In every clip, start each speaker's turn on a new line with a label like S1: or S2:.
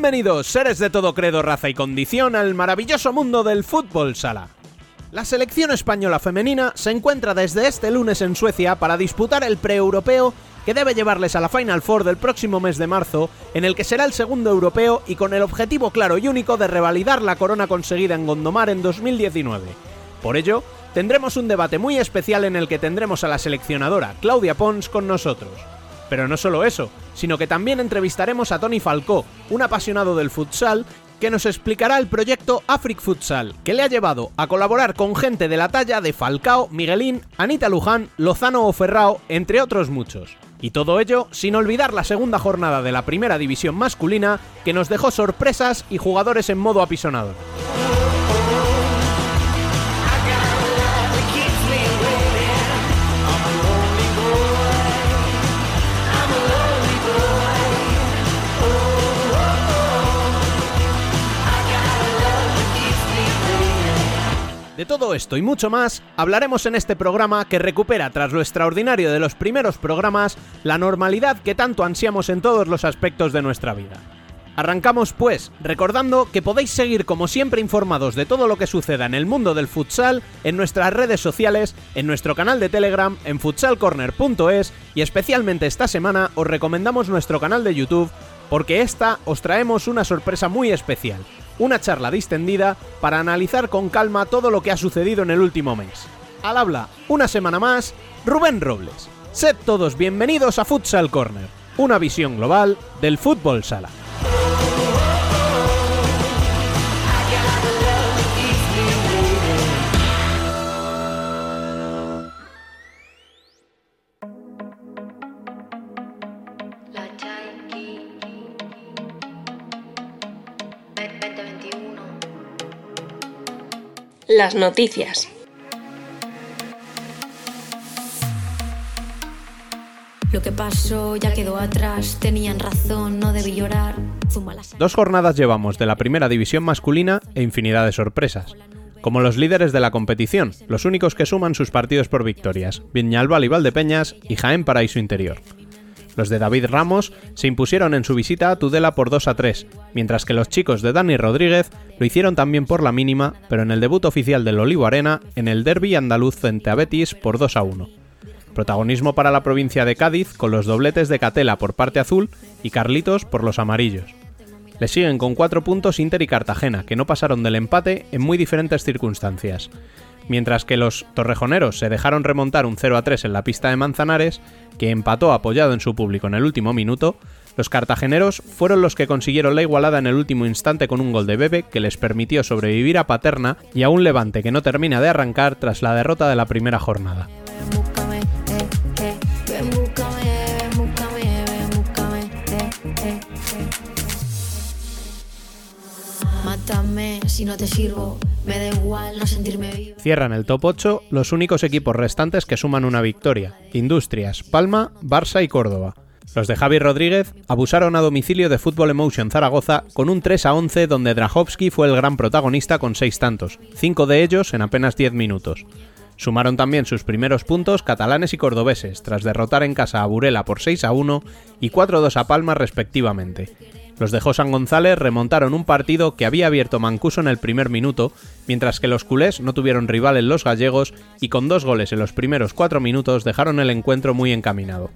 S1: Bienvenidos, seres de todo credo, raza y condición, al maravilloso mundo del fútbol sala. La selección española femenina se encuentra desde este lunes en Suecia para disputar el pre-europeo que debe llevarles a la Final Four del próximo mes de marzo, en el que será el segundo europeo y con el objetivo claro y único de revalidar la corona conseguida en Gondomar en 2019. Por ello, tendremos un debate muy especial en el que tendremos a la seleccionadora Claudia Pons con nosotros. Pero no solo eso, sino que también entrevistaremos a Tony Falcó, un apasionado del futsal, que nos explicará el proyecto Afric Futsal, que le ha llevado a colaborar con gente de la talla de Falcao, Miguelín, Anita Luján, Lozano o Ferrao, entre otros muchos. Y todo ello sin olvidar la segunda jornada de la primera división masculina, que nos dejó sorpresas y jugadores en modo apisonador. De todo esto y mucho más hablaremos en este programa que recupera tras lo extraordinario de los primeros programas la normalidad que tanto ansiamos en todos los aspectos de nuestra vida. Arrancamos pues recordando que podéis seguir como siempre informados de todo lo que suceda en el mundo del futsal en nuestras redes sociales, en nuestro canal de Telegram, en futsalcorner.es y especialmente esta semana os recomendamos nuestro canal de YouTube porque esta os traemos una sorpresa muy especial una charla distendida para analizar con calma todo lo que ha sucedido en el último mes. Al habla, una semana más, Rubén Robles. Sed todos bienvenidos a Futsal Corner, una visión global del fútbol sala.
S2: Las noticias. Lo que pasó ya quedó atrás, tenían razón, no debí llorar.
S1: Dos jornadas llevamos de la primera división masculina e infinidad de sorpresas. Como los líderes de la competición, los únicos que suman sus partidos por victorias, Viñalbal y Valdepeñas y Jaén Paraíso Interior. Los de David Ramos se impusieron en su visita a Tudela por 2 a 3, mientras que los chicos de Dani Rodríguez lo hicieron también por la mínima, pero en el debut oficial del Olivo Arena, en el derby andaluz frente a Betis por 2 a 1. Protagonismo para la provincia de Cádiz con los dobletes de Catela por parte azul y Carlitos por los amarillos. Le siguen con 4 puntos Inter y Cartagena, que no pasaron del empate en muy diferentes circunstancias. Mientras que los torrejoneros se dejaron remontar un 0 a 3 en la pista de Manzanares, que empató apoyado en su público en el último minuto, los cartageneros fueron los que consiguieron la igualada en el último instante con un gol de Bebe que les permitió sobrevivir a Paterna y a un levante que no termina de arrancar tras la derrota de la primera jornada. Si no te sirvo, me da igual no sentirme Cierran el top 8 los únicos equipos restantes que suman una victoria, Industrias, Palma, Barça y Córdoba. Los de Javi Rodríguez abusaron a domicilio de Fútbol Emotion Zaragoza con un 3 a 11 donde Drahovski fue el gran protagonista con 6 tantos, 5 de ellos en apenas 10 minutos. Sumaron también sus primeros puntos catalanes y cordobeses, tras derrotar en casa a Burela por 6 a 1 y 4 a 2 a Palma respectivamente. Los de Josan González remontaron un partido que había abierto Mancuso en el primer minuto, mientras que los culés no tuvieron rival en los gallegos y con dos goles en los primeros cuatro minutos dejaron el encuentro muy encaminado.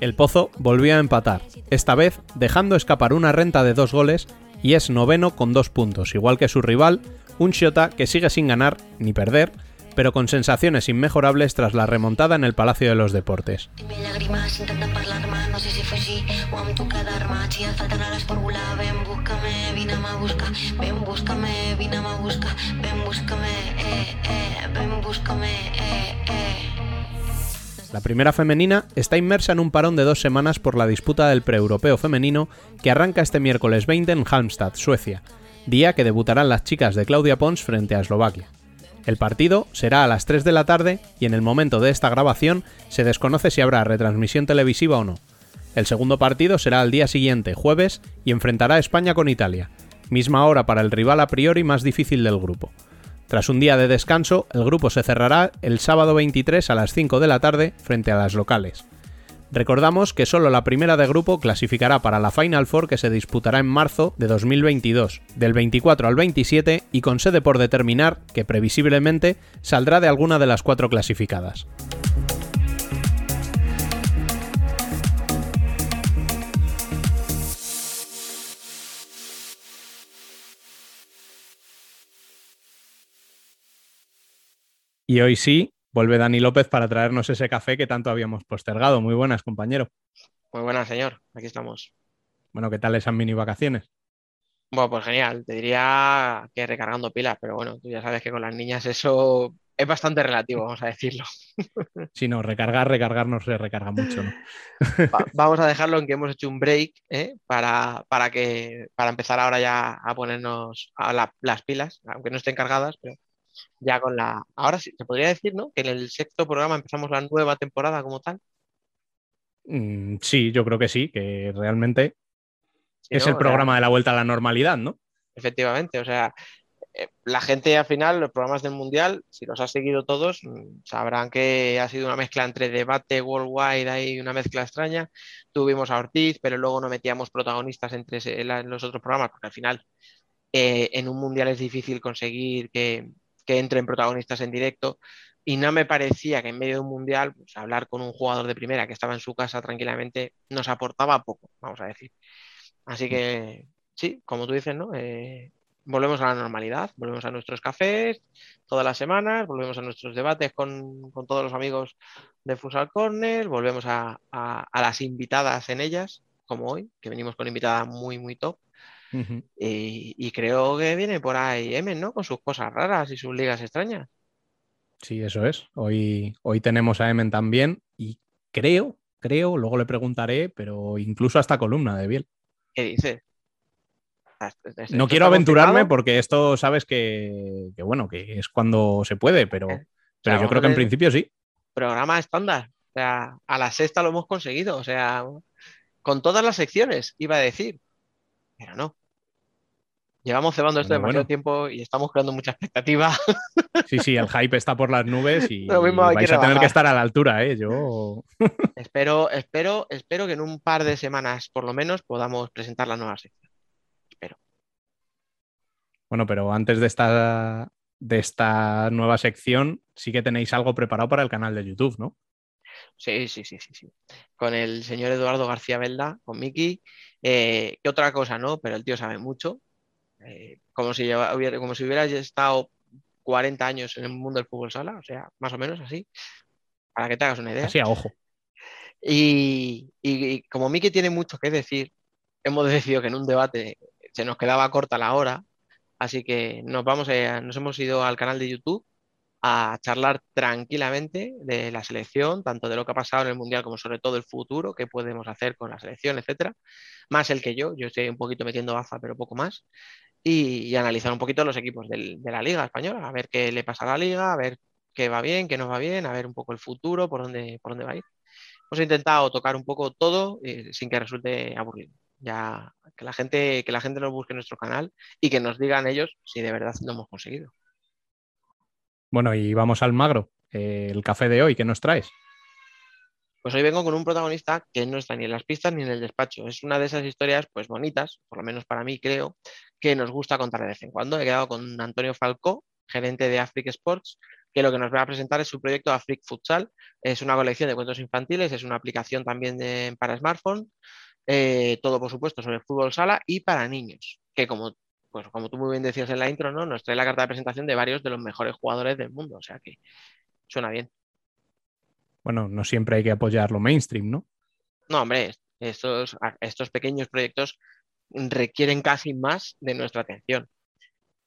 S1: El Pozo volvió a empatar, esta vez dejando escapar una renta de dos goles y es noveno con dos puntos, igual que su rival, un Shota que sigue sin ganar ni perder, pero con sensaciones inmejorables tras la remontada en el Palacio de los Deportes. La primera femenina está inmersa en un parón de dos semanas por la disputa del pre-europeo femenino que arranca este miércoles 20 en Halmstad, Suecia, día que debutarán las chicas de Claudia Pons frente a Eslovaquia. El partido será a las 3 de la tarde y en el momento de esta grabación se desconoce si habrá retransmisión televisiva o no. El segundo partido será al día siguiente, jueves, y enfrentará a España con Italia. misma hora para el rival a priori más difícil del grupo. Tras un día de descanso, el grupo se cerrará el sábado 23 a las 5 de la tarde frente a las locales. Recordamos que solo la primera de grupo clasificará para la Final Four que se disputará en marzo de 2022, del 24 al 27 y con sede por determinar que previsiblemente saldrá de alguna de las cuatro clasificadas. Y hoy sí, vuelve Dani López para traernos ese café que tanto habíamos postergado. Muy buenas, compañero.
S3: Muy buenas, señor. Aquí estamos.
S1: Bueno, ¿qué tal esas mini vacaciones?
S3: Bueno, pues genial. Te diría que recargando pilas, pero bueno, tú ya sabes que con las niñas eso es bastante relativo, vamos a decirlo.
S1: Si no, recargar, recargar no se recarga mucho, ¿no?
S3: vamos a dejarlo en que hemos hecho un break ¿eh? para, para, que, para empezar ahora ya a ponernos a las pilas, aunque no estén cargadas, pero ya con la... Ahora sí, se podría decir, ¿no? Que en el sexto programa empezamos la nueva temporada como tal.
S1: Mm, sí, yo creo que sí, que realmente es el programa de la vuelta a la normalidad, ¿no?
S3: Efectivamente, o sea, eh, la gente al final, los programas del Mundial, si los ha seguido todos, mm, sabrán que ha sido una mezcla entre debate worldwide, hay una mezcla extraña. Tuvimos a Ortiz, pero luego no metíamos protagonistas entre los otros programas, porque al final eh, en un Mundial es difícil conseguir que, que entren protagonistas en directo. Y no me parecía que en medio de un mundial, pues, hablar con un jugador de primera que estaba en su casa tranquilamente nos aportaba poco, vamos a decir. Así que sí, como tú dices, ¿no? Eh, volvemos a la normalidad, volvemos a nuestros cafés todas las semanas, volvemos a nuestros debates con, todos los amigos de Fusal Corner, volvemos a, a, las invitadas en ellas, como hoy, que venimos con invitadas muy, muy top y, creo que viene por ahí Emen, ¿no? Con sus cosas raras y sus ligas extrañas.
S1: Sí, eso es. Hoy, hoy tenemos a Emen también y creo, creo, luego le preguntaré, pero incluso hasta columna de Biel.
S3: ¿Qué dices?
S1: No quiero aventurarme porque esto sabes que, bueno, que es cuando se puede, pero, eh, pero yo creo que en principio sí.
S3: Programa estándar. O sea, a la sexta lo hemos conseguido. O sea, con todas las secciones, iba a decir. Pero no. Llevamos cebando esto demasiado tiempo y estamos creando mucha expectativa.
S1: Sí, sí, el hype está por las nubes y, vais a tener que estar a la altura, ¿eh? Yo...
S3: espero, espero, espero que en un par de semanas, por lo menos, podamos presentar la nueva sección. Espero.
S1: Bueno, pero antes de esta, de esta nueva sección, sí que tenéis algo preparado para el canal de YouTube, ¿no?
S3: Sí, sí, sí, sí, sí. Con el señor Eduardo García Velda, con Miki. Eh, ¿Qué otra cosa, no? Pero el tío sabe mucho. Eh, como, si hubiera, como si hubiera estado 40 años en el mundo del fútbol sala, o sea, más o menos así, para que te hagas una idea.
S1: Así a ojo.
S3: Y, como Miki tiene mucho que decir, hemos decidido que en un debate se nos quedaba corta la hora, así que nos vamos a, nos hemos ido al canal de YouTube a charlar tranquilamente de la selección, tanto de lo que ha pasado en el Mundial como sobre todo el futuro, qué podemos hacer con la selección, etcétera. Más el que yo, yo estoy un poquito metiendo baza, pero poco más y, analizar un poquito los equipos de la Liga Española, a ver qué le pasa a la Liga, a ver qué va bien, qué no va bien, a ver un poco el futuro, por dónde, por dónde va a ir. Hemos intentado tocar un poco todo eh, sin que resulte aburrido. Ya que la gente, que la gente nos busque nuestro canal y que nos digan ellos si de verdad lo hemos conseguido.
S1: Bueno, y vamos al magro. Eh, el café de hoy, ¿qué nos traes?
S3: Pues hoy vengo con un protagonista que no está ni en las pistas ni en el despacho. Es una de esas historias, pues bonitas, por lo menos para mí creo, que nos gusta contar de vez en cuando. He quedado con Antonio Falcó, gerente de Afric Sports, que lo que nos va a presentar es su proyecto Afric Futsal. Es una colección de cuentos infantiles, es una aplicación también para smartphone, eh, todo por supuesto sobre fútbol sala y para niños, que como, pues, como tú muy bien decías en la intro, ¿no? nos trae la carta de presentación de varios de los mejores jugadores del mundo, o sea que suena bien
S1: bueno, no siempre hay que apoyar lo mainstream, ¿no?
S3: No, hombre, estos, estos pequeños proyectos requieren casi más de nuestra atención.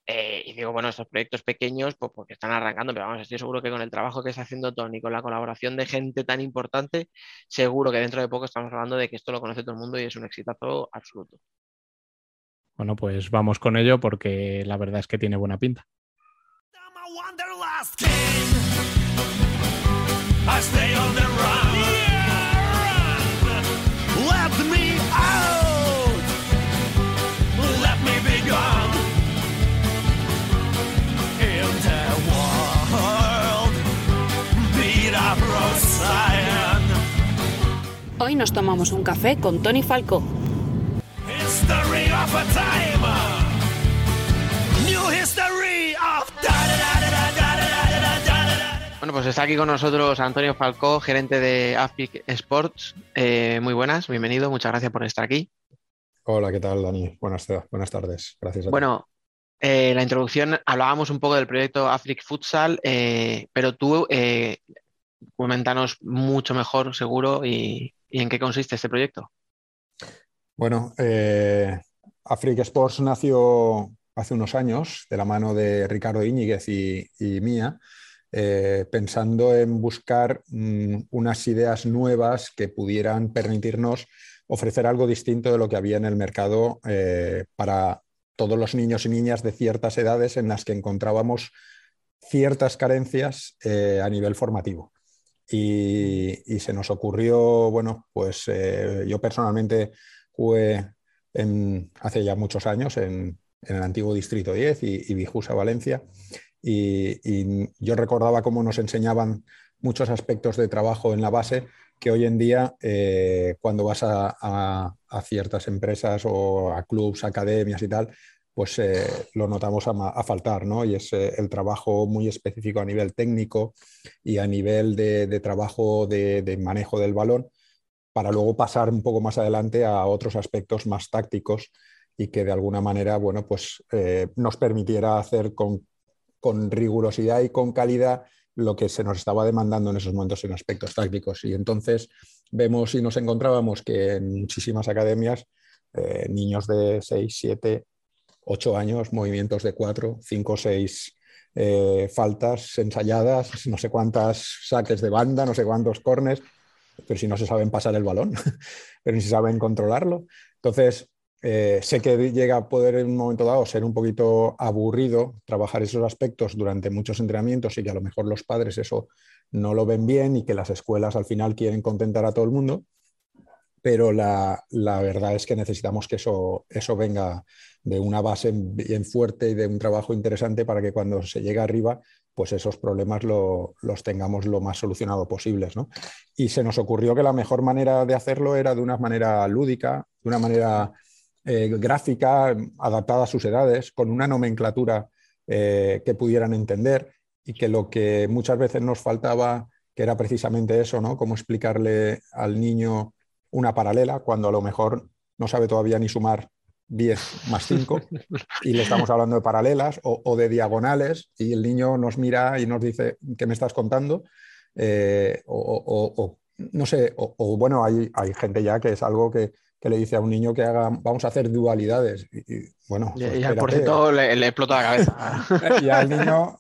S3: Eh, y digo, bueno, estos proyectos pequeños, pues porque están arrancando, pero vamos, estoy seguro que con el trabajo que está haciendo Tony, con la colaboración de gente tan importante, seguro que dentro de poco estamos hablando de que esto lo conoce todo el mundo y es un exitazo absoluto.
S1: Bueno, pues vamos con ello porque la verdad es que tiene buena pinta.
S4: Hoy nos tomamos un café con Tony Falco.
S3: Of a time. Pues está aquí con nosotros Antonio Falcó, gerente de AFIC Sports. Eh, muy buenas, bienvenido, muchas gracias por estar aquí.
S5: Hola, ¿qué tal, Dani? Buenas, buenas tardes, gracias. A
S3: bueno, eh, la introducción hablábamos un poco del proyecto Afric Futsal, eh, pero tú eh, coméntanos mucho mejor, seguro, y, en qué consiste este proyecto.
S5: Bueno, Afric Sports nació hace unos años de la mano de Ricardo Íñiguez y, mía, pensando en buscar mm, unas ideas nuevas que pudieran permitirnos ofrecer algo distinto de lo que había en el mercado para todos los niños y niñas de ciertas edades en las que encontrábamos ciertas carencias eh, a nivel formativo. Y, se nos ocurrió, bueno, pues eh, yo personalmente jugué hace ya muchos años en, el antiguo Distrito 10 y, y Vijusa, Valencia, y, yo recordaba cómo nos enseñaban muchos aspectos de trabajo en la base que hoy en día, eh, cuando vas a, ciertas empresas o a clubs, academias y tal, pues eh, lo notamos a, faltar, ¿no? Y es eh, el trabajo muy específico a nivel técnico y a nivel de, trabajo de, manejo del balón, para luego pasar un poco más adelante a otros aspectos más tácticos y que de alguna manera, bueno, pues nos permitiera hacer con, con rigurosidad y con calidad lo que se nos estaba demandando en esos momentos en aspectos tácticos. Y entonces vemos y nos encontrábamos que en muchísimas academias, eh, niños de 6, 7, 8 años, movimientos de 4, 5, 6 faltas ensayadas, no sé cuántas saques de banda, no sé cuántos cornes, pero si no se saben pasar el balón, pero si saben controlarlo. Entonces, eh, sé que llega a poder en un momento dado ser un poquito aburrido trabajar esos aspectos durante muchos entrenamientos y que a lo mejor los padres eso no lo ven bien y que las escuelas al final quieren contentar a todo el mundo, pero la, verdad es que necesitamos que eso, eso venga de una base bien fuerte y de un trabajo interesante para que cuando se llegue arriba, pues esos problemas los tengamos lo más solucionado posibles. Y se nos ocurrió que la mejor manera de hacerlo era de una manera lúdica, de una manera eh, gráfica adaptada a sus edades, con una nomenclatura eh, que pudieran entender y que lo que muchas veces nos faltaba, que era precisamente eso, ¿no? Cómo explicarle al niño una paralela cuando a lo mejor no sabe todavía ni sumar 10 más 5 y le estamos hablando de paralelas o, de diagonales y el niño nos mira y nos dice, ¿qué me estás contando? Eh, o, no sé, o, bueno, hay, hay, gente ya que es algo que, que le dice a un niño que haga, vamos a hacer dualidades. Y, bueno,
S3: y, pues al porcito le, le, explota la cabeza.
S5: y al niño,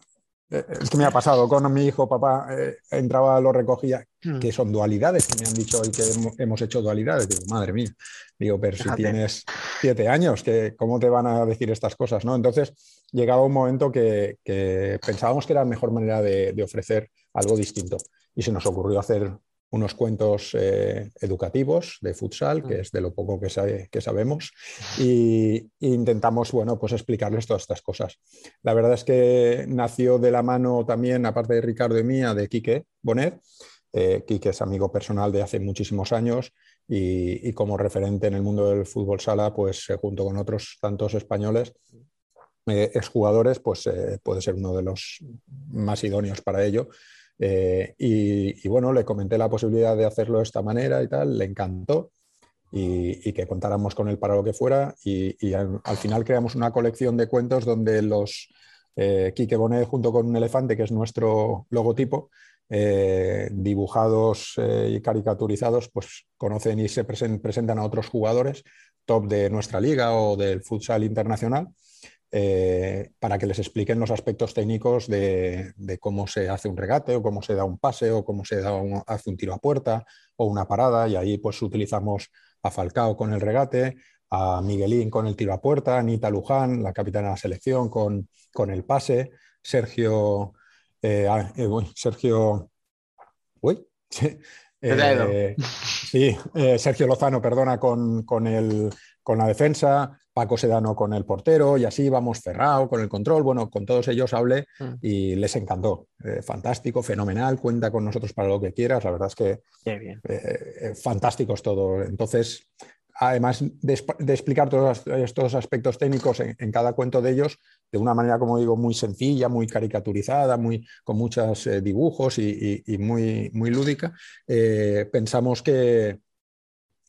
S5: eh, es que me ha pasado con mi hijo, papá, eh, entraba, lo recogía, hmm. que son dualidades, que me han dicho hoy que hemos, hecho dualidades. Digo, madre mía, digo, pero si tienes siete años, que, ¿cómo te van a decir estas cosas? ¿no? Entonces, llegaba un momento que, pensábamos que era la mejor manera de, de ofrecer algo distinto. Y se nos ocurrió hacer unos cuentos eh, educativos de futsal, que es de lo poco que, que sabemos, y, intentamos bueno, pues explicarles todas estas cosas. La verdad es que nació de la mano también, aparte de Ricardo y mía, de Quique Bonet. Eh, Quique es amigo personal de hace muchísimos años y, como referente en el mundo del fútbol sala, pues eh, junto con otros tantos españoles, exjugadores, pues puede ser uno de los más idóneos para ello eh, y, bueno, le comenté la posibilidad de hacerlo de esta manera y tal, le encantó y, que contáramos con él para lo que fuera. Y, al, final creamos una colección de cuentos donde los eh, Quique Bonet junto con un elefante, que es nuestro logotipo, eh, dibujados eh, y caricaturizados, pues conocen y se presentan a otros jugadores top de nuestra liga o del futsal internacional. Eh, para que les expliquen los aspectos técnicos de, cómo se hace un regate o cómo se da un pase o cómo se da un, hace un tiro a puerta o una parada y ahí pues utilizamos a Falcao con el regate, a Miguelín con el tiro a puerta, Anita Luján, la capitana de la selección con, con el pase, Sergio, eh, ah, eh, Sergio, uy, sí, Sergio Lozano, perdona, con, con, el, con la defensa, Paco Sedano con el portero y así vamos cerrado con el control. Bueno, con todos ellos hablé
S3: Mm.
S5: y les encantó. Eh, fantástico, fenomenal, cuenta con nosotros para lo que quieras. La verdad es que
S3: bien.
S5: eh, eh, fantásticos todo. Entonces, además de, explicar todos estos aspectos técnicos en, en cada cuento de ellos, de una manera, como digo, muy sencilla, muy caricaturizada, muy, con muchos eh, dibujos y, y- y muy, muy lúdica, eh, pensamos que,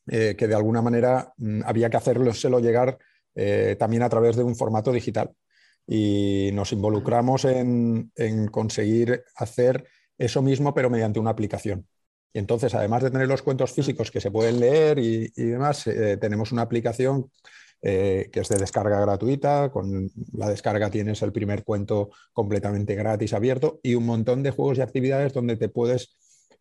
S5: eh, que de alguna manera mm, había que hacérselo llegar eh, también a través de un formato digital. Y nos involucramos en, en conseguir hacer eso mismo, pero mediante una aplicación. Y entonces, además de tener los cuentos físicos que se pueden leer y, y demás, eh, tenemos una aplicación eh, que es de descarga gratuita. Con la descarga tienes el primer cuento completamente gratis, abierto, y un montón de juegos y actividades donde te puedes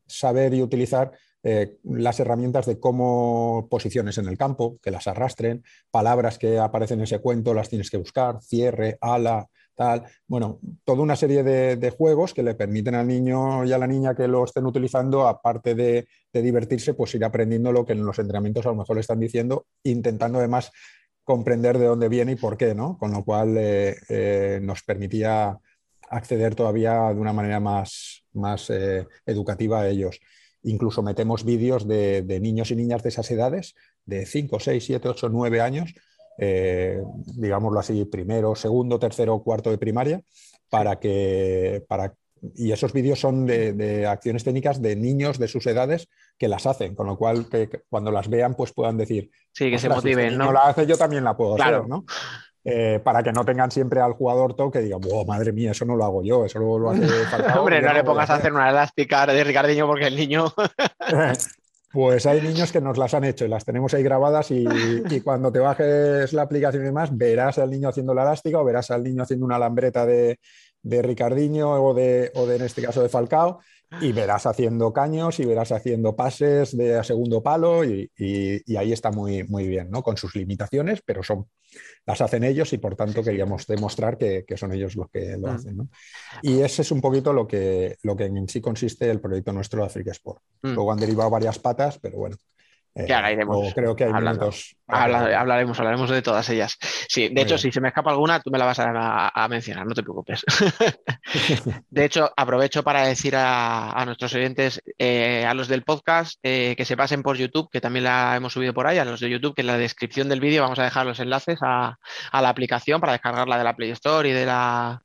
S5: saber y utilizar eh, las herramientas de cómo posiciones en el campo, que las arrastren, palabras que aparecen en ese cuento, las tienes que buscar, cierre, ala, tal. Bueno, toda una serie de, juegos que le permiten al niño y a la niña que lo estén utilizando, aparte de, divertirse, pues ir aprendiendo lo que en los entrenamientos a lo mejor le están diciendo, intentando además comprender de dónde viene y por qué, ¿no? Con lo cual eh, eh, nos permitía acceder todavía de una manera más, más educativa a ellos. Incluso metemos vídeos de, de, niños y niñas de esas edades, de 5, 6, 7, 8, 9 años, eh, digámoslo así, primero, segundo, tercero, cuarto de primaria, para que, para, y esos vídeos son de, de, acciones técnicas de niños de sus edades que las hacen, con lo cual que, que cuando las vean pues puedan decir,
S3: sí, que se motiven,
S5: si
S3: ¿no?
S5: la hace yo también la puedo
S3: claro.
S5: hacer, ¿no? Eh, para que no tengan siempre al jugador todo que diga, oh, madre mía, eso no lo hago yo, eso lo, lo hace Falcao,
S3: Hombre, no le pongas a hacer una elástica de Ricardiño porque el niño.
S5: Pues hay niños que nos las han hecho y las tenemos ahí grabadas y, y, cuando te bajes la aplicación y demás, verás al niño haciendo la elástica o verás al niño haciendo una lambreta de, de Ricardiño o de, o de, en este caso, de Falcao y verás haciendo caños y verás haciendo pases de a segundo palo y, y, y, ahí está muy, muy bien, ¿no? Con sus limitaciones, pero son, las hacen ellos y por tanto queríamos demostrar que, que son ellos los que lo
S3: Mm.
S5: hacen, ¿no? Y ese es un poquito lo que, lo que en sí consiste el proyecto nuestro de Africa Sport.
S3: Mm.
S5: Luego han derivado varias patas, pero bueno.
S3: Eh, ya iremos.
S5: Creo que hay
S3: hablando.
S5: minutos.
S3: Habla, hablaremos, hablaremos de todas ellas. Sí, de Muy hecho, bien. si se me escapa alguna, tú me la vas a, a, a mencionar, no te preocupes. de hecho, aprovecho para decir a, a nuestros oyentes, eh, a los del podcast, eh, que se pasen por YouTube, que también la hemos subido por ahí, a los de YouTube, que en la descripción del vídeo vamos a dejar los enlaces a, a la aplicación para descargarla de la Play Store y de la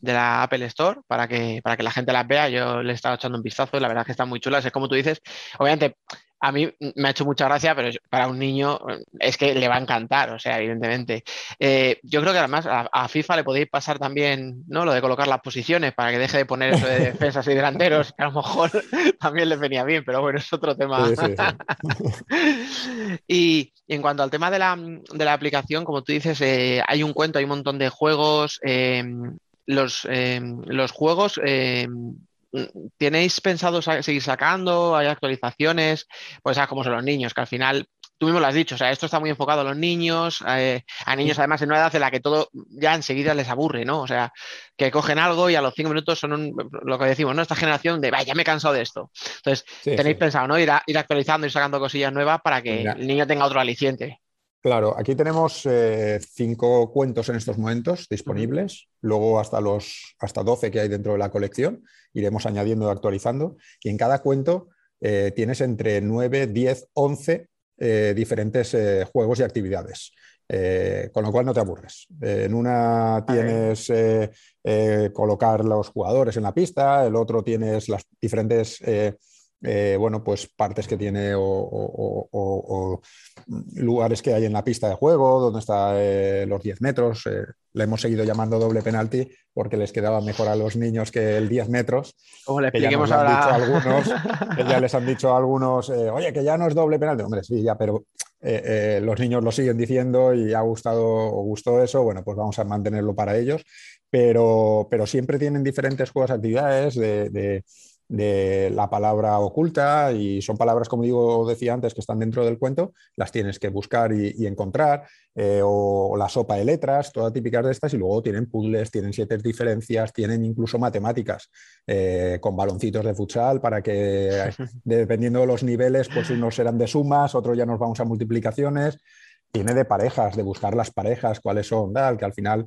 S3: de la Apple Store para que, para que la gente las vea. Yo le he estado echando un vistazo y la verdad es que están muy chulas. Es como tú dices, obviamente a mí me ha hecho mucha gracia, pero para un niño es que le va a encantar, o sea, evidentemente. Eh, yo creo que además a, a, FIFA le podéis pasar también ¿no? lo de colocar las posiciones para que deje de poner eso de defensas y delanteros, que a lo mejor también le venía bien, pero bueno, es otro tema.
S5: Sí, sí, sí.
S3: y, y, en cuanto al tema de la, de la aplicación, como tú dices, eh, hay un cuento, hay un montón de juegos. Eh, los, eh, los juegos eh, ¿Tenéis pensado seguir sacando? ¿Hay actualizaciones? Pues cómo son los niños, que al final, tú mismo lo has dicho, o sea, esto está muy enfocado a los niños, eh, a niños además en una edad en la que todo ya enseguida les aburre, ¿no? O sea, que cogen algo y a los cinco minutos son un, lo que decimos, ¿no? Esta generación de, vaya, ya me he cansado de esto. Entonces, sí, tenéis sí. pensado, ¿no? Ir, a, ir, actualizando, ir sacando cosillas nuevas para que Mira. el niño tenga otro aliciente.
S5: Claro, aquí tenemos eh, cinco cuentos en estos momentos disponibles, luego hasta los hasta 12 que hay dentro de la colección, iremos añadiendo y actualizando, y en cada cuento eh, tienes entre 9, 10, 11 eh, diferentes juegos y actividades. con lo cual no te aburres. en una tienes colocar los jugadores en la pista, el otro tienes las diferentes eh, bueno, pues partes que tiene o, o, o, o, lugares que hay en la pista de juego, donde están eh, los 10 metros. Eh, le hemos seguido llamando doble penalti porque les quedaba mejor a los niños que el 10 metros.
S3: Como le
S5: que ya
S3: expliquemos
S5: nos
S3: ahora.
S5: Han dicho algunos, que ya les han dicho a algunos, oye, que ya no es doble penalti. Hombre, sí, ya, pero los niños lo siguen diciendo y ha gustado o gustó eso. Bueno, pues vamos a mantenerlo para ellos. Pero, pero siempre tienen diferentes juegos, actividades de, de de la palabra oculta y son palabras, como digo, decía antes, que están dentro del cuento, las tienes que buscar y, y encontrar, eh, o, o, la sopa de letras, todas típicas de estas, y luego tienen puzzles, tienen siete diferencias, tienen incluso matemáticas eh, con baloncitos de futsal para que, dependiendo de los niveles, pues unos serán de sumas, otros ya nos vamos a multiplicaciones. tiene de parejas, de buscar las parejas, cuáles son, tal, que al final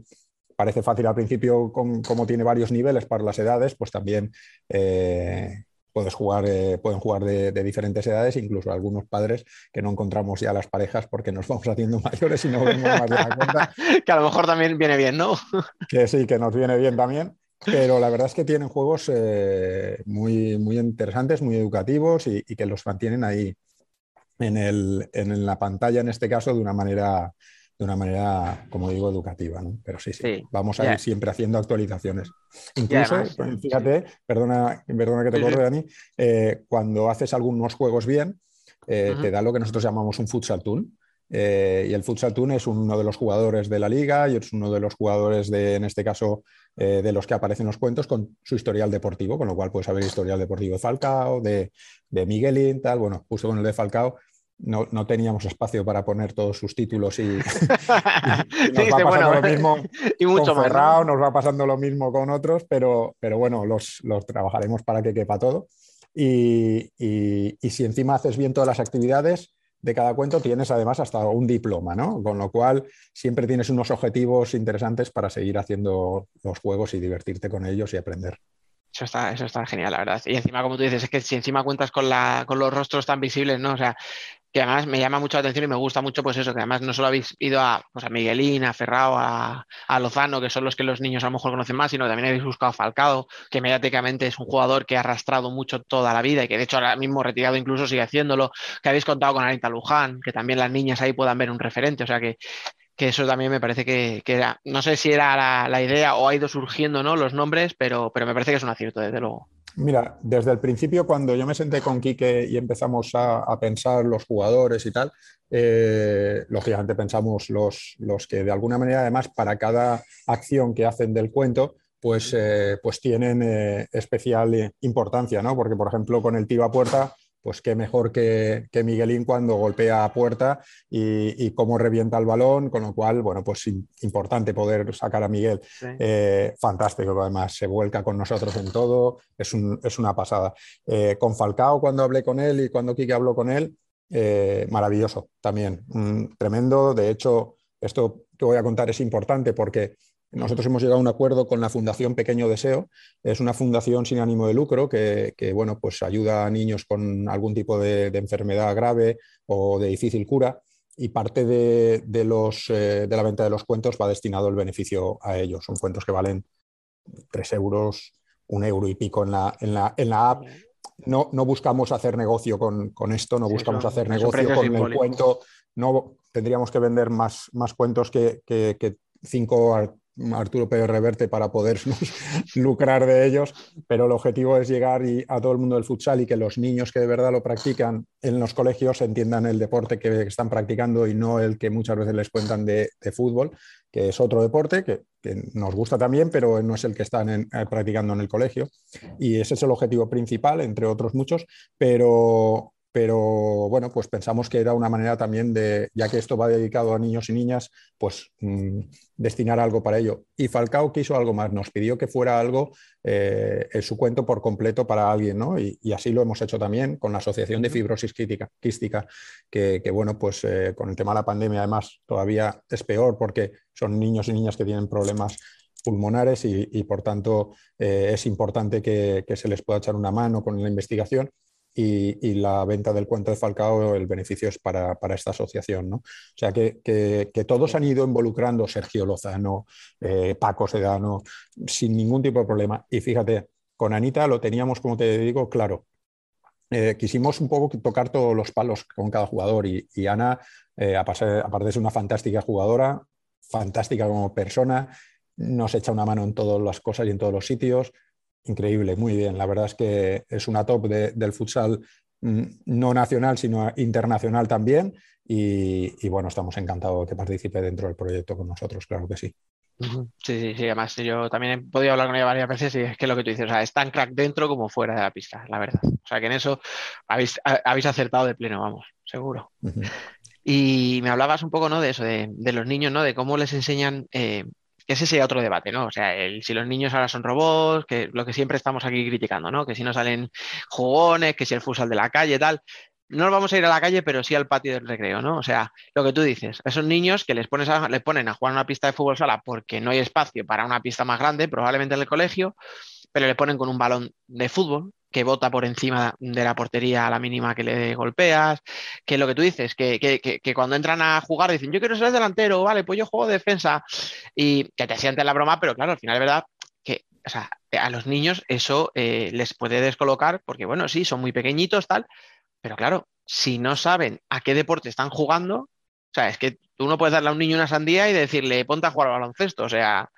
S5: parece fácil al principio, como tiene varios niveles para las edades, pues también eh, puedes jugar, eh, pueden jugar de, diferentes edades, incluso algunos padres que no encontramos ya las parejas porque nos vamos haciendo mayores y no vemos más de la cuenta.
S3: que a lo mejor también viene bien, ¿no?
S5: que sí, que nos viene bien también. Pero la verdad es que tienen juegos eh, muy, muy interesantes, muy educativos y, que los mantienen ahí en, el, en la pantalla, en este caso, de una manera de una manera, como digo, educativa. ¿no? Pero sí, sí, vamos a ir siempre haciendo actualizaciones. Incluso, fíjate, perdona, perdona que te corte, Dani, eh, cuando haces algunos juegos bien, eh, te da lo que nosotros llamamos un futsal tool. Eh, y el futsal tool es uno de los jugadores de la liga y es uno de los jugadores de, en este caso, de los que aparecen los cuentos con su historial deportivo, con lo cual puedes saber historial deportivo de Falcao, de, de Miguelín, tal. Bueno, justo con el de Falcao no, no, teníamos espacio para poner todos sus títulos y, nos va pasando lo mismo y mucho con Ferrao, nos va pasando lo mismo con otros, pero, pero bueno, los, los trabajaremos para que quepa todo. Y, y, si encima haces bien todas las actividades de cada cuento, tienes además hasta un diploma, ¿no? Con lo cual siempre tienes unos objetivos interesantes para seguir haciendo los juegos y divertirte con ellos y aprender.
S3: Eso está, eso está genial, la verdad. Y encima, como tú dices, es que si encima cuentas con, la, con los rostros tan visibles, ¿no? O sea, que además me llama mucho la atención y me gusta mucho, pues eso, que además no solo habéis ido a, pues Miguelín, a Ferrao, a, Lozano, que son los que los niños a lo mejor conocen más, sino que también habéis buscado a Falcao, que mediáticamente es un jugador que ha arrastrado mucho toda la vida y que de hecho ahora mismo retirado incluso sigue haciéndolo, que habéis contado con Anita Luján, que también las niñas ahí puedan ver un referente, o sea que, que eso también me parece que, era, no sé si era la, idea o ha ido surgiendo ¿no? los nombres, pero, pero me parece que es un acierto, desde luego.
S5: Mira, desde el principio, cuando yo me senté con Quique y empezamos a, pensar los jugadores y tal, eh, lógicamente pensamos los, los, que de alguna manera, además, para cada acción que hacen del cuento, pues, eh, pues tienen eh, especial importancia, ¿no? Porque, por ejemplo, con el tiro a puerta pues qué mejor que, Miguelín cuando golpea a puerta y, cómo revienta el balón, con lo cual, bueno, pues importante poder sacar a Miguel. Eh, fantástico, además se vuelca con nosotros en todo, es, una pasada. Eh, con Falcao, cuando hablé con él y cuando Quique habló con él, eh, maravilloso también, tremendo. De hecho, esto que voy a contar es importante porque nosotros hemos llegado a un acuerdo con la Fundación Pequeño Deseo. Es una fundación sin ánimo de lucro que, bueno, pues ayuda a niños con algún tipo de, enfermedad grave o de difícil cura y parte de, los, eh, de la venta de los cuentos va destinado el beneficio a ellos. Son cuentos que valen tres euros, un euro y pico en la, en la, en la app. No, no, buscamos hacer negocio con, esto, no buscamos hacer negocio con el cuento. No tendríamos que vender más, más cuentos que, que, que cinco Arturo Pérez Reverte para poder lucrar de ellos, pero el objetivo es llegar a todo el mundo del futsal y que los niños que de verdad lo practican en los colegios entiendan el deporte que están practicando y no el que muchas veces les cuentan de, fútbol, que es otro deporte que, nos gusta también, pero no es el que están eh, practicando en el colegio. Y ese es el objetivo principal, entre otros muchos, pero, pero bueno, pues pensamos que era una manera también de, ya que esto va dedicado a niños y niñas, pues mm, destinar algo para ello. Y Falcao quiso algo más, nos pidió que fuera algo, eh, en su cuento por completo para alguien, ¿no? Y, así lo hemos hecho también con la Asociación de Fibrosis Quística, que, bueno, pues eh, con el tema de la pandemia además todavía es peor porque son niños y niñas que tienen problemas pulmonares y, por tanto eh, es importante que, que se les pueda echar una mano con la investigación y, la venta del cuento de Falcao, el beneficio es para, esta asociación. ¿no? O sea que, todos han ido involucrando, Sergio Lozano, eh, Paco Sedano, sin ningún tipo de problema. Y fíjate, con Anita lo teníamos, como te digo, claro. Eh, quisimos un poco tocar todos los palos con cada jugador y, Ana, eh, aparte de ser una fantástica jugadora, fantástica como persona, nos echa una mano en todas las cosas y en todos los sitios, increíble, muy bien. La verdad es que es una top del futsal mm, no nacional, sino internacional también. Y, bueno, estamos encantados de que participe dentro del proyecto con nosotros, claro que sí.
S3: Sí, sí, sí, además yo también he podido hablar con ella varias veces y es que lo que tú dices, o sea, es tan crack dentro como fuera de la pista, la verdad. O sea, que en eso habéis, habéis acertado de pleno, vamos, seguro. Y me hablabas un poco, ¿no? De eso, de, los niños, ¿no? De cómo les enseñan eh, que ese sería otro debate, ¿no? O sea, el, si los niños ahora son robots, que lo que siempre estamos aquí criticando, ¿no? Que si no salen jugones, que si el futsal de la calle, tal. no vamos a ir a la calle, pero sí al patio del recreo, ¿no? O sea, lo que tú dices, esos niños que les, pones les ponen a jugar una pista de fútbol sala porque no hay espacio para una pista más grande, probablemente en el colegio, pero le ponen con un balón de fútbol que bota por encima de la portería a la mínima que le golpeas, que lo que tú dices, que, que, cuando entran a jugar dicen, yo quiero ser delantero, vale, pues yo juego defensa, y que te sientes la broma, pero claro, al final es verdad que o sea, a los niños eso eh, les puede descolocar, porque bueno, sí, son muy pequeñitos, tal, pero claro, si no saben a qué deporte están jugando, o sea, es que tú no puedes darle a un niño una sandía y decirle, ponte a jugar al baloncesto. O sea,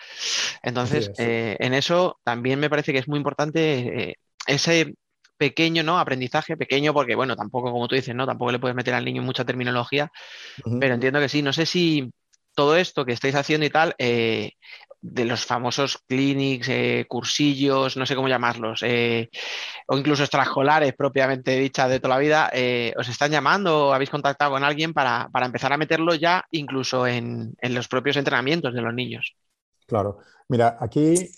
S3: entonces, eh, en eso también me parece que es muy importante eh, ese pequeño ¿no? aprendizaje, pequeño, porque bueno, tampoco, como tú dices, ¿no? Tampoco le puedes meter al niño mucha terminología, pero entiendo que sí. No sé si todo esto que estáis haciendo y tal, eh, de los famosos clinics, eh, cursillos, no sé cómo llamarlos, eh, o incluso extraescolares propiamente dichas de toda la vida, eh, ¿os están llamando o habéis contactado con alguien para, empezar a meterlo ya incluso en, los propios entrenamientos de los niños?
S5: Claro, mira, aquí,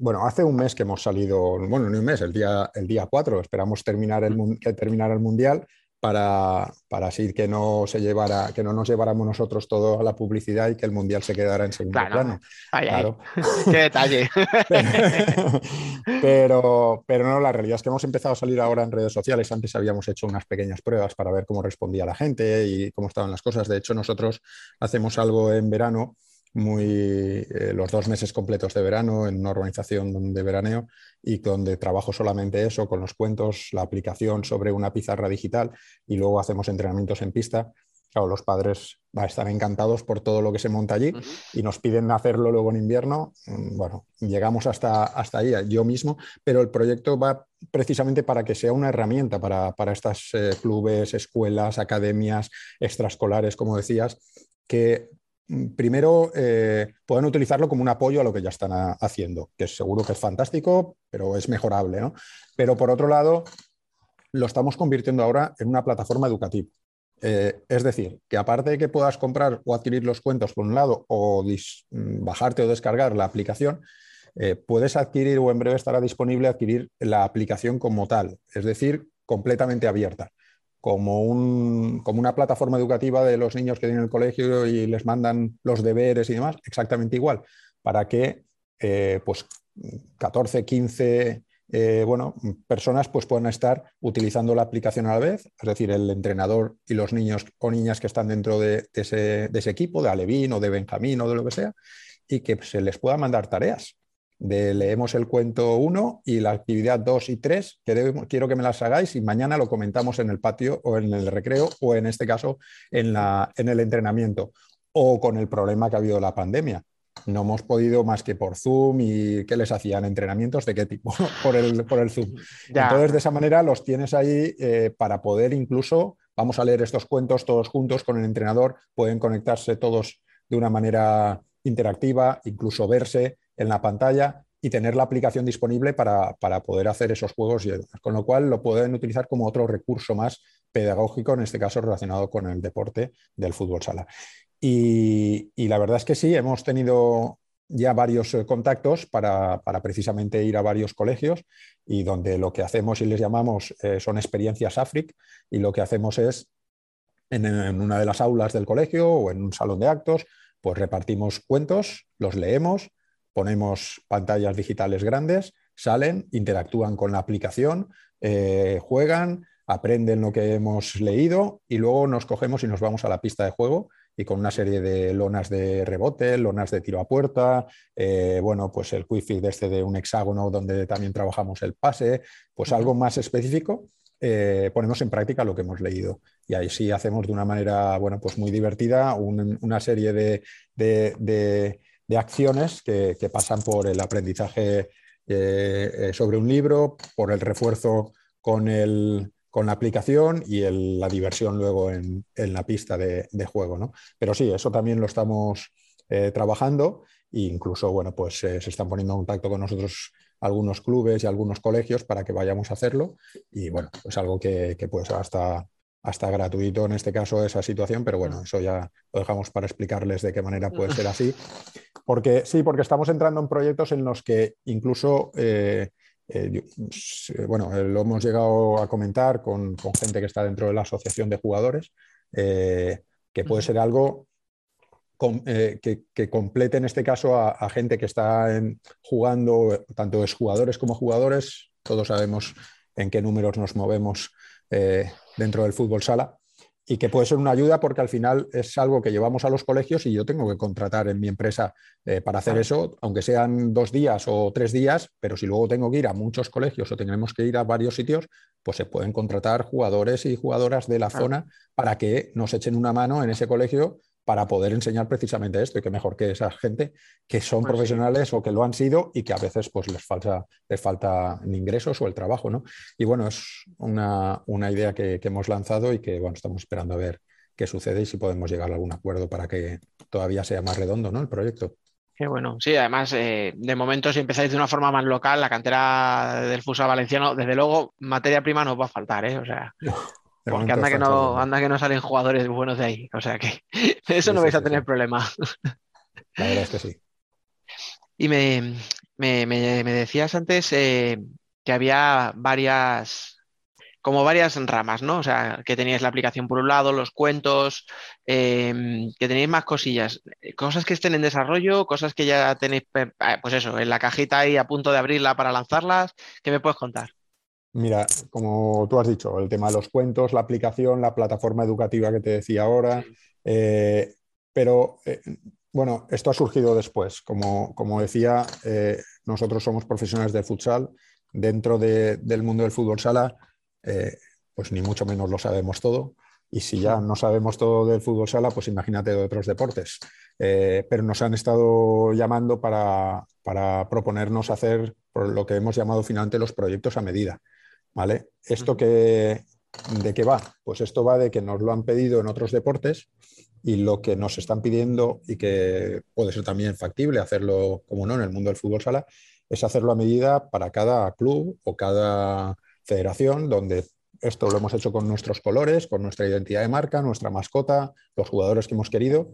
S5: bueno, hace un mes que hemos salido, bueno, ni un mes, el día, el día 4, esperamos terminar el, que terminar el Mundial para, para, así que no se llevara, que no nos lleváramos nosotros todo a la publicidad y que el mundial se quedara en segundo plano.
S3: claro. Qué detalle.
S5: Pero, pero, no, la realidad es que hemos empezado a salir ahora en redes sociales. Antes habíamos hecho unas pequeñas pruebas para ver cómo respondía la gente y cómo estaban las cosas. De hecho, nosotros hacemos algo en verano muy eh, los dos meses completos de verano en una organización de veraneo y donde trabajo solamente eso, con los cuentos, la aplicación sobre una pizarra digital y luego hacemos entrenamientos en pista. Claro, los padres van a estar encantados por todo lo que se monta allí y nos piden hacerlo luego en invierno. Mm, bueno, llegamos hasta, hasta ahí, yo mismo, pero el proyecto va precisamente para que sea una herramienta para, para estas eh, clubes, escuelas, academias, extraescolares, como decías, que primero eh, pueden utilizarlo como un apoyo a lo que ya están haciendo, que seguro que es fantástico, pero es mejorable. ¿no? Pero por otro lado, lo estamos convirtiendo ahora en una plataforma educativa. Eh, es decir, que aparte de que puedas comprar o adquirir los cuentos por un lado o mm, bajarte o descargar la aplicación, eh, puedes adquirir o en breve estará disponible adquirir la aplicación como tal, es decir, completamente abierta como, un, como, una plataforma educativa de los niños que tienen el colegio y les mandan los deberes y demás, exactamente igual, para que eh, pues 14, 15 eh, bueno, personas pues puedan estar utilizando la aplicación a la vez, es decir, el entrenador y los niños o niñas que están dentro de, ese, de ese, equipo, de Alevín o de Benjamín o de lo que sea, y que se les pueda mandar tareas de leemos el cuento 1 y la actividad 2 y 3, quiero que me las hagáis y mañana lo comentamos en el patio o en el recreo o en este caso en, la, en el entrenamiento o con el problema que ha habido la pandemia. No hemos podido más que por Zoom y qué les hacían entrenamientos de qué tipo por el, por el Zoom. Entonces, de esa manera los tienes ahí eh, para poder incluso, vamos a leer estos cuentos todos juntos con el entrenador, pueden conectarse todos de una manera interactiva, incluso verse en la pantalla y tener la aplicación disponible para, poder hacer esos juegos y Con lo cual lo pueden utilizar como otro recurso más pedagógico, en este caso relacionado con el deporte del fútbol sala. Y, la verdad es que sí, hemos tenido ya varios eh, contactos para, precisamente ir a varios colegios y donde lo que hacemos y les llamamos eh, son experiencias AFRIC y lo que hacemos es en, en, una de las aulas del colegio o en un salón de actos, pues repartimos cuentos, los leemos, ponemos pantallas digitales grandes, salen, interactúan con la aplicación, eh, juegan, aprenden lo que hemos leído y luego nos cogemos y nos vamos a la pista de juego y con una serie de lonas de rebote, lonas de tiro a puerta, eh, bueno, pues el quick de este de un hexágono donde también trabajamos el pase, pues algo más específico, eh, ponemos en práctica lo que hemos leído. Y ahí sí hacemos de una manera, bueno, pues muy divertida una serie de de acciones que, pasan por el aprendizaje eh, eh, sobre un libro, por el refuerzo con, el, con la aplicación y la diversión luego en, la pista de, juego. ¿no? Pero sí, eso también lo estamos eh, trabajando e incluso bueno, pues, se están poniendo en contacto con nosotros algunos clubes y algunos colegios para que vayamos a hacerlo y bueno, es pues algo que, que puede ser hasta hasta gratuito en este caso esa situación, pero bueno, eso ya lo dejamos para explicarles de qué manera puede ser así. Porque sí, porque estamos entrando en proyectos en los que incluso eh, bueno, lo hemos llegado a comentar con, gente que está dentro de la asociación de jugadores, que puede ser algo que, complete en este caso a, gente que está jugando, tanto es jugadores como jugadores, todos sabemos en qué números nos movemos dentro del fútbol sala y que puede ser una ayuda porque al final es algo que llevamos a los colegios y yo tengo que contratar en mi empresa eh, para hacer eso, aunque sean dos días o tres días, pero si luego tengo que ir a muchos colegios o tenemos que ir a varios sitios, pues se pueden contratar jugadores y jugadoras de la zona para que nos echen una mano en ese colegio para poder enseñar precisamente esto y que mejor que esa gente que son pues profesionales o que lo han sido y que a veces pues les falta, les falta ingresos o el trabajo, ¿no? Y bueno, es una, idea que, hemos lanzado y que bueno, estamos esperando a ver qué sucede y si podemos llegar a algún acuerdo para que todavía sea más redondo, ¿no? El proyecto.
S3: Qué bueno. Sí, además, eh, de momento, si empezáis de una forma más local, la cantera del Fusa Valenciano, desde luego, materia prima nos va a faltar, ¿eh? O sea, porque anda que, no, anda que no salen jugadores buenos de ahí. O sea que eso no vais a tener problema.
S5: La verdad es que sí.
S3: Y me, decías antes eh, que había varias, como varias ramas, ¿no? O sea, que teníais la aplicación por un lado, los cuentos, em, que tenéis más cosillas, cosas que estén en desarrollo, cosas que ya tenéis, eh, pues eso, en la cajita ahí a punto de abrirla para lanzarlas. ¿Qué me puedes contar?
S5: Mira, como tú has dicho, el tema de los cuentos, la aplicación, la plataforma educativa que te decía ahora, eh, pero eh, bueno, esto ha surgido después. Como, decía, eh, nosotros somos profesionales de futsal. Dentro del mundo del fútbol sala, pues ni mucho menos lo sabemos todo. Y si ya no sabemos todo del fútbol sala, pues imagínate de otros deportes. pero nos han estado llamando para, para proponernos hacer lo que hemos llamado finalmente los proyectos a medida. ¿Vale? ¿Esto que, de qué va? Pues esto va de que nos lo han pedido en otros deportes y lo que nos están pidiendo y que puede ser también factible hacerlo, como no, en el mundo del fútbol sala, es hacerlo a medida para cada club o cada federación, donde esto lo hemos hecho con nuestros colores, con nuestra identidad de marca, nuestra mascota, los jugadores que hemos querido,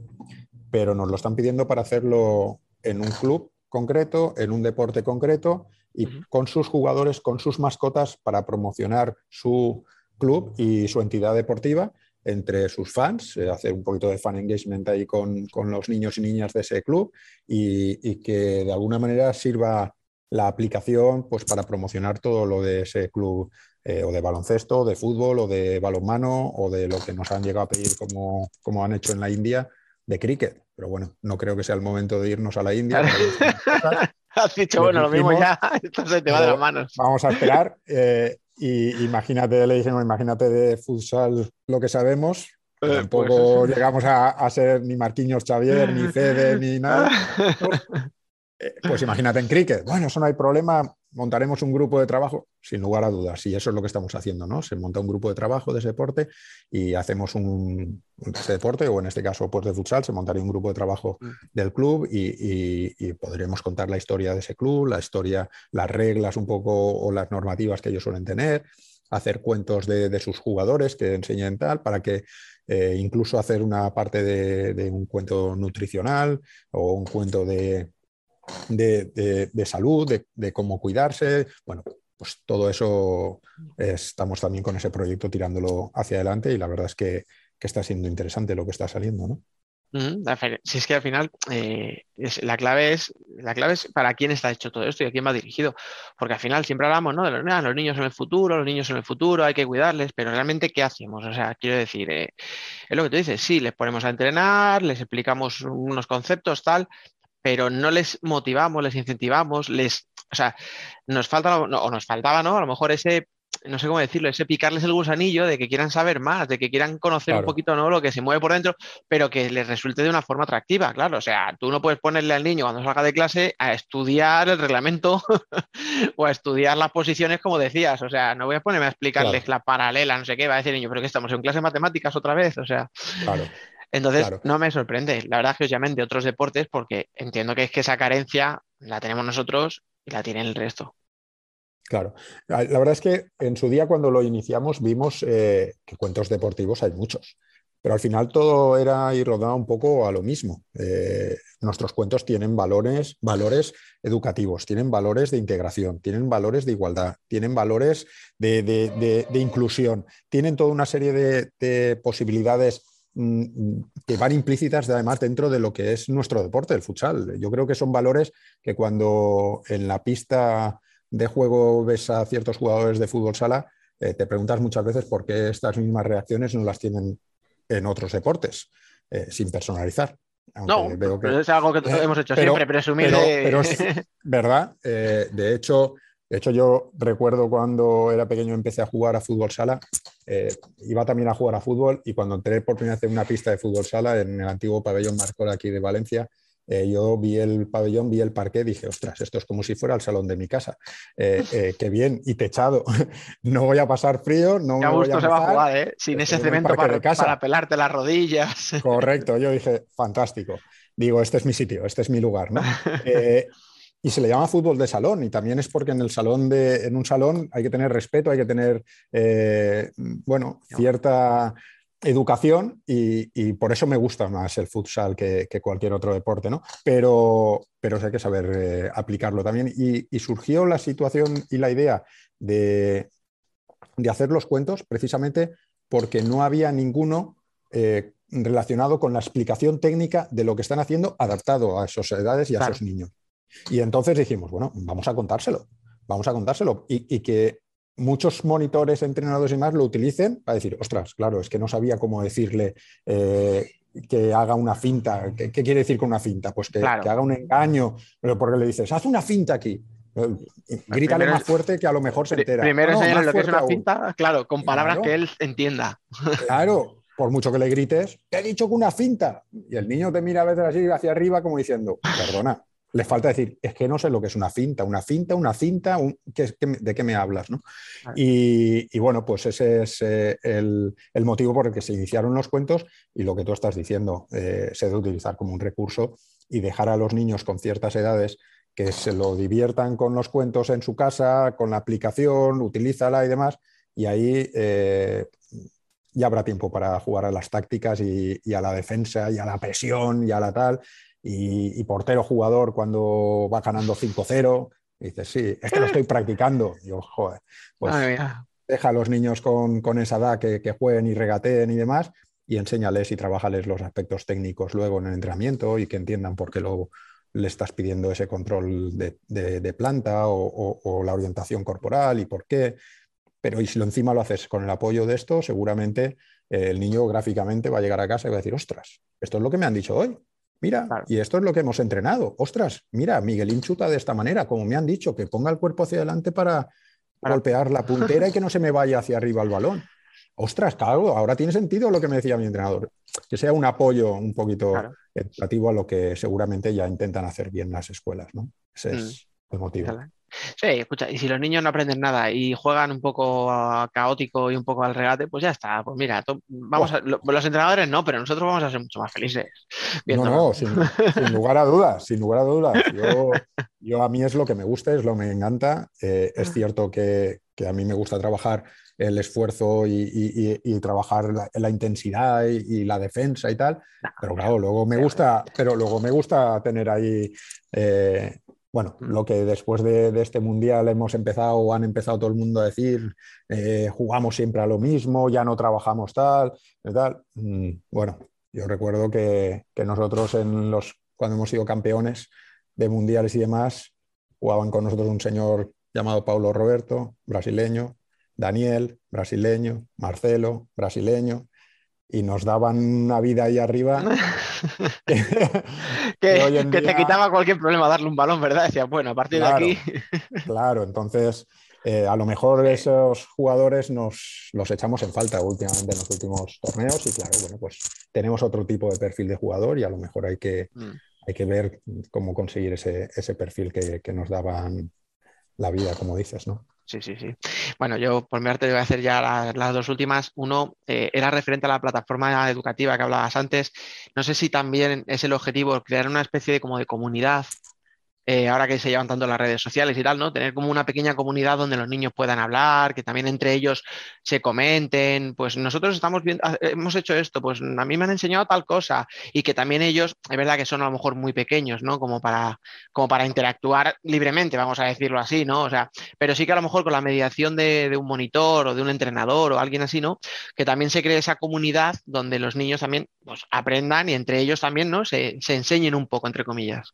S5: pero nos lo están pidiendo para hacerlo en un club concreto, en un deporte concreto y con sus jugadores, con sus mascotas para promocionar su club y su entidad deportiva entre sus fans, eh, hacer un poquito de fan engagement ahí con, los niños y niñas de ese club y, que de alguna manera sirva la aplicación pues, para promocionar todo lo de ese club eh, o de baloncesto, de fútbol o de balonmano o de lo que nos han llegado a pedir como, como han hecho en la India de cricket. Pero bueno, no creo que sea el momento de irnos a la India.
S3: Has dicho, bueno, lo mismo ya, esto se te va de las manos.
S5: Vamos a esperar. Eh, y imagínate, le dijimos, imagínate de futsal lo que sabemos. Eh, tampoco pues llegamos a, ser ni Marquinhos Xavier, ni Fede, ni nada. Eh, pues imagínate en cricket. Bueno, eso no hay problema montaremos un grupo de trabajo, sin lugar a dudas, y eso es lo que estamos haciendo, ¿no? Se monta un grupo de trabajo de ese deporte y hacemos un, ese deporte, o en este caso, pues de futsal, se montaría un grupo de trabajo mm. del club y, podremos contar la historia de ese club, la historia, las reglas un poco o las normativas que ellos suelen tener, hacer cuentos de, sus jugadores que enseñen tal, para que eh, incluso hacer una parte de un cuento nutricional o un cuento de de, salud, de, cómo cuidarse. Bueno, pues todo eso estamos también con ese proyecto tirándolo hacia adelante y la verdad es que, está siendo interesante lo que está saliendo, ¿no?
S3: Si es que al final eh, la, clave es, la clave es para quién está hecho todo esto y a quién va dirigido. Porque al final siempre hablamos ¿no? de los, ah, niños en el futuro, los niños en el futuro, hay que cuidarles, pero realmente ¿qué hacemos? O sea, quiero decir, eh, es lo que tú dices, sí, les ponemos a entrenar, les explicamos unos conceptos, tal, pero no les motivamos, les incentivamos, les, o sea, nos falta, o nos faltaba, ¿no? A lo mejor ese, no sé cómo decirlo, ese picarles el gusanillo de que quieran saber más, de que quieran conocer un poquito, ¿no? Lo que se mueve por dentro, pero que les resulte de una forma atractiva, claro. O sea, tú no puedes ponerle al niño cuando salga de clase a estudiar el reglamento o a estudiar las posiciones como decías. O sea, no voy a ponerme a explicarles la paralela, no sé qué, va a decir el niño, pero que estamos en clase de matemáticas otra vez, o sea. Claro. Entonces, no me sorprende. La verdad es que os llamen de otros deportes porque entiendo que es que esa carencia la tenemos nosotros y la tiene el resto.
S5: Claro. La verdad es que en su día cuando lo iniciamos vimos eh, que cuentos deportivos hay muchos, pero al final todo era y rodaba un poco a lo mismo. Eh, nuestros cuentos tienen valores, valores educativos, tienen valores de integración, tienen valores de igualdad, tienen valores de, inclusión, tienen toda una serie de, posibilidades que van implícitas además dentro de lo que es nuestro deporte, el futsal. Yo creo que son valores que cuando en la pista de juego ves a ciertos jugadores de fútbol sala, eh, te preguntas muchas veces por qué estas mismas reacciones no las tienen en otros deportes, eh, sin personalizar.
S3: no, pero es algo que eh, hemos hecho siempre, presumir.
S5: Pero, es verdad. De, hecho, de hecho, yo recuerdo cuando era pequeño empecé a jugar a fútbol sala. iba también a jugar a fútbol y cuando entré por primera vez en una pista de fútbol sala en el antiguo pabellón Marcor aquí de Valencia, eh, yo vi el pabellón, vi el parque, dije, ostras, esto es como si fuera el salón de mi casa. Eh, eh, qué bien, y techado. no voy a pasar frío, no
S3: me
S5: voy
S3: a se va a jugar, ¿eh? Sin ese cemento para, para, pelarte las rodillas.
S5: Correcto, yo dije, fantástico. Digo, este es mi sitio, este es mi lugar, ¿no? y se le llama fútbol de salón y también es porque en el salón de en un salón hay que tener respeto hay que tener bueno cierta educación y, por eso me gusta más el futsal que, cualquier otro deporte, ¿no? Pero, pero hay que saber eh, aplicarlo también. Y, surgió la situación y la idea de, hacer los cuentos precisamente porque no había ninguno eh, relacionado con la explicación técnica de lo que están haciendo adaptado a esas edades y a esos niños. Y entonces dijimos, bueno, vamos a contárselo, vamos a contárselo y que muchos monitores, entrenadores y más lo utilicen para decir, ostras, claro, es que no sabía cómo decirle eh, que haga una finta. ¿Qué, quiere decir con una finta? Pues que, haga un engaño, pero porque le dices, haz una finta aquí. Eh, pues grítale más fuerte que a lo mejor se entera.
S3: Primero no, lo que es una finta, claro, con palabras que él entienda.
S5: Claro, por mucho que le grites, te he dicho que una finta. Y el niño te mira a veces así hacia arriba como diciendo, perdona, le falta decir, es que no sé lo que es una cinta, una cinta, una cinta, ¿de qué me hablas? Y, bueno, pues ese es eh, el, motivo por el que se iniciaron los cuentos y lo que tú estás diciendo, eh, se debe utilizar como un recurso y dejar a los niños con ciertas edades que se lo diviertan con los cuentos en su casa, con la aplicación, utilízala y demás, y ahí eh, ya habrá tiempo para jugar a las tácticas y, y, a la defensa y a la presión y a la tal, y, portero jugador cuando va ganando 5-0. Dices, sí, es que lo estoy practicando. Y yo, joder, pues deja a los niños con, esa edad que, jueguen y regateen y demás y enséñales y trabajales los aspectos técnicos luego en el entrenamiento y que entiendan por qué luego le estás pidiendo ese control de, planta o, la orientación corporal y por qué. Pero y si lo encima lo haces con el apoyo de esto, seguramente el niño gráficamente va a llegar a casa y va a decir, ostras, esto es lo que me han dicho hoy. Mira, y esto es lo que hemos entrenado. Ostras, mira, Miguelín chuta de esta manera, como me han dicho, que ponga el cuerpo hacia adelante para, golpear la puntera y que no se me vaya hacia arriba el balón. Ostras, claro, ahora tiene sentido lo que me decía mi entrenador. Que sea un apoyo un poquito educativo a lo que seguramente ya intentan hacer bien las escuelas, ¿no? Ese es mm. el motivo.
S3: Sí, escucha, y si los niños no aprenden nada y juegan un poco caótico y un poco al regate, pues ya está. Pues mira, vamos los entrenadores no, pero nosotros vamos a ser mucho más felices.
S5: No, no, sin, lugar a dudas, sin lugar a dudas. Yo, a mí es lo que me gusta, es lo que me encanta. Eh, es cierto que, a mí me gusta trabajar el esfuerzo y, trabajar la, intensidad y, la defensa y tal, pero claro, luego me gusta, pero luego me gusta tener ahí eh, bueno, lo que después de, este mundial hemos empezado o han empezado todo el mundo a decir, eh, jugamos siempre a lo mismo, ya no trabajamos tal, tal. Mm, bueno, yo recuerdo que, nosotros en los, cuando hemos sido campeones de mundiales y demás, jugaban con nosotros un señor llamado Paulo Roberto, brasileño, Daniel, brasileño, Marcelo, brasileño, y nos daban una vida ahí arriba.
S3: que, te quitaba cualquier problema darle un balón, ¿verdad? Decía, bueno, a partir de aquí.
S5: claro, entonces eh, a lo mejor esos jugadores nos los echamos en falta últimamente en los últimos torneos y claro, bueno, pues tenemos otro tipo de perfil de jugador y a lo mejor hay que, mm. hay que ver cómo conseguir ese, ese perfil que, que nos daban la vida, como dices, ¿no?
S3: Sí, sí, sí. Bueno, yo por mi arte voy a hacer ya las, dos últimas. Uno eh, era referente a la plataforma educativa que hablabas antes. No sé si también es el objetivo crear una especie de como de comunidad eh, ahora que se llevan tanto las redes sociales y tal, ¿no? Tener como una pequeña comunidad donde los niños puedan hablar, que también entre ellos se comenten, pues nosotros estamos viendo, hemos hecho esto, pues a mí me han enseñado tal cosa y que también ellos, es verdad que son a lo mejor muy pequeños, ¿no? Como para, como para interactuar libremente, vamos a decirlo así, ¿no? O sea, pero sí que a lo mejor con la mediación de, un monitor o de un entrenador o alguien así, ¿no? Que también se cree esa comunidad donde los niños también pues, aprendan y entre ellos también, ¿no? Se enseñen un poco, entre comillas.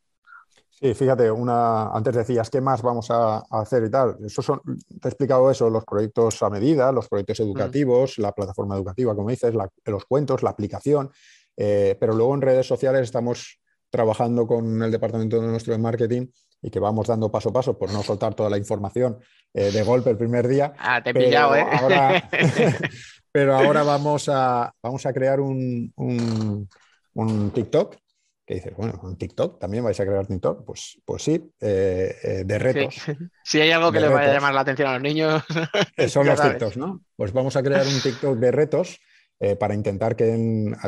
S5: Sí, fíjate, una, antes decías, ¿qué más vamos a, hacer y tal? Eso son, te he explicado eso, los proyectos a medida, los proyectos mm. educativos, la plataforma educativa, como dices, los cuentos, la aplicación, eh, pero luego en redes sociales estamos trabajando con el departamento de nuestro de marketing y que vamos dando paso a paso por no soltar toda la información eh, de golpe el primer día.
S3: Ah, te he pillado, ¿eh?
S5: pero ahora vamos a, vamos a crear un, un TikTok que dices, bueno, un TikTok también vais a crear TikTok, pues, pues sí, eh, eh, de retos.
S3: Si hay algo que les vaya a llamar la atención a los niños,
S5: eh, son los TikToks, ¿no? Pues vamos a crear un TikTok de retos para intentar que,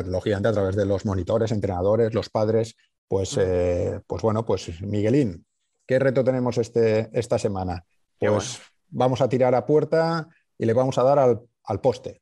S5: lógicamente, a través de los monitores, entrenadores, los padres, pues, pues bueno, pues Miguelín, ¿qué reto tenemos este, esta semana? Pues vamos a tirar a puerta y le vamos a dar al, al poste.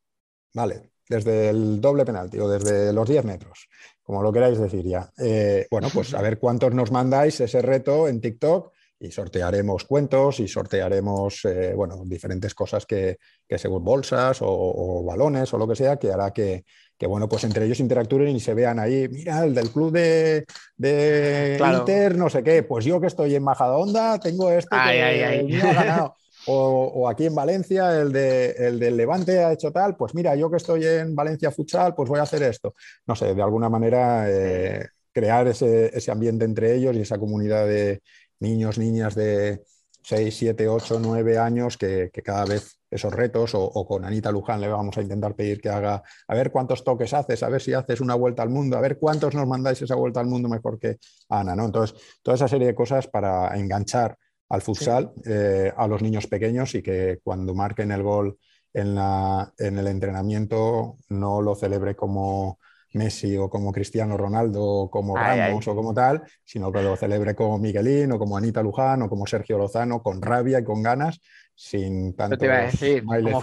S5: Vale, desde el doble penalti o desde los 10 metros como lo queráis decir ya. Eh, bueno, pues a ver cuántos nos mandáis ese reto en TikTok y sortearemos cuentos y sortearemos, eh, bueno, diferentes cosas que, según bolsas o, balones o lo que sea, que hará que, bueno, pues entre ellos interactúen y se vean ahí, mira, el del club de, de Inter, no sé qué, pues yo que estoy en Majadahonda tengo este que ha ganado. O, aquí en Valencia, el, de, el del Levante ha hecho tal, pues mira, yo que estoy en Valencia Futsal, pues voy a hacer esto. No sé, de alguna manera eh, crear ese, ambiente entre ellos y esa comunidad de niños, niñas de 6, 7, 8, 9 años que, cada vez esos retos, o, con Anita Luján le vamos a intentar pedir que haga, a ver cuántos toques haces, a ver si haces una vuelta al mundo, a ver cuántos nos mandáis esa vuelta al mundo mejor que Ana, ¿no? Entonces, toda esa serie de cosas para enganchar al futsal eh, a los niños pequeños y que cuando marquen el gol en, la, en, el entrenamiento no lo celebre como Messi o como Cristiano Ronaldo o como Ramos o como tal, sino que lo celebre como Miguelín o como Anita Luján o como Sergio Lozano con rabia y con ganas sin tanto
S3: te decir, como,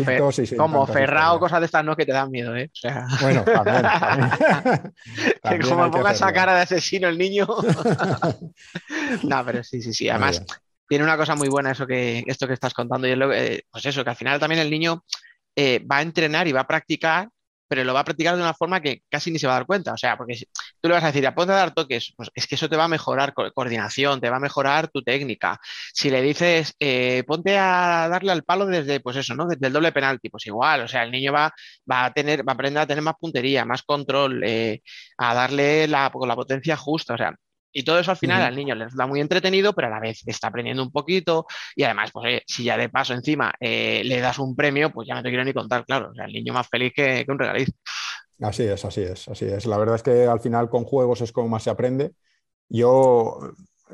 S3: como Ferrao, cosas de estas no que te dan miedo, ¿eh?
S5: Bueno, también.
S3: que como ponga esa cara de asesino el niño. no, pero sí, sí, sí. Además, tiene una cosa muy buena eso que, esto que estás contando, y es lo que, pues eso, que al final también el niño eh, va a entrenar y va a practicar, pero lo va a practicar de una forma que casi ni se va a dar cuenta. O sea, porque si, tú le vas a decir, ponte a dar toques, pues es que eso te va a mejorar coordinación, te va a mejorar tu técnica. Si le dices, eh, ponte a darle al palo desde, pues eso, ¿no? Desde el doble penalti, pues igual, o sea, el niño va, va a tener, va a aprender a tener más puntería, más control, eh, a darle la, la potencia justa. O sea, y todo eso al final al niño le da muy entretenido, pero a la vez está aprendiendo un poquito y además, pues si ya de paso encima eh, le das un premio, pues ya no te quiero ni contar, claro, o sea, el niño más feliz que, un regaliz.
S5: Así es, así es, así es. La verdad es que al final con juegos es como más se aprende. Yo,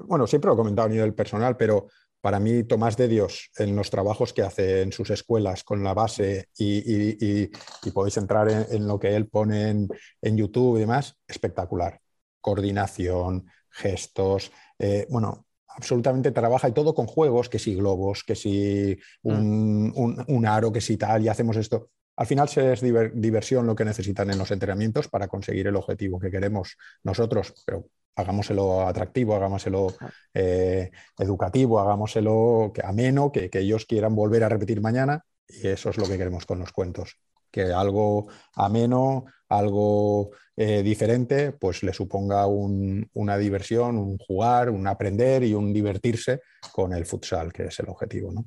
S5: bueno, siempre lo he comentado a nivel personal, pero para mí Tomás de Dios en los trabajos que hace en sus escuelas con la base y, podéis entrar en, lo que él pone en, en YouTube y demás, espectacular. Coordinación, gestos, eh, bueno, absolutamente trabaja y todo con juegos, que si globos, que si mm. un, aro, que si tal, y hacemos esto. Al final es diversión lo que necesitan en los entrenamientos para conseguir el objetivo que queremos nosotros, pero hagámoselo atractivo, hagámoselo eh, educativo, hagámoselo ameno, que, que ellos quieran volver a repetir mañana, y eso es lo que queremos con los cuentos que algo ameno, algo eh, diferente, pues le suponga una diversión, un jugar, un aprender y un divertirse con el futsal, que es el objetivo, ¿no?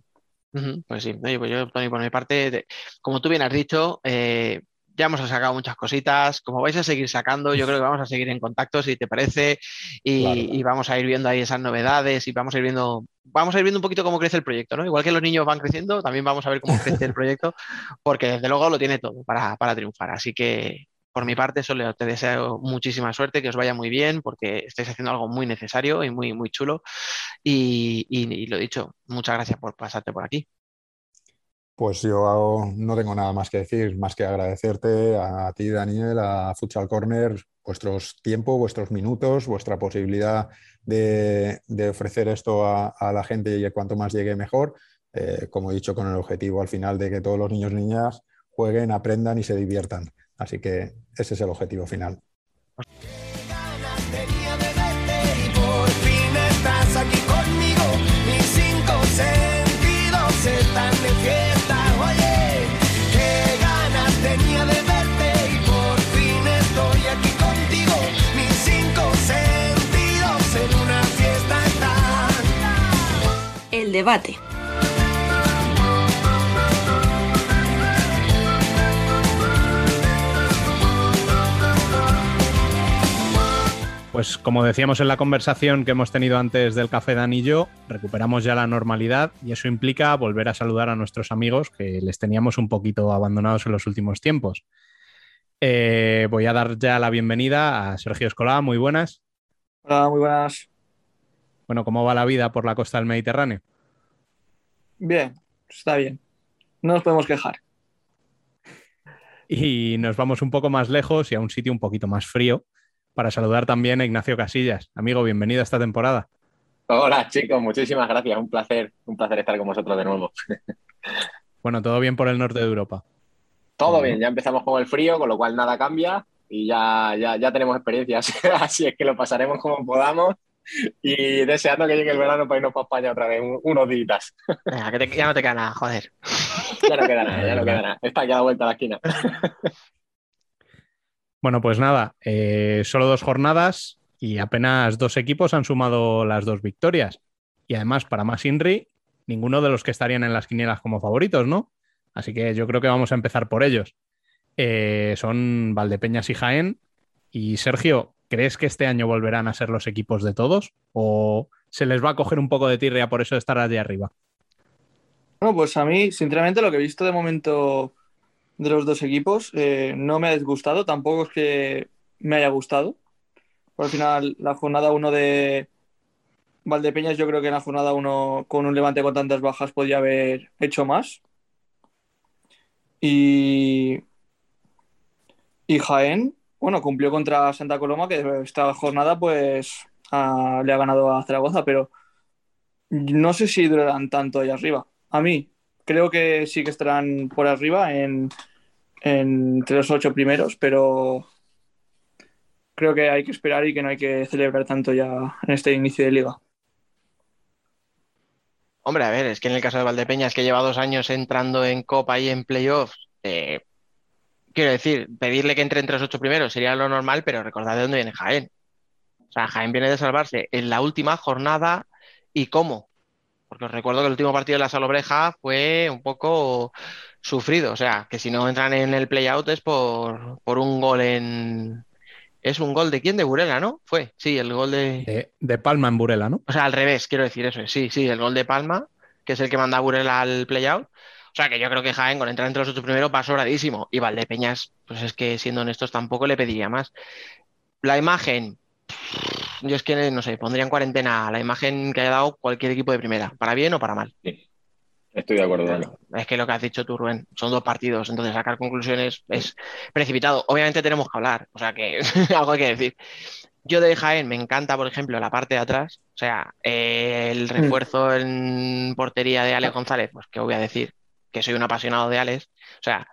S3: Pues sí, pues yo, Tony, por mi parte, como tú bien has dicho, eh, ya hemos sacado muchas cositas, como vais a seguir sacando, yo creo que vamos a seguir en contacto, si te parece, y, vamos a ir viendo ahí esas novedades y vamos a ir viendo, vamos a ir viendo un poquito cómo crece el proyecto, ¿no? Igual que los niños van creciendo, también vamos a ver cómo crece el proyecto, porque desde luego lo tiene todo para, triunfar. Así que por mi parte, solo te deseo muchísima suerte, que os vaya muy bien, porque estáis haciendo algo muy necesario y muy, muy chulo. Y, lo dicho, muchas gracias por pasarte por aquí.
S5: Pues yo no tengo nada más que decir, más que agradecerte a ti, Daniel, a Futsal Corner, vuestros tiempos, vuestros minutos, vuestra posibilidad de, ofrecer esto a, la gente y cuanto más llegue mejor. Eh, como he dicho, con el objetivo al final de que todos los niños y niñas jueguen, aprendan y se diviertan. Así que ese es el objetivo final.
S4: debate.
S1: Pues como decíamos en la conversación que hemos tenido antes del café Dan y yo, recuperamos ya la normalidad y eso implica volver a saludar a nuestros amigos que les teníamos un poquito abandonados en los últimos tiempos. Eh, voy a dar ya la bienvenida a Sergio Escolá, muy buenas.
S6: Hola, muy buenas.
S1: Bueno, ¿cómo va la vida por la costa del Mediterráneo?
S6: Bien, está bien. No nos podemos quejar.
S1: Y nos vamos un poco más lejos y a un sitio un poquito más frío para saludar también a Ignacio Casillas. Amigo, bienvenido a esta temporada.
S7: Hola chicos, muchísimas gracias. Un placer, un placer estar con vosotros de nuevo.
S1: Bueno, todo bien por el norte de Europa.
S7: Todo bien, ya empezamos con el frío, con lo cual nada cambia y ya, ya, ya tenemos experiencias. Así es que lo pasaremos como podamos y deseando que llegue el verano para irnos para España otra vez, unos días.
S3: ya no te queda nada, joder.
S7: Ya no queda nada, ya no queda nada. Está aquí a la vuelta a la esquina.
S1: Bueno, pues nada, eh, solo dos jornadas y apenas dos equipos han sumado las dos victorias. Y además, para más Inri, ninguno de los que estarían en las quinielas como favoritos, ¿no? Así que yo creo que vamos a empezar por ellos. Eh, son Valdepeñas y Jaén. Y Sergio, ¿crees que este año volverán a ser los equipos de todos? ¿O se les va a coger un poco de tirria por eso de estar allí arriba?
S6: Bueno, pues a mí, sinceramente, lo que he visto de momento de los dos equipos eh, no me ha disgustado, tampoco es que me haya gustado. Por al final, la jornada 1 de Valdepeñas, yo creo que en la jornada 1, con un levante con tantas bajas, podía haber hecho más. Y, y Jaén, bueno, cumplió contra Santa Coloma, que esta jornada pues le ha ganado a Zaragoza, pero no sé si durarán tanto ahí arriba. A mí, creo que sí que estarán por arriba en, entre los ocho primeros, pero creo que hay que esperar y que no hay que celebrar tanto ya en este inicio de liga.
S3: Hombre, a ver, es que en el caso de Valdepeñas, que lleva dos años entrando en Copa y en playoffs, eh, quiero decir, pedirle que entre entre los ocho primeros sería lo normal, pero recordad de dónde viene Jaén. O sea, Jaén viene de salvarse en la última jornada y cómo. Porque os recuerdo que el último partido de la Salobreja fue un poco sufrido. O sea, que si no entran en el playout es por, por un gol en. ¿Es un gol de quién? De Burela, ¿no? Fue, sí, el gol
S1: de... de. Palma en Burela, ¿no?
S3: O sea, al revés, quiero decir eso. Sí, sí, el gol de Palma, que es el que manda a Burela al playout. O sea que yo creo que Jaén con entrar entre los ocho primeros va sobradísimo. Y Valdepeñas, pues es que siendo honestos tampoco le pediría más. La imagen, yo es que no sé, pondría en cuarentena la imagen que haya dado cualquier equipo de primera, para bien o para mal.
S7: Estoy de acuerdo,
S3: Es que lo que has dicho tú, Rubén, son dos partidos, entonces sacar conclusiones es precipitado. Obviamente tenemos que hablar, o sea que algo hay que decir. Yo de Jaén me encanta, por ejemplo, la parte de atrás, o sea, el mm. refuerzo en portería de Ale González, pues que voy a decir, que soy un apasionado de Alex, o sea,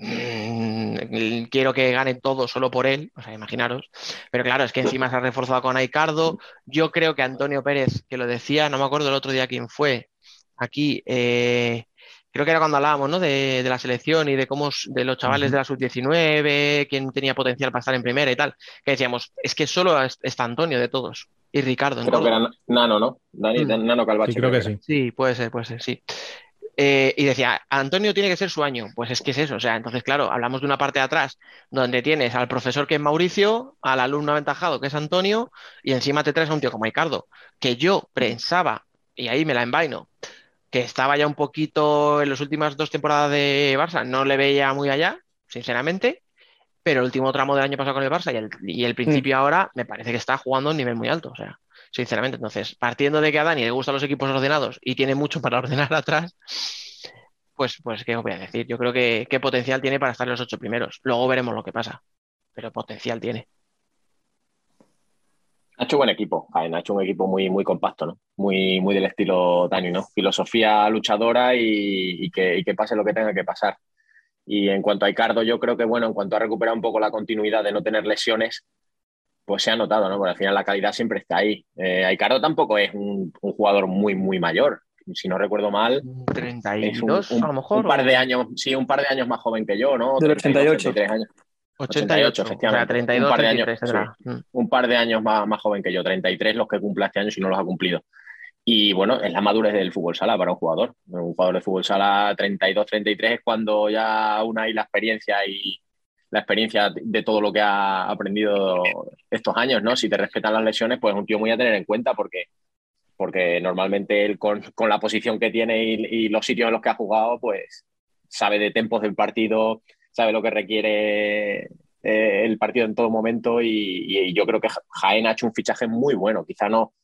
S3: mm, quiero que gane todo solo por él, o sea, imaginaros. Pero claro, es que encima se ha reforzado con Aicardo. Yo creo que Antonio Pérez, que lo decía, no me acuerdo el otro día quién fue, aquí, eh, creo que era cuando hablábamos ¿no? de, la selección y de cómo de los chavales de la sub-19, quién tenía potencial para estar en primera y tal, que decíamos, es que solo está Antonio de todos. Y Ricardo.
S7: Creo que era Nano, ¿no? Dani, mm. Nano Calvache.
S1: Sí, creo que sí.
S3: Sí, puede ser, puede ser, sí. Eh, y decía, Antonio tiene que ser su año. Pues es que es eso. O sea, entonces, claro, hablamos de una parte de atrás donde tienes al profesor que es Mauricio, al alumno aventajado que es Antonio, y encima te traes a un tío como Ricardo, que yo pensaba, y ahí me la envaino, que estaba ya un poquito en las últimas dos temporadas de Barça, no le veía muy allá, sinceramente, pero el último tramo del año pasado con el Barça y el, y el principio mm. ahora me parece que está jugando a un nivel muy alto. O sea, sinceramente. Entonces, partiendo de que a Dani le gustan los equipos ordenados y tiene mucho para ordenar atrás, pues, pues, ¿qué os voy a decir? Yo creo que qué potencial tiene para estar en los ocho primeros. Luego veremos lo que pasa, pero potencial tiene.
S7: Ha hecho buen equipo, ha hecho un equipo muy, muy compacto, ¿no? Muy, muy del estilo Dani, ¿no? Filosofía luchadora y, que, y, que, pase lo que tenga que pasar. Y en cuanto a Icardo, yo creo que, bueno, en cuanto a recuperar un poco la continuidad de no tener lesiones, pues se ha notado, ¿no? Porque al final la calidad siempre está ahí. Eh, Icardo tampoco es un, un, jugador muy, muy mayor. Si no recuerdo mal,
S3: 32 un, a lo mejor.
S7: Un par de años, sí, un par de años más joven que yo, ¿no?
S6: Del 88.
S7: 33 años.
S3: 88, 88 efectivamente. O sea, 32,
S7: un par de
S3: 33,
S7: años, sí, un par de años más, más, joven que yo, 33 los que cumple este año si no los ha cumplido. Y bueno, es la madurez del fútbol sala para un jugador. Un jugador de fútbol sala 32, 33 es cuando ya una y la experiencia y la experiencia de todo lo que ha aprendido estos años, ¿no? Si te respetan las lesiones, pues es un tío muy a tener en cuenta porque, porque normalmente con, con la posición que tiene y, los sitios en los que ha jugado, pues sabe de tempos del partido, sabe lo que requiere eh, el partido en todo momento y, yo creo que Jaén ha hecho un fichaje muy bueno, quizá no,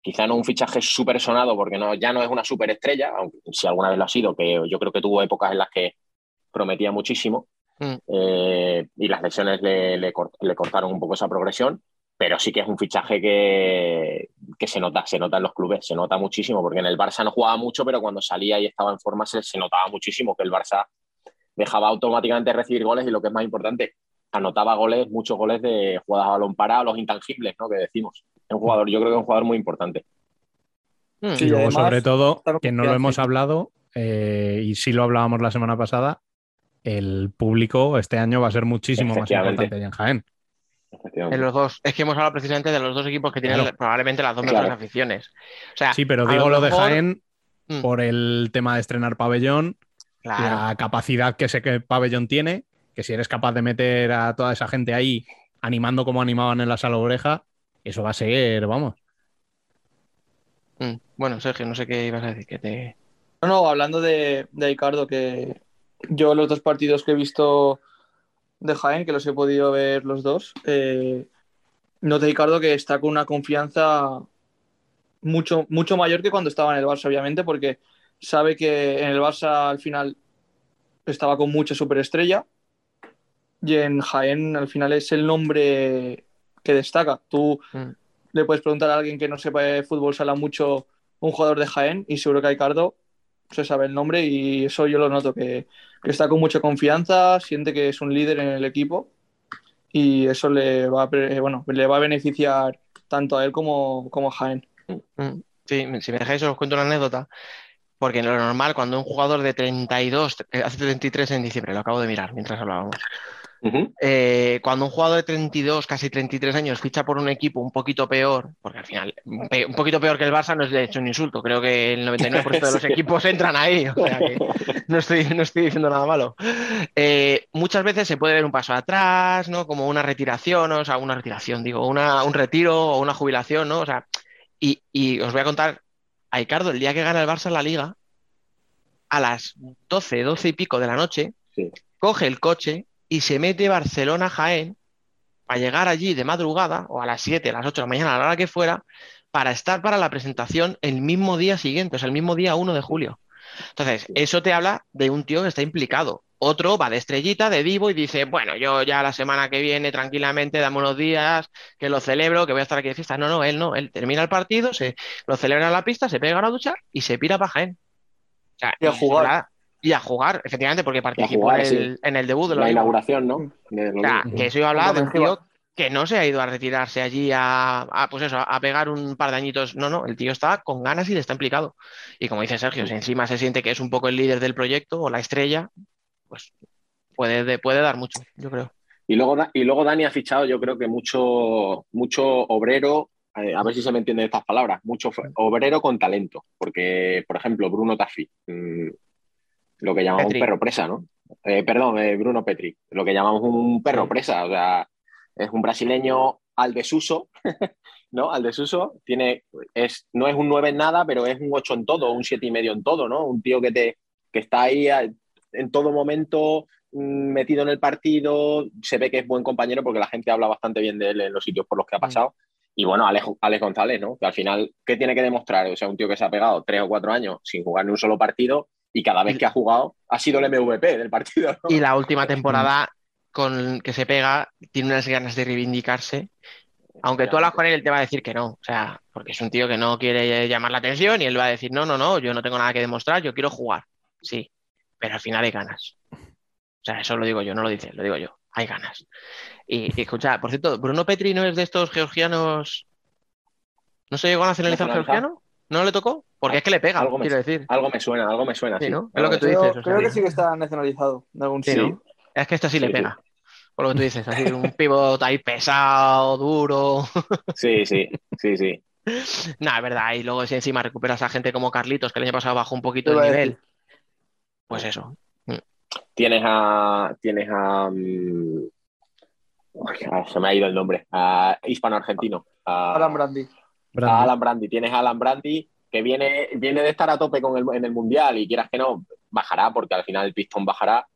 S7: quizá no un fichaje súper sonado porque no, ya no es una súper estrella, aunque si alguna vez lo ha sido, que yo creo que tuvo épocas en las que prometía muchísimo mm. eh, y las lesiones le, le, le, cortaron un poco esa progresión, pero sí que es un fichaje que, que, se nota, se nota en los clubes, se nota muchísimo, porque en el Barça no jugaba mucho, pero cuando salía y estaba en forma se, se notaba muchísimo que el Barça dejaba automáticamente recibir goles y lo que es más importante, anotaba goles, muchos goles de jugadas a balón parado, los intangibles, ¿no? Que decimos. Es un jugador, yo creo que es un jugador muy importante.
S1: Sí, y luego, además, sobre todo, que no lo hemos hablado, eh, y sí lo hablábamos la semana pasada, el público este año va a ser muchísimo más importante en Jaén.
S3: En los dos, es que hemos hablado precisamente de los dos equipos que tienen claro. probablemente las dos mejores claro. aficiones. O sea,
S1: sí, pero digo lo, lo, de Jaén mm. por el tema de estrenar pabellón, claro. la capacidad que ese pabellón tiene, que si eres capaz de meter a toda esa gente ahí animando como animaban en la sala oreja, eso va a ser, vamos.
S3: Mm. Bueno, Sergio, no sé qué ibas a decir, que te...
S6: No, no, hablando de, de Ricardo, que yo los dos partidos que he visto de Jaén, que los he podido ver los dos, eh, noté Ricardo que está con una confianza mucho, mucho mayor que cuando estaba en el Barça, obviamente, porque sabe que en el Barça al final estaba con mucha superestrella y en Jaén al final es el nombre que destaca. Tú mm. le puedes preguntar a alguien que no sepa de fútbol sala mucho un jugador de Jaén y seguro que Ricardo se sabe el nombre y eso yo lo noto, que, que, está con mucha confianza, siente que es un líder en el equipo y eso le va a, bueno, le va a beneficiar tanto a él como, como a Jaén.
S3: Mm. Sí, si me dejáis os cuento una anécdota, porque lo normal cuando un jugador de 32, hace 33 en diciembre, lo acabo de mirar mientras hablábamos, Uh -huh. eh, cuando un jugador de 32, casi 33 años ficha por un equipo un poquito peor, porque al final un poquito peor que el Barça no es de hecho un insulto, creo que el 99% de los equipos entran ahí, o sea que no estoy, no estoy diciendo nada malo. Eh, muchas veces se puede ver un paso atrás, ¿no? Como una retiración, o sea, una retiración, digo, una, un retiro o una jubilación, ¿no? O sea, y, y os voy a contar a Ricardo, el día que gana el Barça en la Liga, a las 12, 12 y pico de la noche, sí. coge el coche y se mete Barcelona-Jaén para llegar allí de madrugada o a las 7, a las 8 de la mañana, a la hora que fuera, para estar para la presentación el mismo día siguiente, o sea, el mismo día 1 de julio. Entonces, eso te habla de un tío que está implicado. Otro va de estrellita, de vivo y dice, bueno, yo ya la semana que viene tranquilamente, dame unos días, que lo celebro, que voy a estar aquí de fiesta. No, no, él no, él termina el partido, se lo celebra en la pista, se pega a la ducha y se pira para Jaén. O sea,
S6: y a jugar.
S3: Y a jugar, efectivamente, porque participó jugar, en, el, sí. en, el, debut de
S7: la inauguración, ¿no?
S3: De o sea, que eso iba a hablar de un tío que no se ha ido a retirarse allí a, a, pues eso, a pegar un par de añitos. No, no, el tío está con ganas y le está implicado. Y como dice Sergio, si encima se siente que es un poco el líder del proyecto o la estrella, pues puede, puede dar mucho, yo creo.
S7: Y luego, y luego Dani ha fichado, yo creo que mucho, mucho obrero eh, a ver si se me entienden estas palabras, mucho obrero con talento, porque, por ejemplo, Bruno Taffi, mmm, lo que llamamos Petri. un perro presa, ¿no? Eh, perdón, eh, Bruno Petri, lo que llamamos un perro presa, o sea, es un brasileño al desuso, ¿no? Al desuso, tiene, es, no es un 9 en nada, pero es un 8 en todo, un 7 y medio en todo, ¿no? Un tío que, te, que está ahí en todo momento mm, metido en el partido, se ve que es buen compañero porque la gente habla bastante bien de él en los sitios por los que ha pasado. Y bueno, Alex, Alex González, ¿no? Que al final, ¿qué tiene que demostrar? O sea, un tío que se ha pegado tres o cuatro años sin jugar ni un solo partido, Y cada vez que ha jugado ha sido el MVP del partido. ¿no?
S3: Y la última temporada con que se pega tiene unas ganas de reivindicarse. Aunque tú hablas con él, él te va a decir que no. O sea, porque es un tío que no quiere llamar la atención y él va a decir, no, no, no, yo no tengo nada que demostrar, yo quiero jugar. Sí, pero al final hay ganas. O sea, eso lo digo yo, no lo dice, lo digo yo. Hay ganas. Y, y escucha, por cierto, Bruno Petri no es de estos georgianos. ¿No se llegó a nacionalizar
S7: ¿Nacionalizar?
S3: georgiano? ¿No le tocó? Porque es que le pega,
S7: Algo me,
S3: quiero decir.
S7: algo me suena, algo me suena.
S3: Sí,
S7: sí.
S3: ¿no? Es
S7: Algo
S3: lo que
S7: me
S3: tú
S7: suena.
S3: dices.
S6: Creo,
S3: o sea,
S6: creo que
S3: sí.
S6: que está nacionalizado de algún
S3: Sí,
S6: sitio.
S3: ¿no? Es que este sí le
S7: Sí,
S3: pega. Por lo que tú dices, así un pivot ahí pesado, duro.
S7: Sí, sí, sí, sí.
S3: No, es verdad. Y luego si encima recuperas a gente como Carlitos, que el año pasado bajó un poquito
S6: a
S3: nivel, pues eso.
S7: Tienes a. Tienes a. mm, uy, ah, se me ha ido el nombre. A hispano-argentino. A,
S6: Alan Brandy.
S7: A Alan Brandy. Tienes a Alan Brandy que viene, viene de estar a tope con el, en el mundial y quieras que no, bajará porque al final el pistón bajará.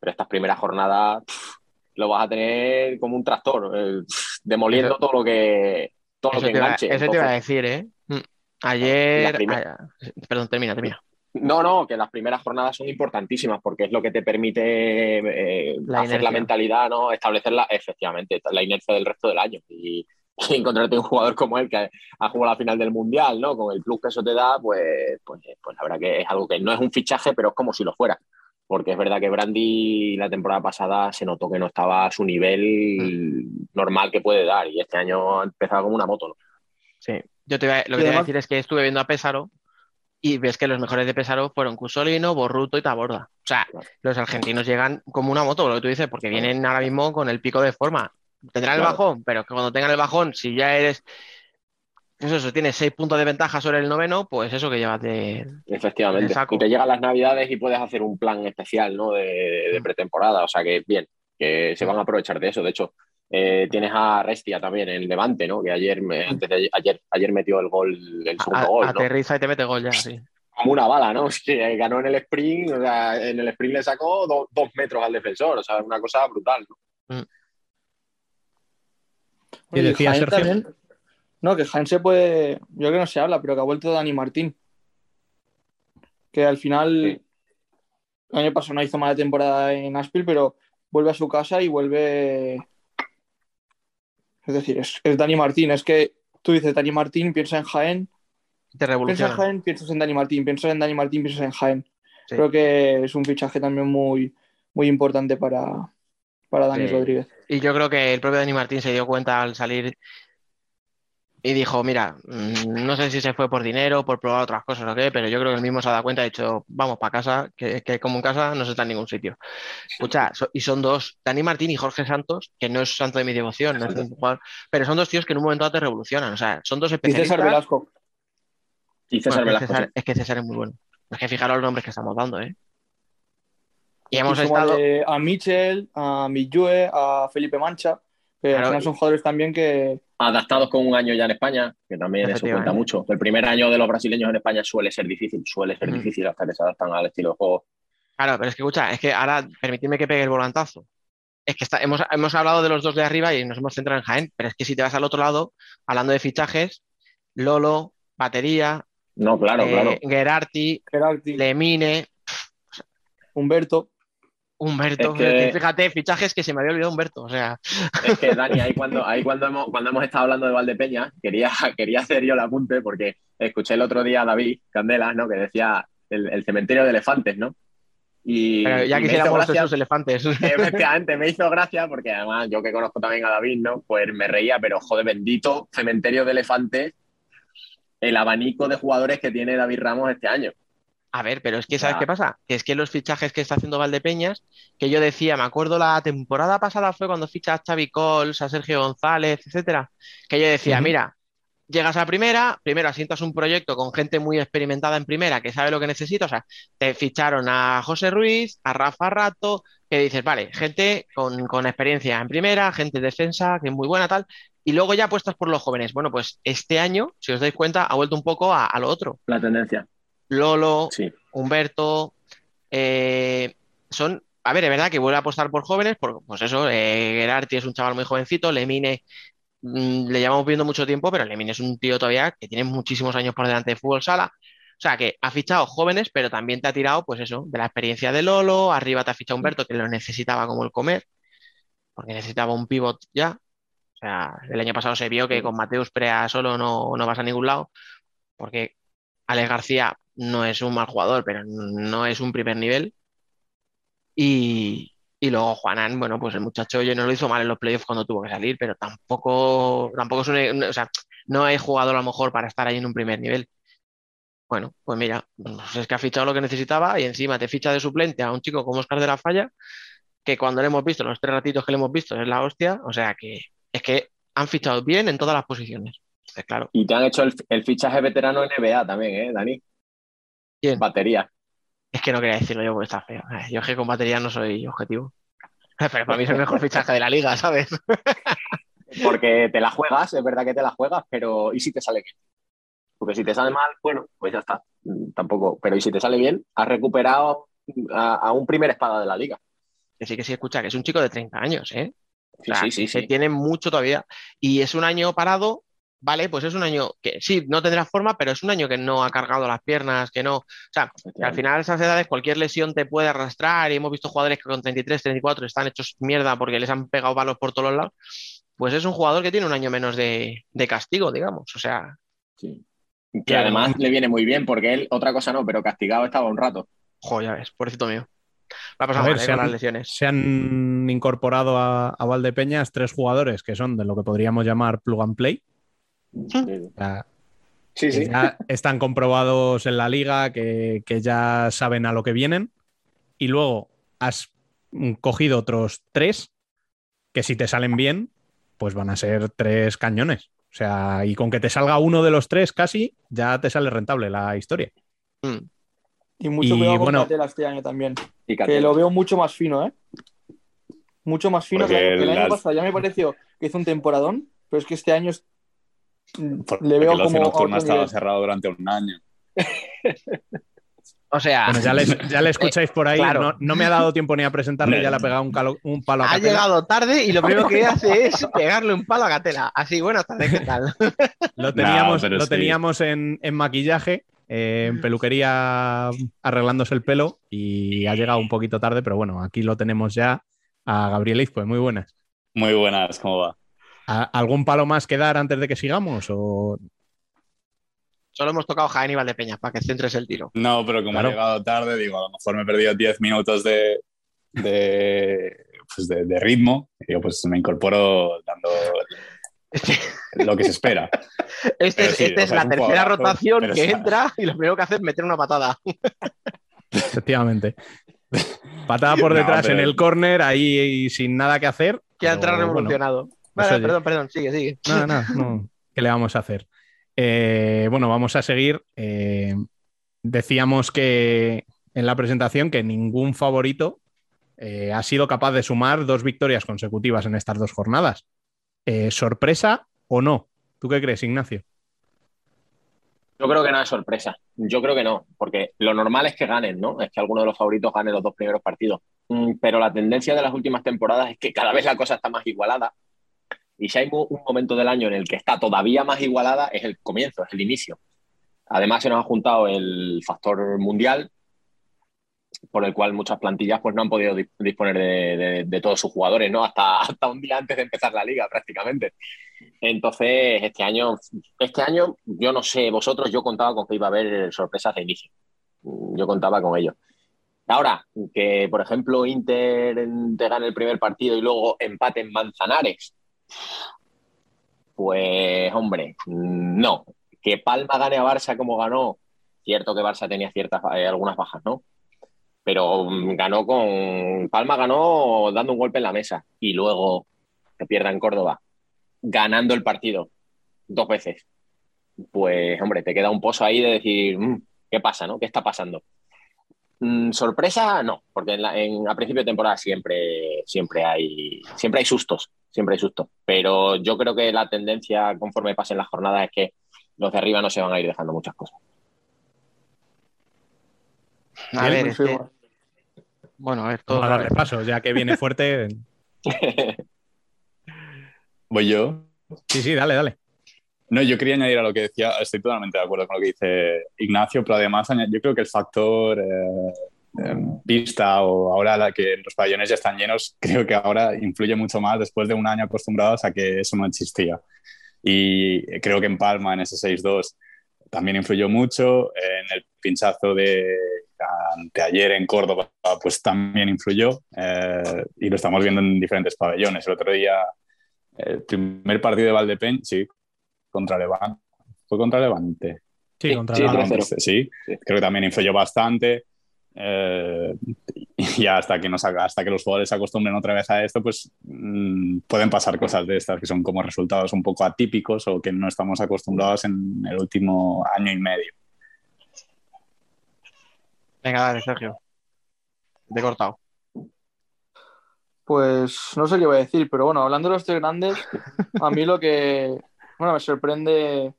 S7: Pero estas primeras jornadas pff, lo vas a tener como un tractor, eh, pff, demoliendo
S3: Eso-
S7: todo lo que. Todo lo que
S3: te, iba,
S7: enganche.
S3: eso te iba a
S7: Entonces,
S3: decir, ¿eh? Mm. Ayer.
S7: La primera-
S3: ah, perdón, termina, termina.
S7: No, no, que las primeras jornadas son importantísimas porque es lo que te permite eh,
S3: La
S7: hacer la mentalidad, ¿no? Establecerla, efectivamente, la inercia del resto del año. Y, y encontrarte un jugador como él que ha jugado la final del Mundial, ¿no? Con el plus que eso te da, pues, pues, pues la verdad que es algo que no es un fichaje, pero es como si lo fuera. Porque es verdad que Brandy la temporada pasada se notó que no estaba a su nivel normal que puede dar. Y este año ha empezado como una moto, ¿no?
S3: Sí. Yo te iba- lo que te iba a decir es que estuve viendo a Pesaro y ves que los mejores de Pesaro fueron Cusolino, Borruto y Taborda. O sea,
S7: Claro.
S3: los argentinos llegan como una moto, lo que tú dices, porque vienen ahora mismo con el pico de forma. Tendrán el bajón, pero que cuando tengan el bajón, si ya eres. pues Eso, eso, tienes seis puntos de ventaja sobre el noveno, pues eso que llevas de.
S7: Efectivamente.
S3: Saco.
S7: Y te llegan las navidades y puedes hacer un plan especial, ¿no? De, de pretemporada. O sea que bien, que se van a aprovechar de eso. De hecho, eh, tienes a Restia también en Levante, ¿no? Que ayer, me- antes de ayer, ayer metió el gol, el segundo gol, ¿no?
S3: aterriza y te mete gol ya, sí.
S7: Como una bala, ¿no? Es que ganó en el sprint, o sea, en el sprint le sacó do- dos metros al defensor. O sea, una cosa brutal, ¿no?
S1: ¿Qué decía
S6: Jaén
S1: Sergio?
S6: también- no, que Jaén se puede. Yo creo que no se habla, pero que ha vuelto Dani Martín. Que al final. El año pasado no hizo mala temporada en Aspil, pero vuelve a su casa y vuelve. Es decir, es, es Dani Martín. Es que tú dices Dani Martín, piensa en Jaén.
S3: Te
S6: Piensas en. Jaén, piensas en Dani Martín. Piensas en Dani Martín, piensas en Jaén.
S3: Sí.
S6: Creo que es un fichaje también muy, muy importante para, para Dani
S3: Sí.
S6: Rodríguez.
S3: Y yo creo que el propio Dani Martín se dio cuenta al salir y dijo, mira, mm, no sé si se fue por dinero, por probar otras cosas o qué, pero yo creo que él mismo se ha dado cuenta y ha dicho, vamos para casa, que, que como en casa no se está en ningún sitio. Escucha, so- y son dos, Dani Martín y Jorge Santos, que no es santo de mi devoción, no es un jugador, pero son dos tíos que en un momento dado te revolucionan, o sea, son dos
S6: Y
S3: especialistas.
S6: César Velasco.
S7: Y César
S3: Bueno, es,
S7: Velasco,
S3: César, es que César es muy bueno. Es que fijaros los nombres que estamos dando, ¿eh? Y hemos estado...
S6: a Michel, a Millue, a Felipe Mancha, que
S3: Claro,
S6: al final son jugadores también que
S7: Adaptados con un año ya en España, que también eso cuenta mucho. El primer año de los brasileños en España suele ser difícil, suele ser
S3: Mm.
S7: difícil hasta que se adaptan al estilo de juego.
S3: Claro, pero es que escucha, es que ahora permitidme que pegue el volantazo. Es que está- hemos, hemos hablado de los dos de arriba y nos hemos centrado en Jaén, pero es que si te vas al otro lado, hablando de fichajes, Lolo, batería,
S7: No, claro,
S3: eh,
S7: claro.
S3: Gerardi,
S6: Gerardi,
S3: Lemine,
S6: Humberto.
S3: Humberto.
S7: Es que-
S3: Fíjate, fichajes que se me había olvidado Humberto. O sea,
S7: Es que, Dani, ahí cuando, ahí cuando, hemos, cuando hemos estado hablando de Valdepeña, quería, quería hacer yo el apunte porque escuché el otro día a David Candelas, ¿no? Que decía el, el cementerio de elefantes, ¿no? Y,
S3: pero ya quisiéramos esos elefantes.
S7: Efectivamente, me hizo gracia porque además yo que conozco también a David, ¿no? Pues me reía, pero joder, bendito cementerio de elefantes, el abanico de jugadores que tiene David Ramos este año.
S3: A ver, pero es que ¿sabes
S7: Ya.
S3: qué pasa? Que es que los fichajes que está haciendo Valdepeñas, que yo decía, me acuerdo la temporada pasada fue cuando ficha a Xavi Cols, a Sergio González, etcétera, que yo decía, mira, llegas a primera, primero asientas un proyecto con gente muy experimentada en primera que sabe lo que necesita, o sea, te ficharon a José Ruiz, a Rafa Rato, que dices, vale, gente con, con experiencia en primera, gente de defensa, que es muy buena, tal, y luego ya apuestas por los jóvenes. Bueno, pues este año, si os dais cuenta, ha vuelto un poco a, a lo otro.
S7: La tendencia.
S3: Lolo,
S7: Sí.
S3: Humberto, eh, son, a ver, es verdad que vuelve a apostar por jóvenes, por, pues eso, eh, Gerardi es un chaval muy jovencito, Lemine mm, le llevamos viendo mucho tiempo, pero Lemine es un tío todavía que tiene muchísimos años por delante de fútbol sala. O sea, que ha fichado jóvenes, pero también te ha tirado, pues eso, de la experiencia de Lolo, arriba te ha fichado Humberto, que lo necesitaba como el comer, porque necesitaba un pivot ya. O sea, el año pasado se vio que con Mateus Prea solo no, no vas a ningún lado, porque Alex García no es un mal jugador, pero no es un primer nivel. Y, y luego Juanan, bueno, pues el muchacho yo no lo hizo mal en los playoffs cuando tuvo que salir, pero tampoco, tampoco es un, o sea, no hay jugador a lo mejor para estar ahí en un primer nivel. Bueno, pues mira, pues es que ha fichado lo que necesitaba y encima te ficha de suplente a un chico como Oscar de la Falla, que cuando le hemos visto, los tres ratitos que le hemos visto, es la hostia. O sea que es que han fichado bien en todas las posiciones. Claro.
S7: Y te han hecho el, el fichaje veterano NBA también, ¿eh, Dani?
S3: ¿Quién?
S7: Batería.
S3: Es que no quería decirlo yo porque está feo. Yo es que con batería no soy objetivo. Pero para mí es el mejor fichaje de la liga, ¿sabes?
S7: Porque te la juegas, es verdad que te la juegas, pero ¿y si te sale bien? Porque si te sale mal, bueno, pues ya está. Tampoco. Pero ¿y si te sale bien? Has recuperado a, a un primer espada de la liga.
S3: Que sí, que sí, escucha, que es un chico de 30 años, ¿eh? O
S7: Sí,
S3: sea,
S7: sí, sí, sí.
S3: tiene mucho todavía. Y es un año parado, vale, pues es un año que sí, no tendrá forma, pero es un año que no ha cargado las piernas, que no. O sea, que al final a esas edades cualquier lesión te puede arrastrar y hemos visto jugadores que con 33, 34 están hechos mierda porque les han pegado palos por todos los lados. Pues es un jugador que tiene un año menos de, de castigo, digamos. O sea,
S7: Sí. Que además le viene muy bien porque él, otra cosa no, pero castigado estaba un rato.
S3: joder, ya ves, pobrecito mío. La ha
S1: A
S3: pasado
S1: ver,
S3: mal, ¿eh?
S1: se
S3: con
S1: han-
S3: las lesiones.
S1: Se han incorporado a, a Valdepeñas tres jugadores que son de lo que podríamos llamar plug and play.
S7: Sí, sí.
S1: que
S7: sí.
S1: ya están comprobados en la liga, que, que ya saben a lo que vienen. Y luego has cogido otros tres que si te salen bien, pues van a ser tres cañones. O sea, y con que te salga uno de los tres casi, ya te sale rentable la historia.
S3: Mm.
S6: Y mucho
S1: Y
S6: cuidado con
S1: bueno-
S6: Catela este año también.
S7: Y
S6: Que lo veo mucho más fino, ¿eh? Mucho más fino
S8: Porque
S6: que el, año
S8: las-
S6: pasado. Ya me pareció que hizo un temporadón, pero es que este año es-
S8: Porque
S6: le veo como. a
S8: nocturno ha
S6: otro
S8: estado
S6: nivel.
S8: cerrado durante un año.
S3: O sea,
S1: Bueno, ya, les- ya le escucháis por ahí.
S3: Claro.
S1: No, no me ha dado tiempo ni a presentarle, ya le ha pegado un, calo- un palo a
S3: ha llegado tarde y lo primero que hace es pegarle un palo a Gatela. Así, buenas tardes, ¿qué tal?
S1: Lo teníamos, lo
S8: sí.
S1: teníamos en, en maquillaje, eh, en peluquería arreglándose el pelo y ha llegado un poquito tarde, pero bueno, aquí lo tenemos ya a Gabriel Izpo, muy buenas.
S8: Muy buenas, ¿cómo va?
S1: ¿A- ¿Algún palo más que dar antes de que sigamos? O...
S3: Solo hemos tocado Jaén y Valdepeñas para que centres el tiro.
S8: No, pero como
S1: Claro.
S8: he llegado tarde, digo, a lo mejor me he perdido 10 minutos de, de, pues de, de ritmo. Y yo pues me incorporo dando
S3: Este,
S8: lo que se espera.
S3: este
S8: Pero
S3: es,
S8: sí,
S3: este
S8: o
S3: es
S8: sea,
S3: la
S8: es
S3: tercera rotación que
S8: está-
S3: entra y lo primero que hace es meter una patada.
S1: Efectivamente. Patada por
S8: No,
S1: detrás
S8: pero-
S1: en el córner, ahí y sin nada que hacer.
S3: Que ha entrado revolucionado. Vale, perdón, perdón, sigue, sigue.
S1: Nada, nada, no. ¿Qué le vamos a hacer? Eh, bueno, vamos a seguir. Eh, decíamos que en la presentación que ningún favorito eh, ha sido capaz de sumar dos victorias consecutivas en estas dos jornadas. Eh, ¿Sorpresa o no? ¿Tú qué crees, Ignacio?
S7: Yo creo que no es sorpresa. Yo creo que no, porque lo normal es que ganen, ¿no? Es que alguno de los favoritos gane los dos primeros partidos. Mm, Pero la tendencia de las últimas temporadas es que cada vez la cosa está más igualada. Y si hay un momento del año en el que está todavía más igualada, es el comienzo, es el inicio. Además, se nos ha juntado el factor mundial, por el cual muchas plantillas pues, no han podido dis- disponer de, de- de todos sus jugadores, ¿no? Hasta, hasta un día antes de empezar la liga, prácticamente. Entonces, este año, este año, yo no sé, vosotros, yo contaba con que iba a haber sorpresas de inicio. Yo contaba con ello. Ahora, que por ejemplo Inter te gane el primer partido y luego empate en Manzanares, pues hombre, no. Que Palma gane a Barça como ganó, cierto que Barça tenía ciertas, eh, algunas bajas, ¿no? Pero mm, ganó con. Palma ganó dando un golpe en la mesa y luego que pierda en Córdoba, ganando el partido dos veces. Pues, hombre, te queda un pozo ahí de decir, "Mm, ¿qué pasa, no? ¿Qué está pasando? Mm, sorpresa, no, porque en la- en- a principio de temporada siempre, siempre, hay, siempre hay sustos, siempre hay sustos. Pero yo creo que la tendencia conforme pasen las jornadas es que los de arriba no se van a ir dejando muchas cosas.
S3: A ver, es que-
S6: Confirmo.
S3: bueno, a ver, todo.
S1: Vamos a darle paso, ya que viene fuerte.
S8: Voy yo.
S1: Sí, sí, dale, dale.
S8: No, yo quería añadir a lo que decía, estoy totalmente de acuerdo con lo que dice Ignacio, pero además yo creo que el factor eh, em, pista o ahora la que los pabellones ya están llenos, creo que ahora influye mucho más después de un año acostumbrados a que eso no existía. Y creo que en Palma, en ese 6-2, también influyó mucho. En el pinchazo de ayer en Córdoba, pues también influyó. Eh, y lo estamos viendo en diferentes pabellones. El otro día, el primer partido de Valdepeñ, sí, contra Levante. ¿Fue contra Levante?
S1: Sí, contra Levante.
S8: Sí, creo que también influyó bastante. Eh, y hasta que, nos, hasta que los jugadores se acostumbren otra vez a esto, pues mm, pueden pasar cosas de estas que son como resultados un poco atípicos o que no estamos acostumbrados en el último año y medio.
S3: Venga, dale, Sergio. De cortado.
S6: Pues no sé qué voy a decir, pero bueno, hablando de los tres grandes, a mí lo que bueno, me sorprende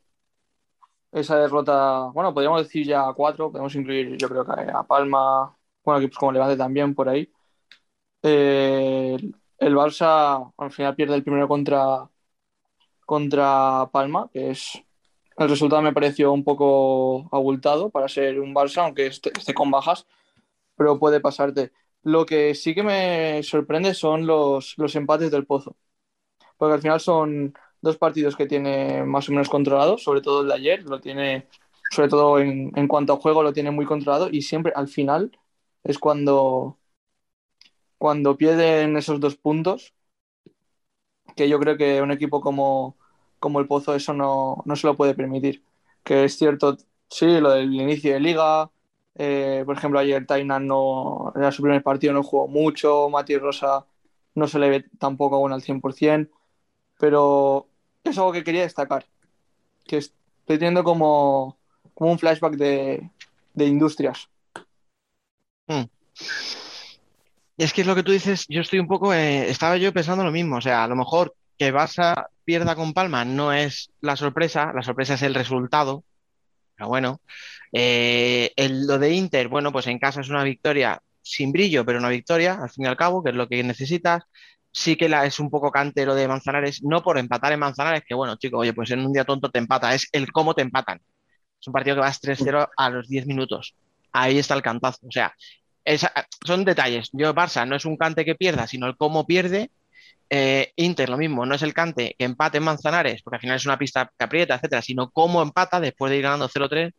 S6: esa derrota, bueno, podríamos decir ya cuatro, podemos incluir yo creo que a Palma, bueno, equipos como Levante también por ahí. Eh, el Barça al final pierde el primero contra, contra Palma, que es el resultado me pareció un poco abultado para ser un Barça, aunque esté, con bajas, pero puede pasarte. Lo que sí que me sorprende son los, los empates del Pozo, porque al final son dos partidos que tiene más o menos controlados, sobre todo el de ayer, lo tiene, sobre todo en, en cuanto a juego, lo tiene muy controlado y siempre al final es cuando, cuando pierden esos dos puntos, que yo creo que un equipo como, como el Pozo eso no, no se lo puede permitir. Que es cierto, sí, lo del inicio de liga, eh, por ejemplo, ayer Tainan no, era su primer partido, no jugó mucho, Mati Rosa no se le ve tampoco aún al 100%, pero es algo que quería destacar, que estoy teniendo como, como un flashback de, de industrias.
S3: Hmm. Es que es lo que tú dices, yo estoy un poco, eh, estaba yo pensando lo mismo, o sea, a lo mejor que Barça pierda con Palma no es la sorpresa, la sorpresa es el resultado, pero bueno, eh, el, lo de Inter, bueno, pues en casa es una victoria sin brillo, pero una victoria, al fin y al cabo, que es lo que necesitas sí que la, es un poco cantero de Manzanares, no por empatar en Manzanares, que bueno, chico, oye, pues en un día tonto te empata, es el cómo te empatan. Es un partido que vas 3-0 a los 10 minutos. Ahí está el cantazo. O sea, son detalles. Yo, Barça, no es un cante que pierda, sino el cómo pierde. Eh, Inter, lo mismo, no es el cante que empate en Manzanares, porque al final es una pista que aprieta, etcétera, sino cómo empata después de ir ganando 0-3.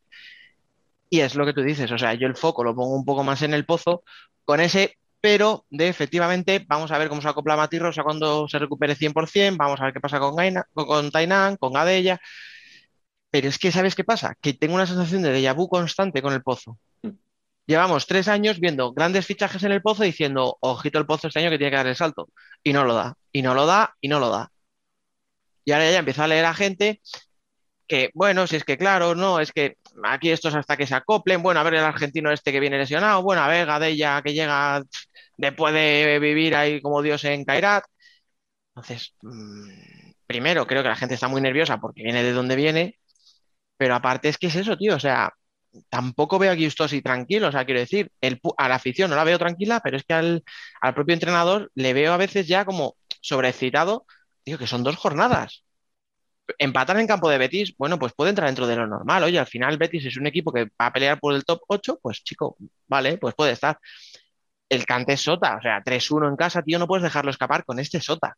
S3: Y es lo que tú dices, o sea, yo el foco lo pongo un poco más en el pozo, con ese pero de efectivamente vamos a ver cómo se acopla Mati Rosa cuando se recupere 100%, vamos a ver qué pasa con, Gaina, con Tainan, con Adella. Pero es que, ¿sabes qué pasa? Que tengo una sensación de déjà vu constante con el Pozo. Llevamos tres años viendo grandes fichajes en el Pozo diciendo, ojito el Pozo este año que tiene que dar el salto. Y no lo da, y no lo da, y no lo da. Y ahora ya empieza a leer a gente que, bueno, si es que claro, no, es que aquí estos hasta que se acoplen, bueno, a ver el argentino este que viene lesionado, bueno, a ver Gadella que llega después de vivir ahí como Dios en Kairat. Entonces, mm, primero, creo que la gente está muy nerviosa porque viene de donde viene, pero aparte es que es eso, tío, o sea, tampoco veo a Gustosi tranquilo, o sea, quiero decir, el, a la afición no la veo tranquila, pero es que al, al propio entrenador le veo a veces ya como sobrecitado, digo que son dos jornadas empatar en campo de Betis, bueno, pues puede entrar dentro de lo normal. Oye, al final Betis es un equipo que va a pelear por el top 8, pues chico, vale, pues puede estar. El Cante es Sota, o sea, 3-1 en casa, tío, no puedes dejarlo escapar con este Sota.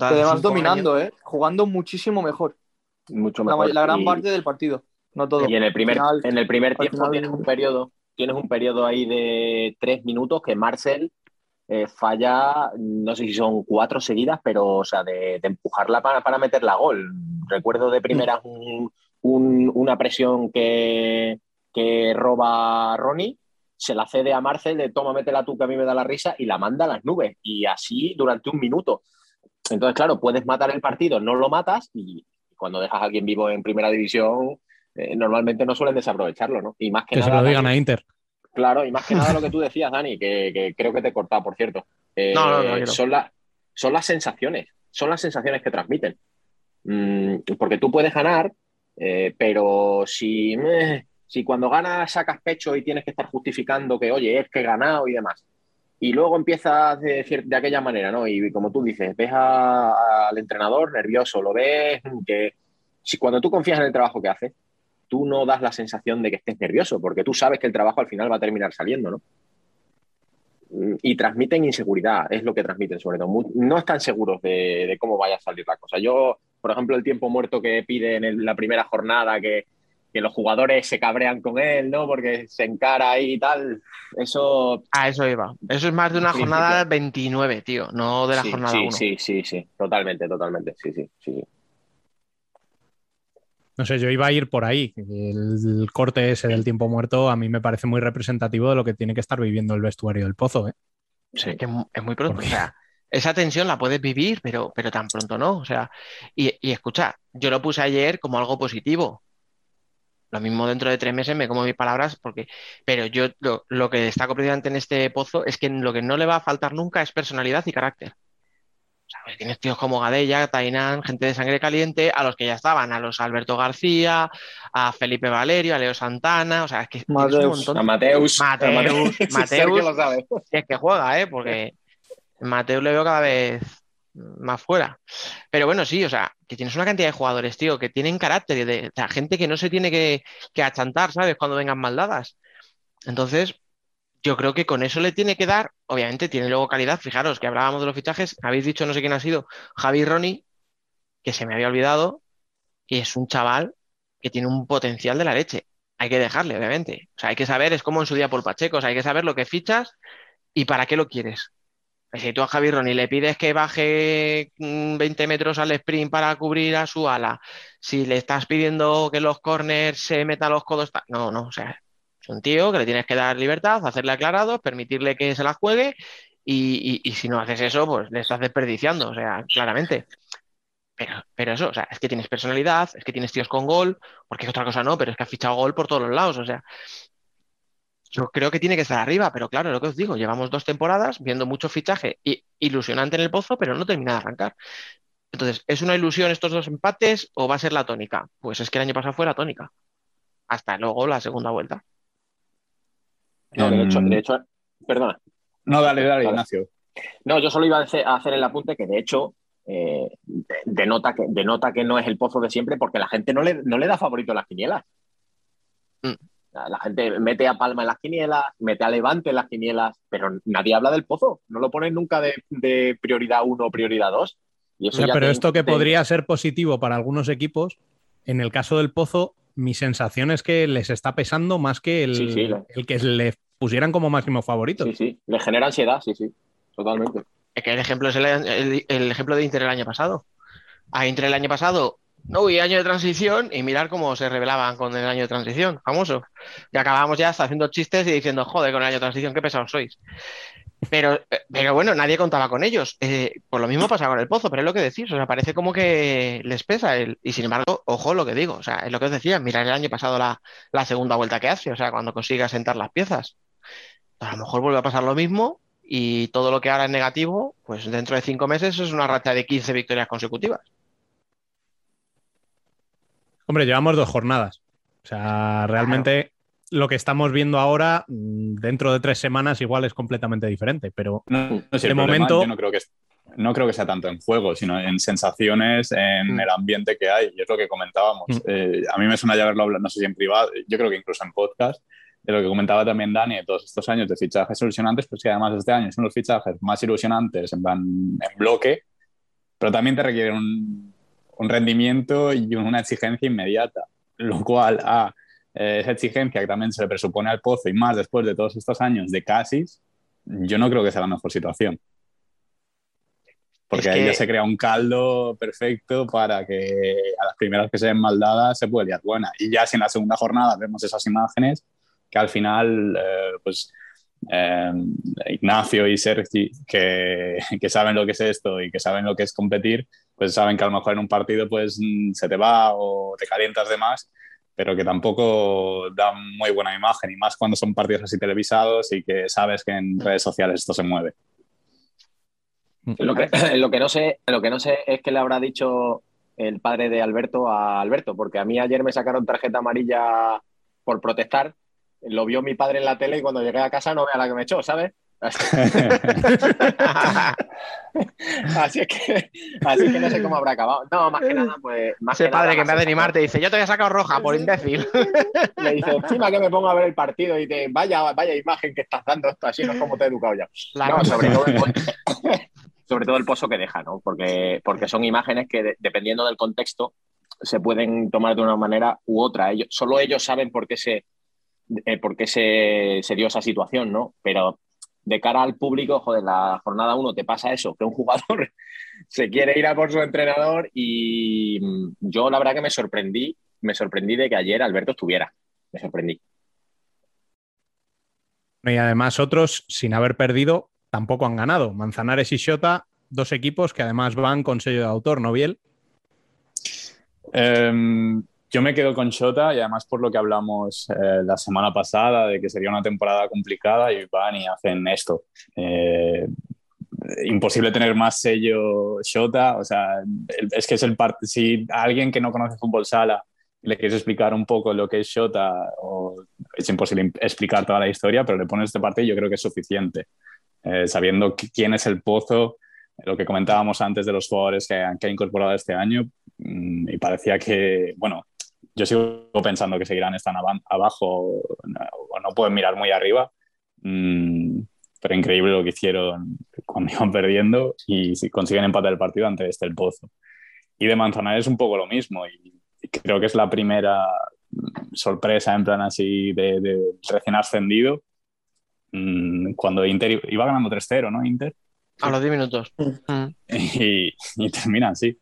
S6: Además dominando, ¿eh? Jugando muchísimo mejor.
S7: Mucho mejor.
S6: La, gran parte del partido, no todo.
S7: Y en el primer, en el primer tiempo tienes un periodo, tienes un periodo ahí de tres minutos que Marcel eh, falla, no sé si son cuatro seguidas, pero o sea, de, empujarla para, para meterla a gol. Recuerdo de primera una presión que, que roba Ronnie, se la cede a Marcel de toma, métela tú que a mí me da la risa y la manda a las nubes. Y así durante un minuto. Entonces, claro, puedes matar el partido, no lo matas y cuando dejas a alguien vivo en primera división, eh, normalmente no suelen desaprovecharlo, ¿no? Y más que,
S1: que se lo digan a Inter.
S7: Claro, y más que nada lo que tú decías, Dani, que, creo que te he cortado, por cierto. Eh, son, son las sensaciones, son las sensaciones que transmiten. Mm, porque tú puedes ganar, eh, pero si, si cuando ganas sacas pecho y tienes que estar justificando que, oye, es que he ganado y demás, y luego empiezas de, decir, de aquella manera, ¿no? Y como tú dices, ves al entrenador nervioso, lo ves que si cuando tú confías en el trabajo que haces, tú no das la sensación de que estés nervioso, porque tú sabes que el trabajo al final va a terminar saliendo, ¿no? Mm, y transmiten inseguridad, es lo que transmiten sobre todo. No están seguros de, cómo vaya a salir la cosa. Yo, por ejemplo, el tiempo muerto que pide en la primera jornada, que, los jugadores se cabrean con él, ¿no? Porque se encara ahí y tal. Eso.
S3: Ah, eso iba. Eso es más de una jornada 29, tío, no de la jornada
S7: sí,
S3: 1.
S7: Sí, sí, sí, totalmente, totalmente. Sí, sí, sí.
S1: No sé, yo iba a ir por ahí. El, corte ese del tiempo muerto a mí me parece muy representativo de lo que tiene que estar viviendo el vestuario del pozo. ¿eh?
S3: Sí, que es muy pronto. O sea, esa tensión la puedes vivir, pero, pero tan pronto no. O sea, y, escucha, yo lo puse ayer como algo positivo. Lo mismo dentro de tres meses me como mis palabras, porque, pero yo lo, lo que destaco precisamente en este pozo es que lo que no le va a faltar nunca es personalidad y carácter. Tienes tíos como Gadella, Tainán, gente de sangre caliente, a los que ya estaban, a los Alberto García, a Felipe Valerio, a Leo Santana, o sea, es que
S7: Mateus, un montón. A Mateus.
S3: Mateus, Mateus lo sabe. es que juega, ¿eh? Porque Mateus le veo cada vez más fuera. Pero bueno, sí, o sea, que tienes una cantidad de jugadores, tío, que tienen carácter, de, o sea, gente que no se tiene que, que achantar, ¿sabes? Cuando vengan maldadas. Entonces, yo creo que con eso le tiene que dar, obviamente tiene luego calidad, fijaros que hablábamos de los fichajes, habéis dicho no sé quién ha sido, Javi Roni, que se me había olvidado, que es un chaval que tiene un potencial de la leche. Hay que dejarle, obviamente. O sea, hay que saber, es como en su día por Pacheco, o sea, hay que saber lo que fichas y para qué lo quieres. Pues si tú a Javi Roni le pides que baje 20 mm, metros al sprint para cubrir a su ala, si le estás pidiendo que los corners se metan los codos, no, no, o sea, un tío que le tienes que dar libertad, hacerle aclarados, permitirle que se la juegue y, si no haces eso, pues le estás desperdiciando, o sea, claramente. Pero, pero eso, o sea, es que tienes personalidad, es que tienes tíos con gol, porque otra cosa no, pero es que has fichado gol por todos los lados, o sea. Yo creo que tiene que estar arriba, pero claro, lo que os digo, llevamos dos temporadas viendo mucho fichaje y, ilusionante en el pozo, pero no termina de arrancar. Entonces, ¿es una ilusión estos dos empates o va a ser la tónica? Pues es que el año pasado fue la tónica. Hasta luego la segunda vuelta.
S7: No, de hecho, em, de hecho, perdona.
S8: No, dale, dale, Ignacio.
S7: No, yo solo iba a hacer el apunte que de hecho eh, denota, que, denota que no es el pozo de siempre porque la gente no le, no le da favorito a las quinielas. Mm. La gente mete a Palma en las quinielas, mete a Levante en las quinielas, pero nadie habla del pozo. No lo ponen nunca de, prioridad 1 o prioridad 2.
S1: pero esto que podría ser positivo para algunos equipos, en el caso del pozo, mi sensación es que les está pesando más que el, el que le pusieran como máximo favorito.
S7: Sí, sí, le genera ansiedad, sí, sí, totalmente.
S3: Es que el ejemplo es el, ejemplo de Inter el año pasado. A Inter el año pasado no hubo año de transición y mirar cómo se revelaban con el año de transición, famoso. Y acabábamos ya hasta haciendo chistes y diciendo, joder, con el año de transición, qué pesados sois. Pero, pero bueno, nadie contaba con ellos. Eh, por lo mismo pasa con el pozo, pero es lo que decís. O sea, parece como que les pesa. Y sin embargo, ojo lo que digo. O sea, es lo que os decía. Mirar el año pasado la, segunda vuelta que hace. O sea, cuando consiga sentar las piezas. A lo mejor vuelve a pasar lo mismo y todo lo que ahora es negativo, pues dentro de cinco meses es una racha de 15 victorias consecutivas.
S1: Hombre, llevamos dos jornadas. O sea, realmente lo que estamos viendo ahora, mm, dentro de tres semanas, igual es completamente diferente. Pero
S8: no, de momento. no creo, que, no creo que sea tanto en juego, sino en sensaciones, en mm. el ambiente que hay. Y es lo que comentábamos. Mm. Eh, a mí me suena ya haberlo hablado, no sé si en privado, yo creo que incluso en podcast, de lo que comentaba también Dani de todos estos años de fichajes ilusionantes, pues que además este año son los fichajes más ilusionantes en, en bloque, pero también te requieren un, un rendimiento y una exigencia inmediata, lo cual a eh, esa exigencia que también se le presupone al Pozo y más después de todos estos años de Casis, yo no creo que sea la mejor situación. Porque ahí ya se crea un caldo perfecto para que a las primeras que se den maldadas se puede liar buena. Y ya si en la segunda jornada vemos esas imágenes, que al final, eh, pues eh, Ignacio y Sergi, que, que, saben lo que es esto y que saben lo que es competir, pues saben que a lo mejor en un partido pues se te va o te calientas de más pero que tampoco da muy buena imagen, y más cuando son partidos así televisados y que sabes que en redes sociales esto se mueve.
S7: Lo que, lo que, no, sé, lo que no sé es que le habrá dicho el padre de Alberto a Alberto, porque a mí ayer me sacaron tarjeta amarilla por protestar, lo vio mi padre en la tele y cuando llegué a casa no vea la que me echó, ¿sabes? así, es que, así que no sé cómo habrá acabado. No, más que nada, pues. Más
S3: Ese
S7: que
S3: padre
S7: nada,
S3: que en vez de
S7: más
S3: animarte dice, yo te había sacado roja por imbécil.
S7: Le dice, encima que me pongo a ver el partido y te vaya, vaya imagen que estás dando, esto así no es como te he educado ya.
S3: Claro.
S7: No, sobre todo, el, sobre todo el pozo que deja, ¿no? Porque, porque son imágenes que, de- dependiendo del contexto, se pueden tomar de una manera u otra. Ellos, solo ellos saben por qué se, eh, por qué se, se dio esa situación, ¿no? Pero de cara al público, joder, la jornada 1 te pasa eso, que un jugador se quiere ir a por su entrenador y mm, yo la verdad que me sorprendí, me sorprendí de que ayer Alberto estuviera, me sorprendí.
S1: Y además otros, sin haber perdido, tampoco han ganado. Manzanares y Xota, dos equipos que además van con sello de autor, ¿no, Biel?
S8: Em, yo me quedo con Shota y además por lo que hablamos eh, la semana pasada de que sería una temporada complicada y van y hacen esto. Eh, imposible tener más sello Shota, o sea, es que es el part si a alguien que no conoce fútbol sala le quieres explicar un poco lo que es Shota, o es imposible im- explicar toda la historia, pero le pones este partido y yo creo que es suficiente. Eh, sabiendo qui- quién es el pozo, lo que comentábamos antes de los jugadores que, que ha incorporado este año, mm, y parecía que, bueno, yo sigo pensando que seguirán estando aba- abajo o no, o no pueden mirar muy arriba, Mm, pero increíble lo que hicieron cuando iban perdiendo y si consiguen empatar el partido ante este el Pozo. Y de Manzanares un poco lo mismo y, y creo que es la primera sorpresa en plan así de, de recién ascendido mm, cuando Inter iba ganando 3-0, ¿no? Inter.
S3: A los 10 minutos.
S8: Y, y terminan así.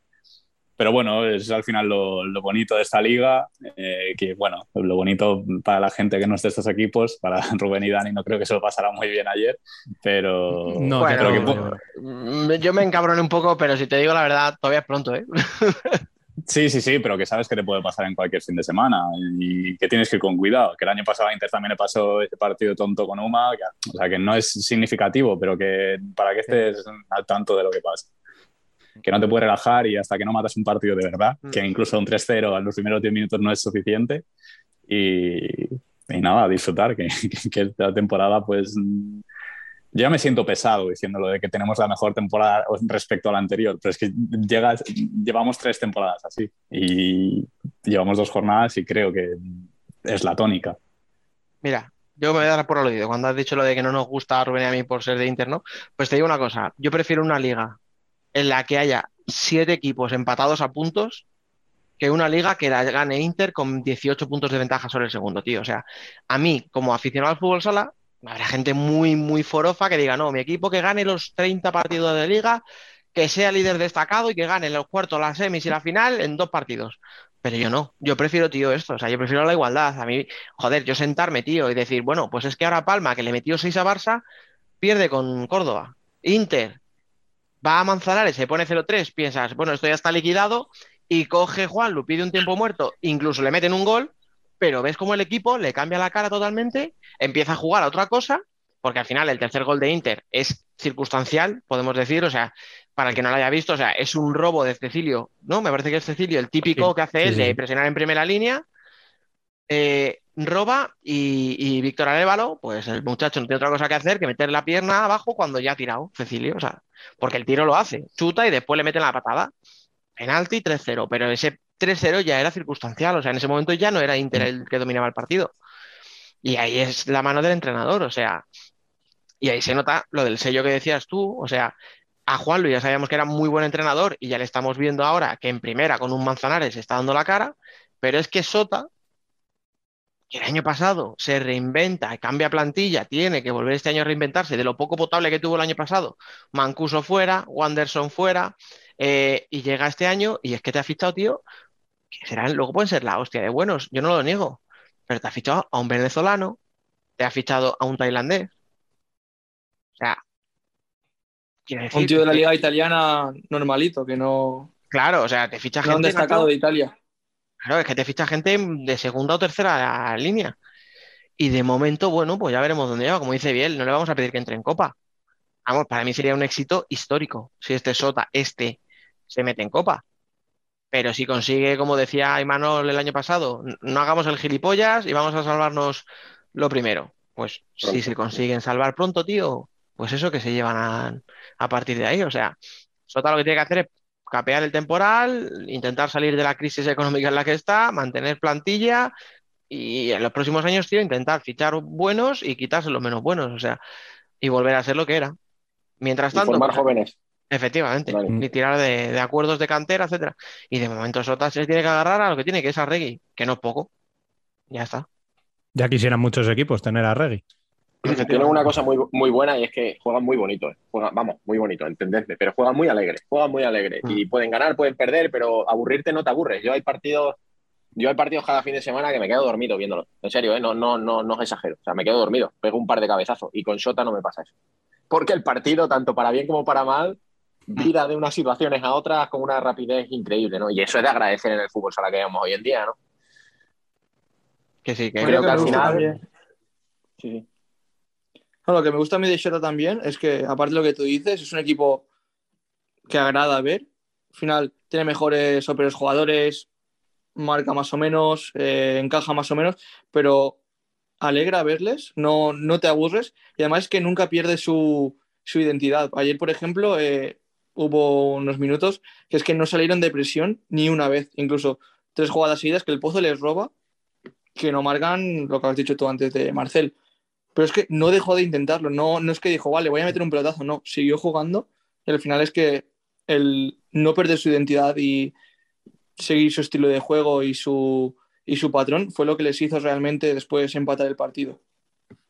S8: Pero bueno, es al final lo, lo bonito de esta liga, eh, que bueno, lo bonito para la gente que no es de estos equipos, para Rubén y Dani no creo que se lo pasará muy bien ayer, pero
S1: No,
S3: Bueno,
S8: creo que
S1: pero-
S8: pu-
S3: Mm, Yo me encabroné un poco, pero si te digo la verdad, todavía es pronto, ¿eh?
S8: sí, sí, sí, pero que sabes que te puede pasar en cualquier fin de semana y que tienes que ir con cuidado. Que el año pasado a Inter también le pasó ese partido tonto con Uma, que- o sea que no es significativo, pero que para que estés al tanto de lo que pasa. Que no te puedes relajar y hasta que no matas un partido de verdad,
S3: Mm.
S8: que incluso un 3-0 a los primeros 10 minutos no es suficiente. Y, y nada, disfrutar, que, que, que esta temporada pues yo ya me siento pesado diciéndolo de que tenemos la mejor temporada respecto a la anterior, pero es que llegas, llevamos tres temporadas así y llevamos dos jornadas y creo que es la tónica.
S3: Mira, yo me voy a dar por aludido. Cuando has dicho lo de que no nos gusta a Rubén y a mí por ser de Inter, ¿no? Pues te digo una cosa, yo prefiero una liga en la que haya siete equipos empatados a puntos que una liga que la gane Inter con 18 puntos de ventaja sobre el segundo, tío. O sea, a mí, como aficionado al fútbol sala, habrá gente muy, muy forofa que diga, no, mi equipo que gane los 30 partidos de liga, que sea líder destacado y que gane los cuartos, las semis y la final en dos partidos. Pero yo no, yo prefiero, tío, esto, o sea, yo prefiero la igualdad. A mí, joder, yo sentarme, tío, y decir, bueno, pues es que ahora Palma, que le metió 6 a Barça, pierde con Córdoba. Inter va a Manzanares, se pone 0-3, piensas, bueno, esto ya está liquidado, y coge Juan, lo pide un tiempo muerto, incluso le meten un gol, pero ves como el equipo le cambia la cara totalmente, empieza a jugar a otra cosa, porque al final el tercer gol de Inter es circunstancial, podemos decir, o sea, para el que no lo haya visto, o sea, es un robo de Cecilio, ¿no? Me parece que es Cecilio el típico
S1: Sí,
S3: que hace
S1: sí,
S3: él de
S1: sí.
S3: presionar en primera línea, eh, roba y, Víctor Arévalo, pues el muchacho no tiene otra cosa que hacer que meter la pierna abajo cuando ya ha tirado Cecilio, o sea, porque el tiro lo hace, chuta y después le meten la patada. Penalti 3-0, pero ese 3-0 ya era circunstancial, o sea, en ese momento ya no era Inter el que dominaba el partido. Y ahí es la mano del entrenador, o sea, y ahí se nota lo del sello que decías tú, o sea, a Juan Luis ya sabíamos que era muy buen entrenador y ya le estamos viendo ahora que en primera con un Manzanares está dando la cara, pero es que Sota, que el año pasado se reinventa, cambia plantilla, tiene que volver este año a reinventarse de lo poco potable que tuvo el año pasado. Mancuso fuera, Wanderson fuera, eh, y llega este año y es que te ha fichado, tío, que serán, luego pueden ser la hostia de buenos, yo no lo niego, pero te ha fichado a un venezolano, te ha fichado a un tailandés. O sea, decir,
S6: Un tío de la liga italiana normalito, que no,
S3: claro, o sea, te ficha
S6: no han
S3: gente,
S6: destacado de Italia.
S3: Claro, es que te ficha gente de segunda o tercera línea. Y de momento, bueno, pues ya veremos dónde lleva. Como dice Biel, no le vamos a pedir que entre en Copa. Vamos, para mí sería un éxito histórico si este Sota, este, se mete en Copa. Pero si consigue, como decía Imanol el año pasado, no hagamos el gilipollas y vamos a salvarnos lo primero. Pues si se consiguen salvar pronto, tío, pues eso que se llevan a, a partir de ahí. O sea, Sota lo que tiene que hacer es capear el temporal, intentar salir de la crisis económica en la que está, mantener plantilla y en los próximos años, tío, intentar fichar buenos y quitarse los menos buenos, o sea, y volver a ser lo que era. Mientras
S7: Y
S3: tanto,
S7: formar
S3: pues,
S7: jóvenes.
S3: efectivamente,
S7: Vale.
S3: ni tirar de, de acuerdos de cantera, etcétera. Y de momento Sota se tiene que agarrar a lo que tiene, que es a Regui, que no es poco. Ya está.
S1: Ya quisieran muchos equipos tener a Reggie.
S7: Tienen una cosa muy, muy buena y es que juegan muy bonito. eh. Juegan, vamos, muy bonito, entendedme, pero juegan muy alegre. Juegan muy alegre.
S3: Mm.
S7: Y pueden ganar, pueden perder, pero aburrirte no te aburres. Yo hay partidos, yo hay partidos cada fin de semana que me quedo dormido viéndolos. En serio, ¿eh? no, no, no, no os exagero. O sea, me quedo dormido, pego un par de cabezazos. Y con Shota no me pasa eso. Porque el partido, tanto para bien como para mal, vira de unas situaciones a otras con una rapidez increíble, ¿no? Y eso es de agradecer en el fútbol sala que vemos hoy en día, ¿no?
S3: Que sí, que
S7: Creo que
S6: me
S7: al final- Sí, sí.
S6: Lo que me gusta a mí de Shota también es que, aparte de lo que tú dices, es un equipo que agrada ver. Al final tiene mejores o peores jugadores, marca más o menos, eh, encaja más o menos, pero alegra verles, no, no te aburres y además es que nunca pierde su, su identidad. Ayer, por ejemplo, eh, hubo unos minutos que es que no salieron de presión ni una vez, incluso tres jugadas seguidas que el Pozo les roba, que no marcan lo que has dicho tú antes de Marcel. Pero es que no dejó de intentarlo, no, no es que dijo, vale, voy a meter un pelotazo, no, siguió jugando y al final es que el no perder su identidad y seguir su estilo de juego y su, y su patrón fue lo que les hizo realmente después empatar el partido.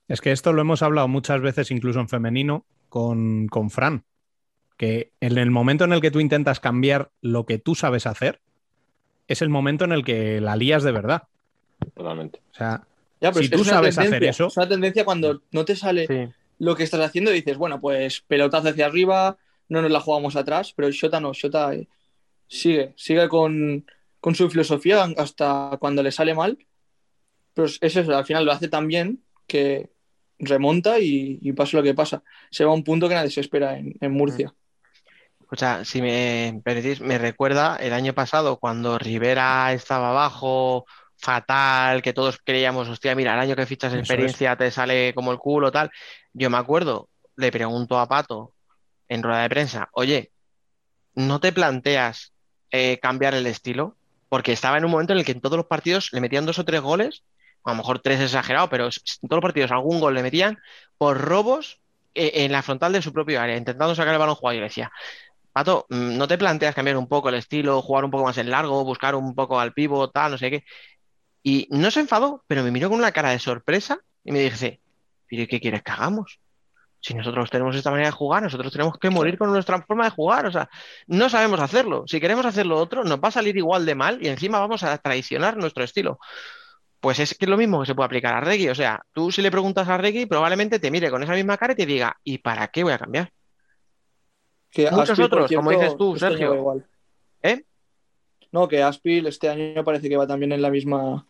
S1: Es que esto lo hemos hablado muchas veces, incluso en femenino, con, con Fran. Que en el momento en el que tú intentas cambiar lo que tú sabes hacer, es el momento en el que la lías de verdad.
S7: Totalmente.
S1: O sea,
S6: Ya, pero
S1: Si
S6: es que
S1: tú
S6: es una
S1: sabes hacer
S6: tendencia,
S1: eso-
S6: Es una tendencia cuando no te sale
S3: Sí.
S6: lo que estás haciendo y dices, bueno, pues pelotazo hacia arriba, no nos la jugamos atrás, pero Shota no, Shota eh, sigue, sigue con, con su filosofía hasta cuando le sale mal, pero es es eso, al final lo hace tan bien que remonta y, y pasa lo que pasa. Se va a un punto que nadie se espera en, en Murcia.
S3: O sea, si me permitís, me recuerda el año pasado cuando Rivera estaba abajo, fatal, que todos creíamos, hostia, mira, el año que fichas experiencia te sale como el culo, tal. Yo me acuerdo, le pregunto a Pato en rueda de prensa, oye, ¿no te planteas eh, cambiar el estilo? Porque estaba en un momento en el que en todos los partidos le metían dos o tres goles, a lo mejor tres exagerado, pero en todos los partidos algún gol le metían por robos eh, en la frontal de su propio área, intentando sacar el balón jugado. Y le decía, Pato, mm, ¿no te planteas cambiar un poco el estilo, jugar un poco más en largo, buscar un poco al pivo, tal, no sé qué? Y no se enfadó, pero me miró con una cara de sorpresa y me dice, ¿pero ¿y qué quieres que hagamos? Si nosotros tenemos esta manera de jugar, nosotros tenemos que morir con nuestra forma de jugar. O sea, no sabemos hacerlo. Si queremos hacer lo otro, nos va a salir igual de mal y encima vamos a traicionar nuestro estilo. Pues es que es lo mismo que se puede aplicar a Reggie. O sea, tú si le preguntas a Reggie, probablemente te mire con esa misma cara y te diga, ¿y para qué voy a cambiar?
S6: Que
S3: Muchos otros, como dices tú, Sergio.
S6: igual.
S3: ¿Eh?
S6: No, que Aspil este año parece que va también en la misma,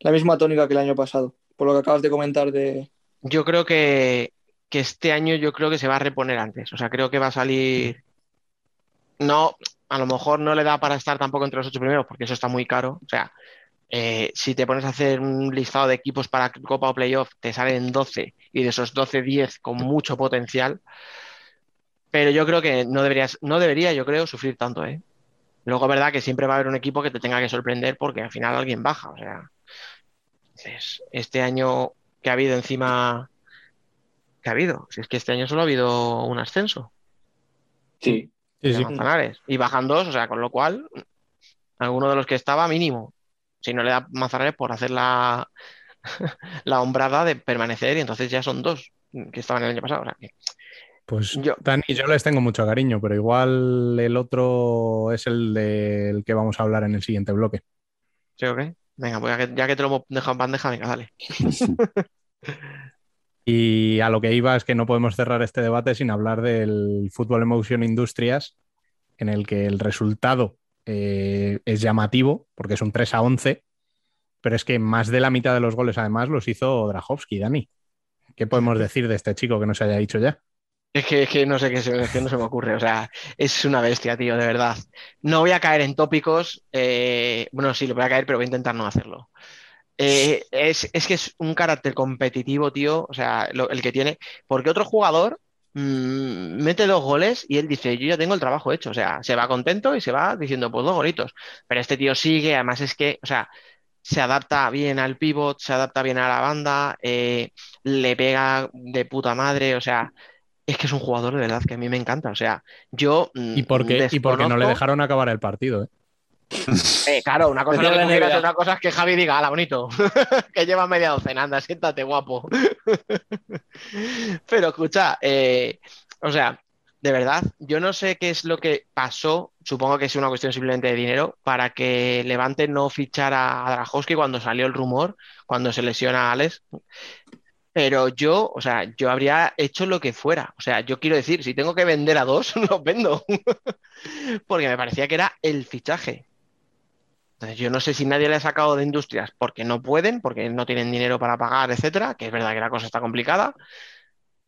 S6: la misma tónica que el año pasado, por lo que acabas de comentar de...
S3: Yo creo que, que este año yo creo que se va a reponer antes. O sea, creo que va a salir. No, a lo mejor no le da para estar tampoco entre los ocho primeros, porque eso está muy caro. O sea, eh, si te pones a hacer un listado de equipos para Copa o Playoff, te salen 12 y de esos 12, 10 con mucho potencial. Pero yo creo que no deberías, no debería, yo creo, sufrir tanto, ¿eh? Luego, es verdad que siempre va a haber un equipo que te tenga que sorprender porque al final alguien baja. O sea, este año que ha habido encima que ha habido. Si es que este año solo ha habido un ascenso
S7: Sí,
S1: Sí,
S3: de
S1: sí.
S3: Manzanares y bajan dos, o sea, con lo cual alguno de los que estaba mínimo. Si no le da Manzanares por hacer la, la hombrada de permanecer y entonces ya son dos que estaban el año pasado. O sea, que
S1: Pues
S3: Yo-
S1: Dani, yo les tengo mucho cariño, pero igual el otro es el del que vamos a hablar en el siguiente bloque.
S3: ¿sí o qué? Venga, pues ya que, ya que te lo hemos dejado en bandeja, venga, dale.
S1: Y a lo que iba es que no podemos cerrar este debate sin hablar del Fútbol Emotion Industrias, en el que el resultado eh, es llamativo, porque es un 3 a 11, pero es que más de la mitad de los goles además los hizo Drahovski, Dani. ¿Qué podemos decir de este chico que no se haya dicho ya?
S3: Es que, es que no sé qué no se me ocurre, o sea, es una bestia, tío, de verdad. No voy a caer en tópicos, eh, bueno, sí, lo voy a caer, pero voy a intentar no hacerlo. Eh, es, es que es un carácter competitivo, tío, o sea, el que tiene, porque otro jugador mm, mete dos goles y él dice, yo ya tengo el trabajo hecho. O sea, se va contento y se va diciendo, pues dos golitos. Pero este tío sigue, además es que, o sea, se adapta bien al pivot, se adapta bien a la banda, eh, le pega de puta madre, o sea, es que es un jugador de verdad que a mí me encanta. O sea, yo. mm,
S1: Y porque, y porque no le dejaron acabar el partido, ¿eh?
S3: Eh, claro, una cosa, es quieras,
S6: NBA.
S3: otra cosa es que Javi diga, ala, bonito, que lleva media docena, anda, siéntate, guapo. Pero escucha, eh, o sea, de verdad, yo no sé qué es lo que pasó, supongo que es una cuestión simplemente de dinero, para que Levante no fichara a Drajowski cuando salió el rumor, cuando se lesiona a Alex. Pero yo, o sea, yo habría hecho lo que fuera. O sea, yo quiero decir, si tengo que vender a dos, los vendo. Porque me parecía que era el fichaje. Entonces, yo no sé si nadie le ha sacado de industrias porque no pueden, porque no tienen dinero para pagar, etcétera, que es verdad que la cosa está complicada.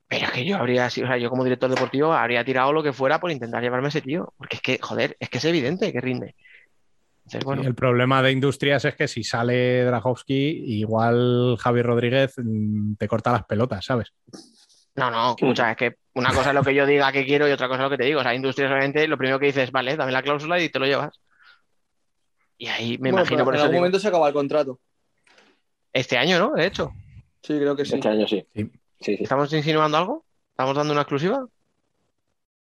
S3: Pero es que yo habría sido, o sea, yo como director deportivo habría tirado lo que fuera por intentar llevarme a ese tío. Porque es que, joder, es que es evidente que rinde. Entonces, bueno,
S1: Y el problema de Industrias es que si sale Drajowski, igual Javi Rodríguez mm, te corta las pelotas, ¿sabes?
S3: no, no, escucha, es que una cosa es lo que yo diga que quiero y otra cosa es lo que te digo. O sea, industrias, obviamente, lo primero que dices, vale, dame la cláusula y te lo llevas. Y ahí me
S6: Bueno,
S3: imagino por
S6: en
S3: eso
S6: algún
S3: digo,
S6: momento se acaba el contrato.
S3: este año, ¿no? De hecho,
S6: Sí, creo que sí.
S7: Este año sí.
S1: Sí.
S7: Sí, sí.
S3: ¿estamos insinuando algo? ¿Estamos dando una exclusiva?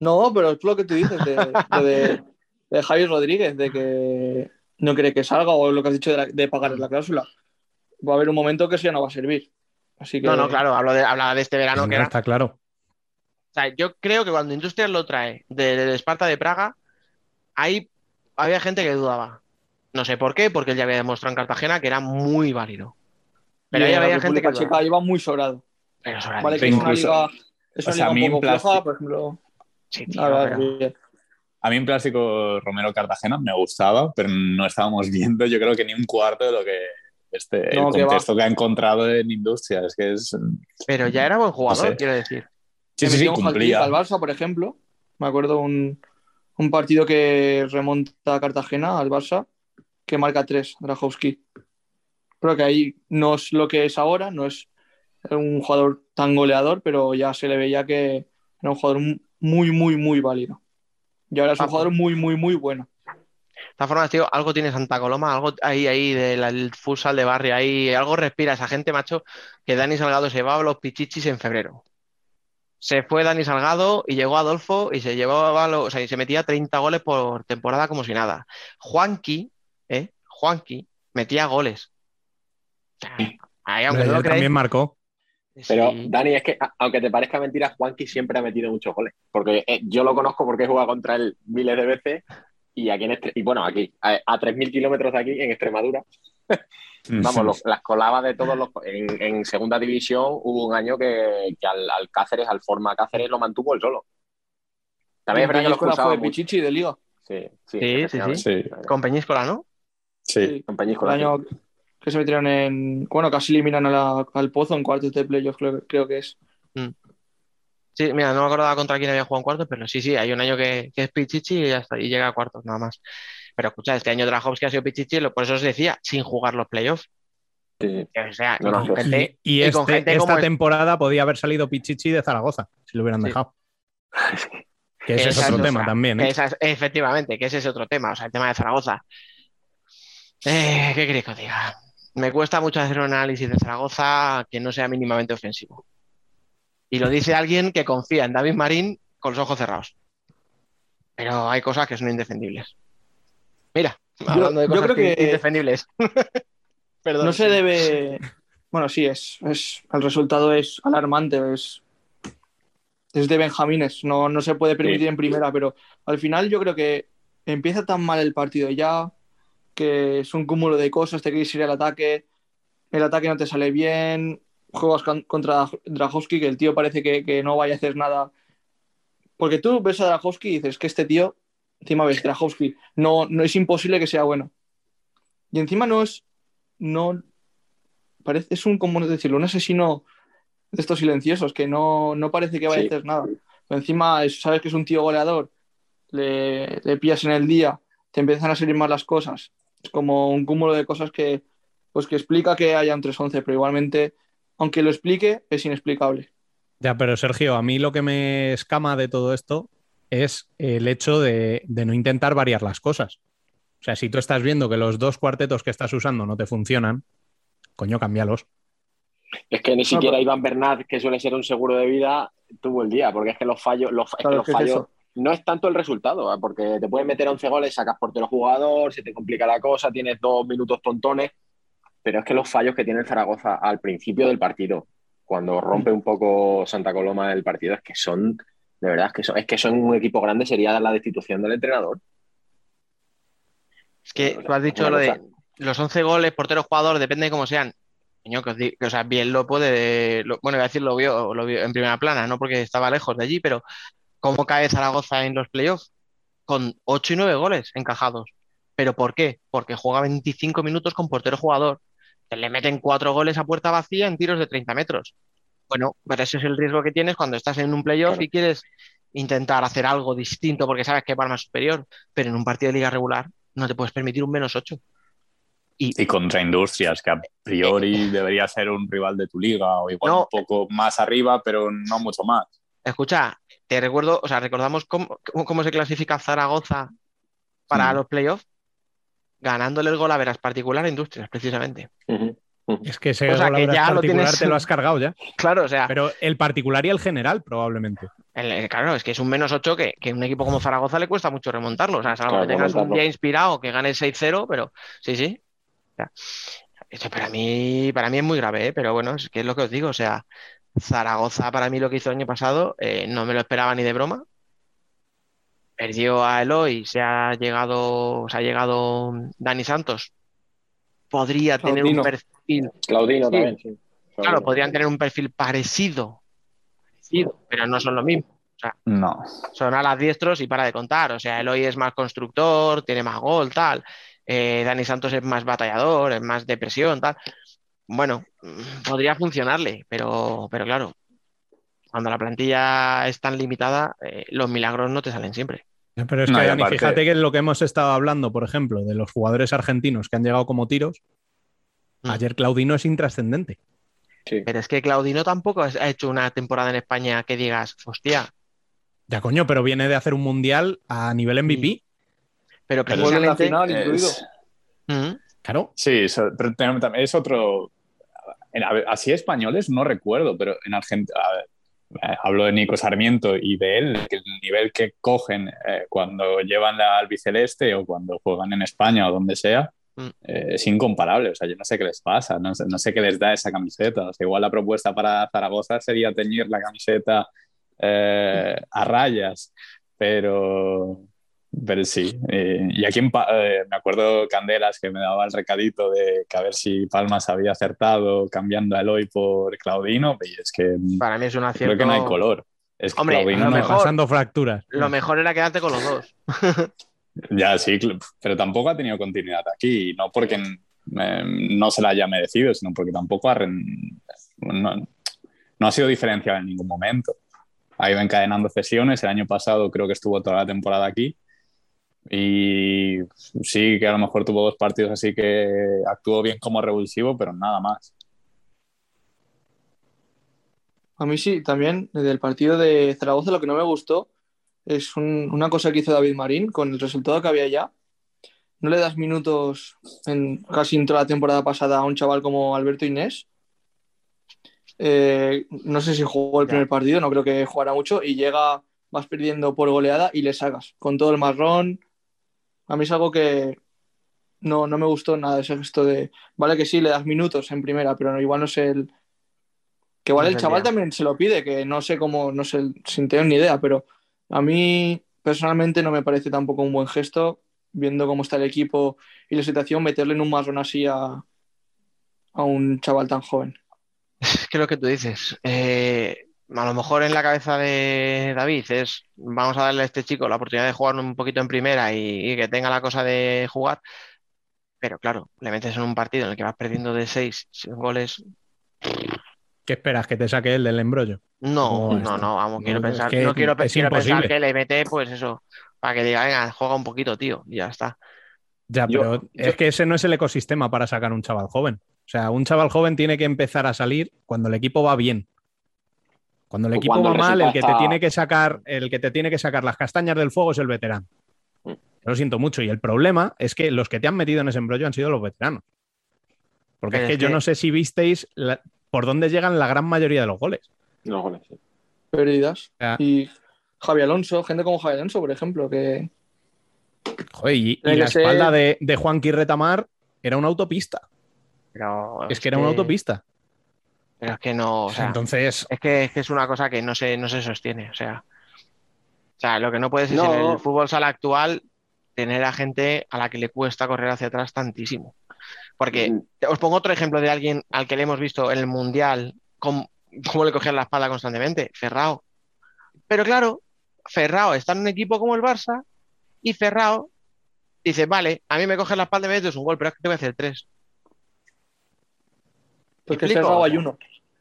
S6: No, pero es lo que tú dices de, lo de, de Javi Rodríguez, de que no quiere que salga, o lo que has dicho de, la- de pagar la cláusula. Va a haber un momento que eso ya no va a servir. Así que
S3: No, no, claro, hablo de, hablaba de este verano
S1: No
S3: que era.
S1: está claro.
S3: O sea, yo creo que cuando Industrias lo trae del Esparta de Praga, ahí había gente que dudaba. No sé por qué, porque él ya había demostrado en Cartagena que era muy válido. Pero
S6: y
S3: ahí había gente que.
S6: Checa iba muy sobrado.
S3: Pero.
S6: Vale, que
S8: Sí,
S6: es una
S8: incluso-
S6: liga, es
S8: o
S6: una
S8: sea, a
S6: liga
S8: mí
S6: un poco floja, por ejemplo.
S3: Sí, tío,
S6: A ver,
S3: pero-
S6: bien.
S8: A mí en Plástico Romero Cartagena me gustaba, pero no estábamos viendo, yo creo que ni un cuarto de lo que este,
S6: No,
S8: el
S6: que va.
S8: contexto que ha encontrado en Industria. Es que es.
S3: pero ya era buen jugador,
S8: No sé.
S3: quiero decir.
S8: Sí, sí, cumplía.
S6: al Barça, por ejemplo. Me acuerdo un, un partido que remonta a Cartagena, al Barça, que marca tres, Drajowski. Creo que ahí no es lo que es ahora, no es un jugador tan goleador, pero ya se le veía que era un jugador muy, muy, muy válido. Y ahora es un jugador muy, muy, muy bueno.
S3: De todas formas, tío, algo tiene Santa Coloma, algo ahí, ahí del futsal de barrio, ahí, algo respira esa gente, macho, que Dani Salgado se llevaba los pichichis en febrero. Se fue Dani Salgado y llegó Adolfo y se llevaba, lo- o sea, y se metía 30 goles por temporada como si nada. Juanqui, ¿eh? Juanqui metía goles. Ahí, aunque no lo
S1: también marcó.
S7: Pero,
S3: sí.
S7: Dani, es que a- aunque te parezca mentira, Juanqui siempre ha metido muchos goles. Porque eh, yo lo conozco porque he jugado contra él miles de veces. Y aquí en y bueno, aquí, a, a 3.000 kilómetros de aquí, en Extremadura, vamos, los- las colaba de todos los. En, en segunda división hubo un año que, que al, al Cáceres, al Forma Cáceres, lo mantuvo él solo. También es verdad que lo
S6: Peñíscola
S7: expulsaba
S6: fue
S7: mucho.
S6: Pichichi de Liga.
S7: Sí, sí,
S3: Sí, sí,
S8: sí.
S3: Con Peñíscola, ¿no?
S8: Sí.
S6: Sí.
S7: Con
S6: El
S7: Peñíscola, sí.
S6: Que se metieron en. Bueno, casi eliminan a la- al Pozo en cuartos de playoff, creo, creo que es.
S3: Sí, mira, no me acordaba contra quién había jugado en cuartos, pero sí, sí, hay un año que, que es Pichichi y ya está, y llega a cuartos nada más. Pero escucha, este año Drajowski ha sido Pichichi, lo- por eso os decía, sin jugar los playoffs.
S7: Sí, sí.
S3: O sea,
S7: No, no,
S3: y con gente,
S1: Y, y
S3: y con
S1: este-
S3: gente
S1: esta
S3: es-
S1: temporada podía haber salido Pichichi de Zaragoza, si lo hubieran
S3: Sí.
S1: dejado. Que ese es otro
S3: es
S1: tema también. ¿eh?
S3: Esa es- efectivamente, que ese es otro tema, o sea, el tema de Zaragoza. Eh, ¿qué queréis que os diga? Me cuesta mucho hacer un análisis de Zaragoza que no sea mínimamente ofensivo. Y lo dice alguien que confía en David Marín con los ojos cerrados. Pero hay cosas que son indefendibles. Mira, hablando de
S6: yo
S3: cosas
S6: que-
S3: indefendibles. Perdón.
S6: No se debe. Bueno, sí, es, es el resultado es alarmante, es, es de Benjamines, no, no se puede permitir
S7: Sí.
S6: en primera, pero al final yo creo que empieza tan mal el partido ya, que es un cúmulo de cosas, te quieres ir al ataque, el ataque no te sale bien, juegas con- contra Drajowski, que el tío parece que, que no vaya a hacer nada. Porque tú ves a Drajowski y dices que este tío, encima ves Drajowski, no, no es imposible que sea bueno. Y encima no es, no, parece, es un, ¿cómo decirlo? Un asesino de estos silenciosos, que no, no parece que vaya
S7: Sí.
S6: a hacer nada. Pero encima es- sabes que es un tío goleador, le, le pillas en el día, te empiezan a salir mal las cosas. Es como un cúmulo de cosas que, pues que explica que haya un 3-11, pero igualmente, aunque lo explique, es inexplicable.
S1: Ya, pero Sergio, a mí lo que me escama de todo esto es el hecho de, de no intentar variar las cosas. O sea, si tú estás viendo que los dos cuartetos que estás usando no te funcionan, coño, cámbialos.
S7: Es que ni
S6: No,
S7: siquiera
S6: pero-
S7: Iván Bernat, que suele ser un seguro de vida, tuvo el día, porque es que los fallos, los, es que
S6: Claro,
S7: los
S6: ¿qué es
S7: fallos? No es tanto el resultado, ¿eh? porque te pueden meter 11 goles, sacas portero jugador, se te complica la cosa, tienes dos minutos tontones, pero es que los fallos que tiene el Zaragoza al principio del partido, cuando rompe un poco Santa Coloma el partido, es que son, de verdad, es que son, es que son un equipo grande, sería la destitución del entrenador.
S3: Es que
S7: O sea,
S3: tú has dicho lo de los 11 goles, portero jugador, depende de cómo sean. Coño, que os que, o sea, bien lo puede, lo- bueno, iba a decir lo vio, lo vio en primera plana, no porque estaba lejos de allí, pero ¿cómo cae Zaragoza en los playoffs? Con 8 y 9 goles encajados. ¿Pero por qué? Porque juega 25 minutos con portero jugador. Te le meten 4 goles a puerta vacía en tiros de 30 metros. Bueno, pero ese es el riesgo que tienes cuando estás en un playoff
S7: Claro.
S3: y quieres intentar hacer algo distinto porque sabes que es más superior, pero en un partido de liga regular no te puedes permitir un menos 8.
S8: Y contra Industrias, que a priori debería ser un rival de tu liga, o igual
S3: No.
S8: un poco más arriba, pero no mucho más.
S3: Escucha, te recuerdo, o sea, recordamos cómo, cómo- se clasifica Zaragoza para los playoffs, ganándole el gol a veras particular a Industrias, precisamente.
S1: Es que ese
S3: O sea, que
S1: a
S3: ya lo
S1: particular
S3: tienes-
S1: te lo has cargado ya.
S3: Claro, o sea,
S1: Pero el particular y el general, probablemente.
S3: el- el- claro, es que es un menos 8 que, que un equipo como Zaragoza le cuesta mucho remontarlo. O sea, salvo
S7: Claro,
S3: que tengas un día inspirado que gane 6-0, pero sí, sí. O sea, esto para mí, para mí es muy grave, ¿eh? Pero bueno, es que es lo que os digo. O sea, Zaragoza para mí lo que hizo el año pasado eh, no me lo esperaba ni de broma. Perdió a Eloy, se ha llegado, se ha llegado Dani Santos. Podría tener un perfil,
S7: Claudino
S3: Sí.
S7: también, sí.
S3: claro, podrían tener un perfil parecido, parecido, pero no son lo mismo.
S8: No.
S3: Son alas diestros y para de contar. O sea, Eloy es más constructor, tiene más gol, tal. Eh, Dani Santos es más batallador, es más de presión, tal. Bueno, mm, podría funcionarle, pero, pero claro, cuando la plantilla es tan limitada, eh, los milagros no te salen siempre.
S1: Pero es
S8: No,
S1: que, Dani,
S8: aparte-
S1: fíjate que lo que hemos estado hablando, por ejemplo, de los jugadores argentinos que han llegado como tiros,
S3: Mm.
S1: ayer Claudino es intrascendente.
S7: Sí.
S3: Pero es que Claudino tampoco ha hecho una temporada en España que digas, hostia,
S1: Ya coño, pero viene de hacer un mundial a nivel MVP.
S3: pero
S8: Pero
S6: Gol en la
S3: precisamente.
S6: incluido.
S8: Es-
S3: Mm,
S1: Claro.
S8: Sí, eso- pero tam- también es otro. En- a ver, así españoles no recuerdo, pero en Argentina. Hablo de Nico Sarmiento y de él, que el nivel que cogen eh, cuando llevan la albiceleste o cuando juegan en España o donde sea,
S3: Mm.
S8: eh, es incomparable. O sea, yo no sé qué les pasa, no sé, no sé qué les da esa camiseta. O sea, igual la propuesta para Zaragoza sería teñir la camiseta eh, a rayas, pero, pero sí. eh, y aquí en Pa- eh, me acuerdo Candelas que me daba el recadito de que a ver si Palmas había acertado cambiando a Eloy por Claudino, y es que
S3: Para mí es un
S8: creo
S3: acierto.
S8: que no hay color. Es que
S3: Hombre,
S8: Claudino
S3: lo
S8: no-
S3: mejor-
S1: Pasando fracturas.
S3: Lo mejor era quedarte con los dos.
S8: Ya, sí, pero tampoco ha tenido continuidad aquí, y no porque eh, no se la haya merecido, sino porque tampoco ha, no, no ha sido diferencial en ningún momento. Ha ido encadenando cesiones, el año pasado creo que estuvo toda la temporada aquí, y sí que a lo mejor tuvo dos partidos así que actuó bien como revulsivo, pero nada más.
S6: A mí sí, también del partido de Zaragoza lo que no me gustó es un- una cosa que hizo David Marín con el resultado que había ya. No le das minutos en casi en toda la temporada pasada a un chaval como Alberto Inés. Eh, no sé si jugó el primer partido, no creo que jugará mucho y llega, vas perdiendo por goleada y le sacas con todo el marrón. A mí es algo que no, no me gustó nada ese gesto de, vale que sí, le das minutos en primera, pero no, igual no sé el, que igual
S3: No
S6: el chaval también se lo pide, que no sé cómo, no sé, sin tener ni idea, pero a mí personalmente no me parece tampoco un buen gesto, viendo cómo está el equipo y la situación, meterle en un marrón así a, a un chaval tan joven.
S3: Es que lo que tú dices, eh, a lo mejor en la cabeza de David es vamos a darle a este chico la oportunidad de jugar un poquito en primera y, y que tenga la cosa de jugar, pero claro, le metes en un partido en el que vas perdiendo de seis goles.
S1: ¿Qué esperas? ¿Que te saque él del embrollo?
S3: No,
S1: No,
S3: no,
S1: esto-
S3: no, vamos, quiero
S1: no, es
S3: pensar,
S1: que
S3: no quiero, pe-
S1: es
S3: quiero pensar
S1: imposible.
S3: que le mete, pues eso, para que diga, venga, juega un poquito, tío, y ya está.
S1: Ya,
S7: Yo-
S1: pero
S7: yo-
S1: es que ese no es el ecosistema para sacar un chaval joven. O sea, un chaval joven tiene que empezar a salir cuando el equipo va bien. Cuando el equipo
S7: cuando
S1: va
S7: el
S1: mal, el que te tiene que sacar, el que te tiene que sacar las castañas del fuego es el veterano.
S7: Mm.
S1: Lo siento mucho. Y el problema es que los que te han metido en ese embrollo han sido los veteranos. Porque es que yo no sé si visteis la- por dónde llegan la gran mayoría de los goles.
S7: Los goles, sí.
S6: Pérdidas. Y Javi Alonso, gente como Javi Alonso, por ejemplo, que
S1: Joder, y, la
S6: ser-
S1: espalda de, de Juan Retamar era una autopista.
S3: Pero
S1: Es que era una autopista.
S3: Pero es que no, o sea,
S1: Entonces,
S3: es que, es que es una cosa que no se, no se sostiene. O sea, o sea, lo que no puedes es en
S7: No.
S3: el fútbol sala actual tener a gente a la que le cuesta correr hacia atrás tantísimo. Porque
S7: Mm.
S3: os pongo otro ejemplo de alguien al que le hemos visto en el Mundial cómo, cómo le cogían la espalda constantemente, Ferrao. Pero claro, Ferrao está en un equipo como el Barça y Ferrao dice, vale, a mí me coges la espalda y me metes un gol, pero es que te voy a hacer tres.
S6: Porque? Ferrao hay uno.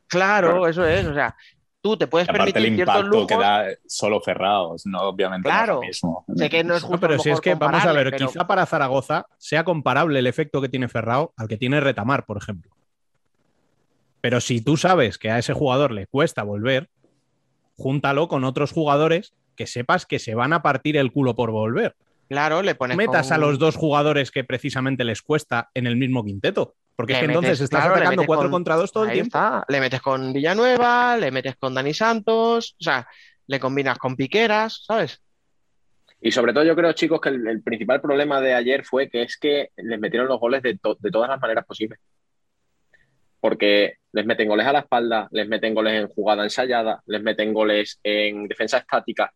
S3: Claro, eso es. O sea, tú te puedes
S8: aparte el
S3: permitir ciertos
S8: impacto
S3: lujos.
S8: que da solo Ferraos, no obviamente no es
S3: Claro.
S8: lo mismo.
S3: Sé que no es
S1: no,
S3: justo
S1: pero si es que vamos a ver,
S3: pero-
S1: quizá para Zaragoza sea comparable el efecto que tiene Ferrao al que tiene Retamar, por ejemplo. Pero si tú sabes que a ese jugador le cuesta volver, júntalo con otros jugadores que sepas que se van a partir el culo por volver.
S3: Claro, le pones
S1: metas
S3: con-
S1: a los dos jugadores que precisamente les cuesta en el mismo quinteto. Porque es que entonces
S3: metes-
S1: estás
S3: claro,
S1: atacando
S3: metes
S1: cuatro
S3: con-
S1: contra dos todo el
S3: Ahí
S1: tiempo.
S3: está. Le metes con Villanueva, le metes con Dani Santos, o sea, le combinas con Piqueras, ¿sabes?
S7: Y sobre todo yo creo, chicos, que el, el principal problema de ayer fue que es que les metieron los goles de, to- de todas las maneras posibles. Porque les meten goles a la espalda, les meten goles en jugada ensayada, les meten goles en defensa estática.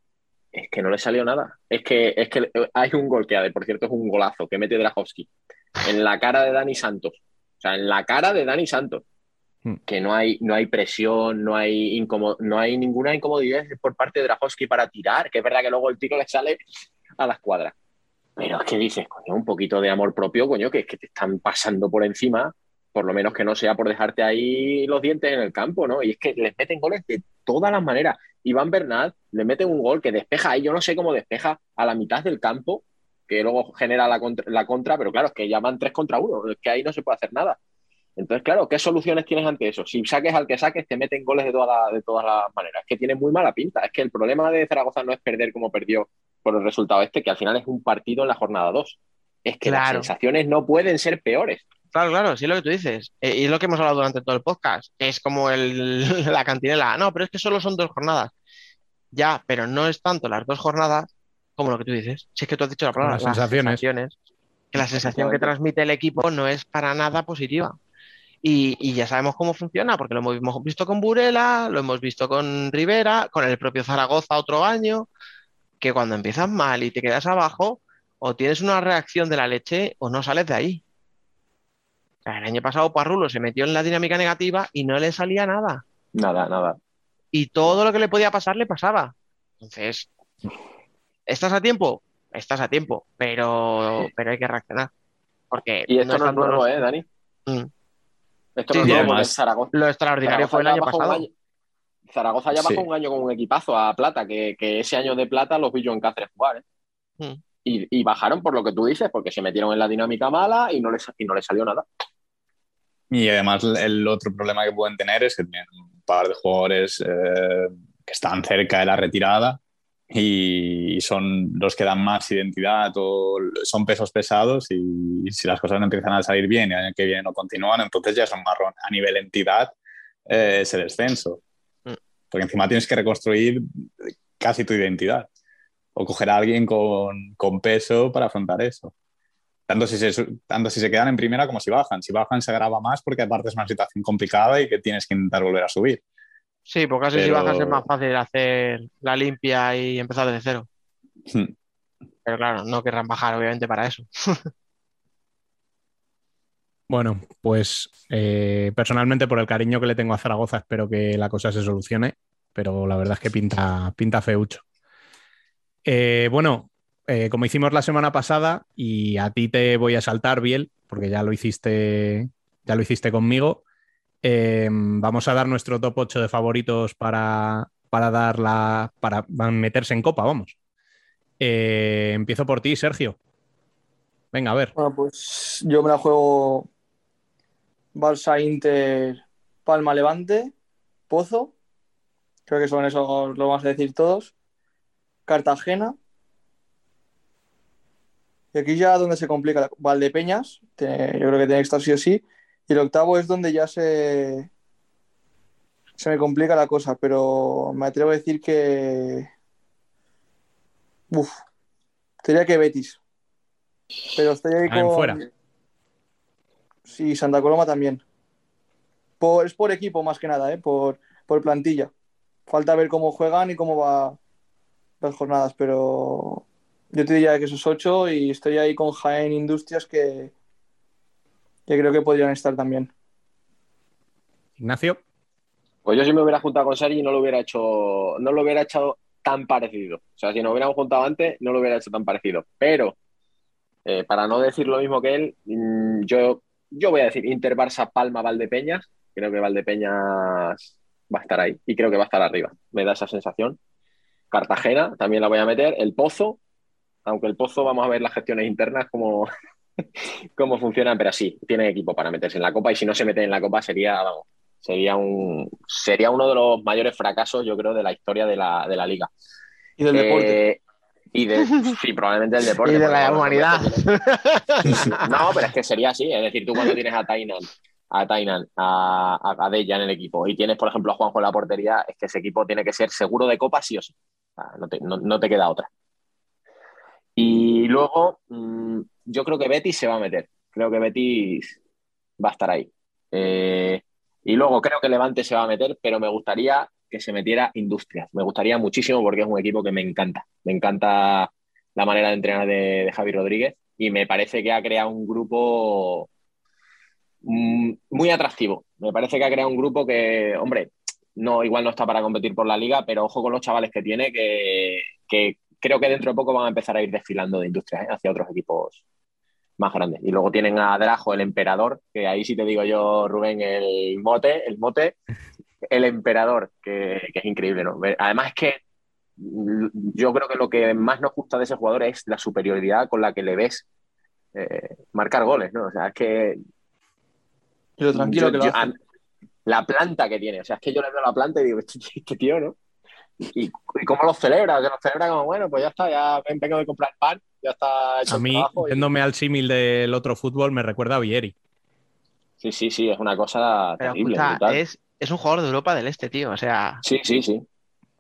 S7: Es que no les salió nada. Es que, es que hay un gol que, por cierto, es un golazo que mete Drahovski en la cara de Dani Santos. O sea, en la cara de Dani Santos.
S1: Hmm.
S7: Que no hay, no hay presión, no hay, no hay ninguna incomodidad por parte de Drahovski para tirar, que es verdad que luego el tiro le sale a la escuadra. Pero es que dices, coño, un poquito de amor propio, coño, que es que te están pasando por encima, por lo menos que no sea por dejarte ahí los dientes en el campo, ¿no? Y es que les meten goles de todas las maneras. Iván Bernat le mete un gol que despeja ahí, yo no sé cómo despeja a la mitad del campo, que luego genera la contra, la contra, pero claro, es que ya van tres contra uno, es que ahí no se puede hacer nada. Entonces, claro, ¿qué soluciones tienes ante eso? Si saques al que saques, te meten goles de, toda la- de todas las maneras. Es que tiene muy mala pinta. Es que el problema de Zaragoza no es perder como perdió por el resultado este, que al final es un partido en la jornada 2. Es que las sensaciones no pueden ser peores.
S3: Claro, claro, sí es lo que tú dices. Eh, y es lo que hemos hablado durante todo el podcast. Es como el, la cantinela. No, pero es que solo son dos jornadas. Ya, pero no es tanto las dos jornadas como lo que tú dices. Si es que tú has dicho la palabra,
S1: Las sensaciones.
S3: Que la sensación que transmite el equipo no es para nada positiva. Y, y ya sabemos cómo funciona, porque lo hemos visto con Burela, lo hemos visto con Rivera, con el propio Zaragoza otro año, que cuando empiezas mal y te quedas abajo, o tienes una reacción de la leche o no sales de ahí. O sea, el año pasado Parrulo se metió en la dinámica negativa y no le salía nada.
S7: Nada, nada.
S3: Y todo lo que le podía pasar le pasaba. Entonces, ¿estás a tiempo? Estás a tiempo, pero, pero hay que reaccionar. Porque
S7: Y esto no, es nuevo,
S3: los-
S7: ¿eh, Dani?
S3: Mm.
S7: Esto
S3: Sí,
S7: no es nuevo, porque Zaragoza,
S3: Lo extraordinario
S7: Zaragoza
S3: fue el año pasado.
S7: año- Zaragoza ya
S8: Sí.
S7: bajó un año con un equipazo a Plata, que, que ese año de Plata los vi yo en Cáceres jugar. ¿eh?
S3: Mm.
S7: Y, y bajaron por lo que tú dices, porque se metieron en la dinámica mala y no les, y no les salió nada.
S8: Y además el otro problema que pueden tener es que tienen un par de jugadores eh, que están cerca de la retirada y son los que dan más identidad o son pesos pesados y si las cosas no empiezan a salir bien y el año que viene no continúan, entonces ya es un marrón a nivel entidad eh, ese descenso.
S3: Mm.
S8: Porque encima tienes que reconstruir casi tu identidad o coger a alguien con, con peso para afrontar eso. Tanto si, se, tanto si se quedan en primera como si bajan. Si bajan se agrava más porque aparte es una situación complicada y que tienes que intentar volver a subir.
S3: Sí, porque si
S8: Pero-
S3: bajas es más fácil hacer la limpia y empezar desde cero.
S8: Hmm.
S3: Pero claro, no querrán bajar, obviamente, para eso.
S1: Bueno, pues eh, personalmente por el cariño que le tengo a Zaragoza espero que la cosa se solucione, pero la verdad es que pinta, pinta feucho. Eh, bueno, eh, como hicimos la semana pasada, y a ti te voy a saltar, Biel, porque ya lo hiciste, ya lo hiciste conmigo. Eh, vamos a dar nuestro top 8 de favoritos para, para dar la, para meterse en copa, vamos. Eh, empiezo por ti, Sergio. Venga, a ver.
S6: Bueno, pues yo me la juego Barça, Inter, Palma, Levante, Pozo. Creo que son esos, lo vamos a decir todos. Cartagena. Y aquí ya donde se complica Valdepeñas, tiene- yo creo que tiene que estar sí o sí. Y el octavo es donde ya se, se me complica la cosa, pero me atrevo a decir que. Uf, diría que Betis. Pero estoy ahí
S1: Caen
S6: con.
S1: fuera.
S6: Sí, Santa Coloma también. Por, es por equipo más que nada, ¿eh? por, por plantilla. Falta ver cómo juegan y cómo va las jornadas, pero yo te diría que esos ocho y estoy ahí con Jaén Industrias que, que creo que podrían estar también.
S1: Ignacio,
S7: Pues yo si me hubiera juntado con Sari no lo hubiera hecho, no lo hubiera hecho tan parecido. O sea, si nos hubiéramos juntado antes, no lo hubiera hecho tan parecido. Pero, eh, para no decir lo mismo que él, mm, yo, yo voy a decir Inter Barça Palma Valdepeñas. Creo que Valdepeñas va a estar ahí y creo que va a estar arriba. Me da esa sensación. Cartagena también la voy a meter. El Pozo, aunque el Pozo vamos a ver las gestiones internas cómo, cómo funcionan, pero sí, tiene equipo para meterse en la Copa y si no se mete en la Copa sería, vamos, sería un sería uno de los mayores fracasos, yo creo, de la historia de la, de la liga.
S6: Y del deporte.
S7: Eh, y de, sí, probablemente del deporte.
S3: Y de la humanidad.
S7: No, pero es que sería así. Es decir, tú cuando tienes a Tainan, a Tainan, a, a, en el equipo y tienes, por ejemplo, a Juanjo en la portería, es que ese equipo tiene que ser seguro de copa sí o sí. No, te, no, no te queda otra. Y luego, mmm, yo creo que Betis se va a meter. Creo que Betis va a estar ahí. Eh, y luego creo que Levante se va a meter, pero me gustaría que se metiera Industrias. Me gustaría muchísimo porque es un equipo que me encanta. Me encanta la manera de entrenar de, Javi Rodríguez y me parece que ha creado un grupo mm, muy atractivo. Me parece que ha creado un grupo que, hombre, no, igual no está para competir por la liga, pero ojo con los chavales que tiene, que creo que dentro de poco van a empezar a ir desfilando de industrias ¿eh? hacia otros equipos más grandes. Y luego tienen a Drajo, el emperador, que ahí sí te digo yo, Rubén, el mote, el mote, el emperador, que, que es increíble, ¿no? Además es que yo creo que lo que más nos gusta de ese jugador es la superioridad con la que le ves eh, marcar goles, ¿no? O sea, es que...
S6: Lo tranquilo
S7: yo,
S6: que lo
S7: yo,
S6: hace.
S7: La planta que tiene, o sea, es que yo le veo la planta y digo, este, este tío, ¿no? Y, y, cómo lo celebra, que lo celebra como, bueno, pues ya está, ya vengo de comprar pan, ya está hecho
S1: A mí, yéndome y... al símil del otro fútbol, me recuerda a Vieri.
S7: Sí, sí, sí, es una cosa
S3: Pero,
S7: terrible.
S3: Escucha, es, es un jugador de Europa del Este, tío, o sea...
S7: Sí, sí, sí.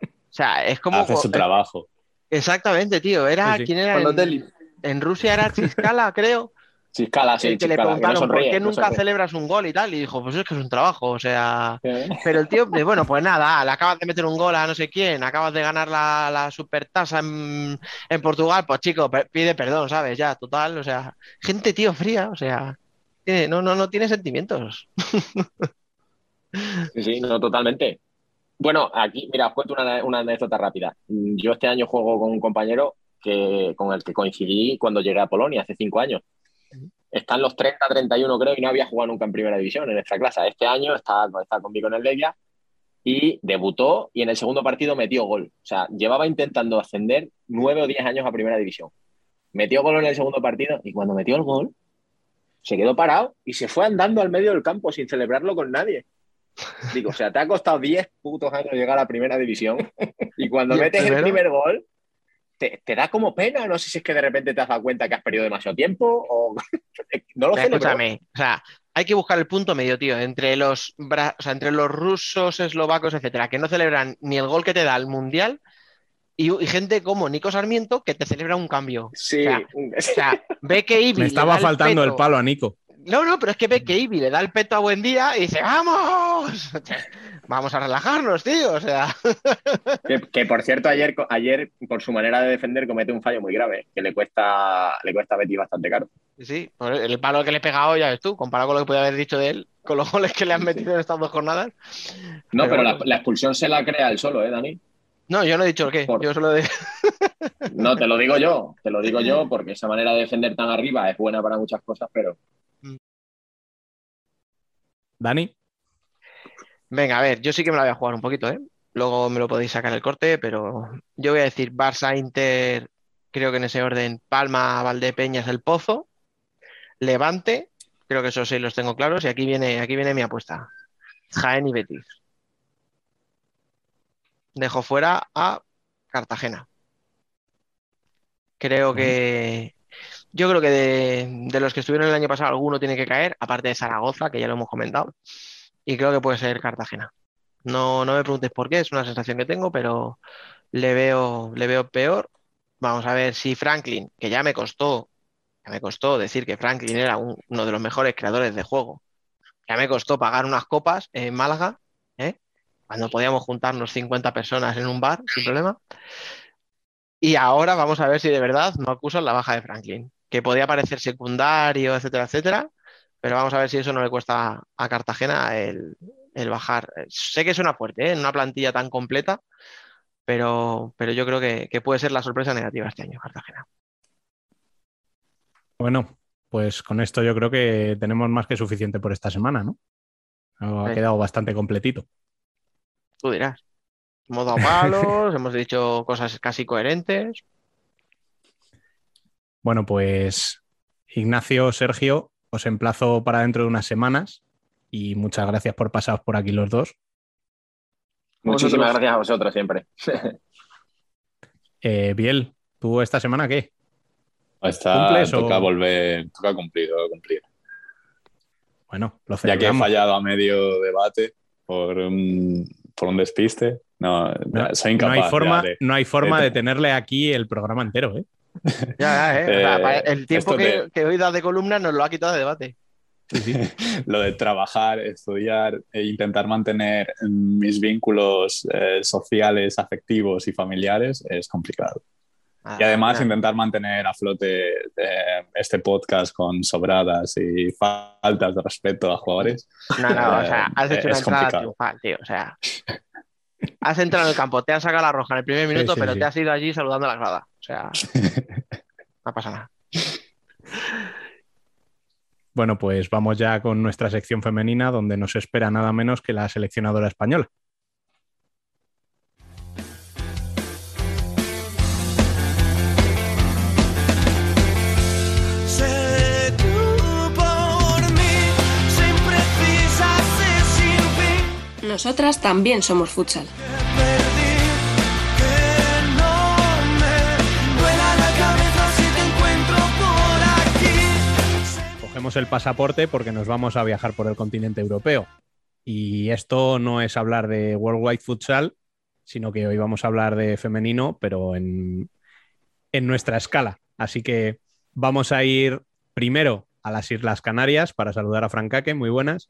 S3: O sea, es como...
S8: Hace su trabajo.
S3: Exactamente, tío. Era, sí, sí. ¿quién era? En, en, Rusia era Chiscala, creo.
S7: Chiscala, sí,
S3: el que
S7: Chiscala,
S3: le preguntaron
S7: que no sonríe,
S3: por qué nunca celebras un gol y tal, y dijo, pues es que es un trabajo, o sea. Pero el tío, bueno, pues nada, le acabas de meter un gol a no sé quién, acabas de ganar la, la supertasa en, en, Portugal, pues chico, pide perdón, ¿sabes? Ya, total, o sea, gente, tío, fría, o sea, no, no, no tiene sentimientos.
S7: Sí, sí, no, totalmente. Bueno, aquí, mira, os cuento una, una anécdota rápida. Yo este año juego con un compañero que, con el que coincidí cuando llegué a Polonia hace cinco años. Están los 30, 31 creo y no había jugado nunca en primera división en nuestra clase. Este año está, está conmigo en el Legia y debutó y en el segundo partido metió gol. O sea, llevaba intentando ascender nueve o diez años a primera división. Metió gol en el segundo partido y cuando metió el gol se quedó parado y se fue andando al medio del campo sin celebrarlo con nadie. Digo, o sea, te ha costado 10 putos años llegar a la primera división y cuando ¿Y metes el primer gol te, te, da como pena. No sé si es que de repente te has dado cuenta que has perdido demasiado tiempo o no lo sé.
S3: Escúchame, o sea, hay que buscar el punto medio, tío, entre los, o sea, entre los rusos, eslovacos, etcétera, que no celebran ni el gol que te da el mundial. Y, y, gente como Nico Sarmiento que te celebra un cambio.
S7: Sí.
S3: O sea, o sea ve que Ibi
S1: Me estaba
S3: el
S1: faltando
S3: peto.
S1: el palo a Nico.
S3: No, no, pero es que ve que Ibi le da el peto a buen día y dice, ¡vamos! Vamos a relajarnos, tío. O sea.
S7: Que, que, por cierto, ayer, ayer, por su manera de defender, comete un fallo muy grave, que le cuesta, le cuesta a Betty bastante caro.
S3: Sí, el palo que le he pegado, ya ves tú, comparado con lo que podía haber dicho de él, con los goles que le han metido en estas dos jornadas.
S7: No, pero, pero la, la, expulsión se la crea él solo, ¿eh, Dani?
S3: No, yo no he dicho el qué, por... yo solo de...
S7: No, te lo digo yo, te lo digo yo, porque esa manera de defender tan arriba es buena para muchas cosas, pero...
S1: Dani.
S3: Venga, a ver, yo sí que me la voy a jugar un poquito, ¿eh? Luego me lo podéis sacar el corte, pero yo voy a decir Barça, Inter, creo que en ese orden, Palma, Valdepeñas, El Pozo, Levante, creo que esos seis los tengo claros, y aquí viene, aquí viene mi apuesta. Jaén y Betis. dejo fuera a Cartagena. Creo que. Yo creo que de, los que estuvieron el año pasado, alguno tiene que caer, aparte de Zaragoza, que ya lo hemos comentado. Y creo que puede ser Cartagena. No, no me preguntes por qué, es una sensación que tengo, pero le veo, le veo peor. Vamos a ver si Franklin, que ya me costó, ya me costó decir que Franklin era un- uno de los mejores creadores de juego. Ya me costó pagar unas copas en Málaga, ¿eh? Cuando podíamos juntarnos 50 personas en un bar sin problema. Y ahora vamos a ver si de verdad no acusan la baja de Franklin, que podía parecer secundario, etcétera, etcétera, pero vamos a ver si eso no le cuesta a Cartagena el, el bajar. Sé que suena fuerte, ¿eh? En una plantilla tan completa, pero, pero yo creo que, que puede ser la sorpresa negativa este año, Cartagena.
S1: Bueno, pues con esto yo creo que tenemos más que suficiente por esta semana, ¿no? Ha
S3: Sí.
S1: quedado bastante completito.
S3: Tú dirás. Hemos dado palos, hemos dicho cosas casi coherentes.
S1: Bueno, pues Ignacio, Sergio, os emplazo para dentro de unas semanas y muchas gracias por pasaros por aquí los dos.
S7: Muchísimas
S6: Vosotros.
S7: gracias a vosotros siempre.
S1: Eh, Biel, ¿tú esta semana qué?
S8: Está,
S1: ¿Cumples o-
S8: toca volver, toca cumplir, toca cumplir.
S1: Bueno, lo
S8: Ya que he
S1: celebramos.
S8: fallado a medio debate por un, por un despiste, no,
S1: No,
S8: soy
S1: no
S8: incapaz.
S1: hay forma,
S8: de-
S1: no hay forma
S8: de-
S1: de tenerle aquí el programa entero, ¿eh?
S3: Ya, ya, ¿eh? O sea,
S8: Eh,
S3: el tiempo que,
S8: te-
S3: que hoy da de columna nos lo ha quitado de debate.
S8: lo de trabajar, estudiar e intentar mantener mis vínculos eh, sociales, afectivos y familiares es complicado. Y además intentar mantener a flote eh, este podcast con sobradas y faltas de respeto a jugadores.
S3: No, no, o sea,
S8: Eh,
S3: has hecho una
S8: es
S3: entrada triunfal, tío. O sea, has entrado en el campo, te han sacado la roja en el primer
S1: Sí,
S3: minuto,
S1: sí,
S3: pero
S1: sí.
S3: te has ido allí saludando a la grada. O sea, no pasa nada.
S1: Bueno, pues vamos ya con nuestra sección femenina, donde nos espera nada menos que la seleccionadora española.
S4: Nosotras también somos futsal.
S9: Que perdí, que no me duela la cabeza si te encuentro por aquí.
S1: Cogemos el pasaporte porque nos vamos a viajar por el continente europeo. Y esto no es hablar de Worldwide Futsal, sino que hoy vamos a hablar de femenino, pero en, en nuestra escala. Así que vamos a ir primero a las Islas Canarias para saludar a Francaque. Muy buenas.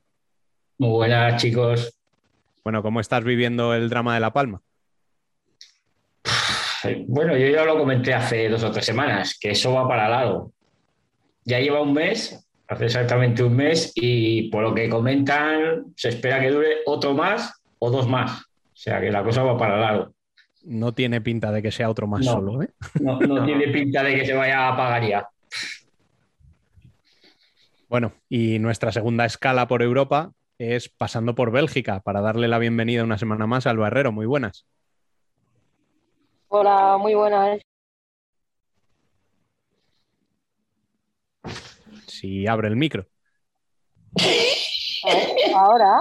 S10: Muy buenas, chicos.
S1: Bueno, ¿cómo estás viviendo el drama de La Palma?
S10: Bueno, yo ya lo comenté hace dos o tres semanas, que eso va para largo. Ya lleva un mes, hace exactamente un mes, y por lo que comentan, se espera que dure otro más o dos más. O sea que la cosa va para largo.
S1: No tiene pinta de que sea otro más
S10: No.
S1: solo, ¿eh?
S10: No, no tiene pinta de que se vaya a pagar ya.
S1: Bueno, y nuestra segunda escala por Europa es pasando por Bélgica para darle la bienvenida una semana más al Barrero. Muy buenas.
S11: Hola, muy buenas.
S1: Si abre el micro.
S11: Ahora,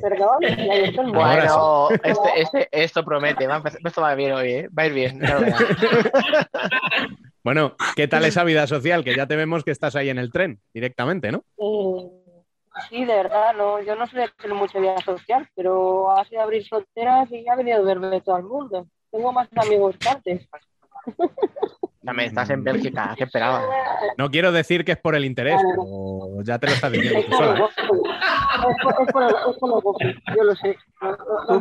S11: perdón,
S3: Bueno, este, este- esto promete, va a empezar- esto va bien hoy, ¿eh? Va a ir bien.
S1: Bueno, ¿qué tal esa vida social? Que ya te vemos que estás ahí en el tren directamente, ¿no?
S11: Eh, sí, de verdad, no, yo no soy de hacer mucha vida social, pero ha sido abrir fronteras y ha venido a verme todo el mundo. Tengo más amigos que antes.
S3: También estás en Bélgica, ¿qué esperabas?
S1: No quiero decir que es por el interés, pero ya te lo estás diciendo
S11: Es
S1: tú
S11: por el
S1: sola. ¿eh?
S11: gozo. Es por- es por el- es por el gozo, yo lo sé. No-
S3: Tú.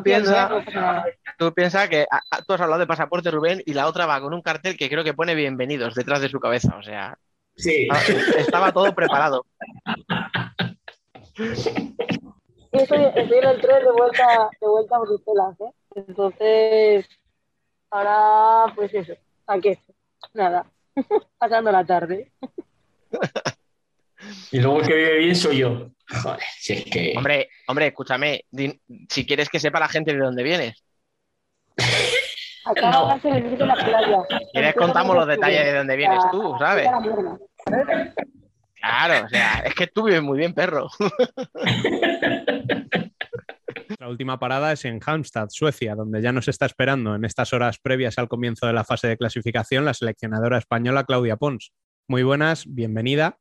S3: Tú piensas que a- a- tú has hablado de pasaporte, Rubén, y la otra va con un cartel que creo que pone bienvenidos detrás de su cabeza. O sea,
S10: Sí.
S3: ah, estaba todo preparado.
S11: Y estoy, estoy en el tren de vuelta, de vuelta a Bruselas, ¿eh? Entonces, ahora, pues eso, aquí estoy. Nada, pasando la tarde.
S10: Y luego el que vive bien soy yo. Joder, si es que.
S3: Hombre, hombre, escúchame, si quieres que sepa la gente de dónde vienes,
S11: Acá
S10: No.
S11: se necesita la playa.
S3: quieres contamos los detalles de dónde vienes tú, ¿sabes?
S11: La.
S3: Claro, o sea, es que tú vives muy bien, perro.
S1: Nuestra última parada es en Halmstad, Suecia, donde ya nos está esperando en estas horas previas al comienzo de la fase de clasificación la seleccionadora española Claudia Pons. Muy buenas, bienvenida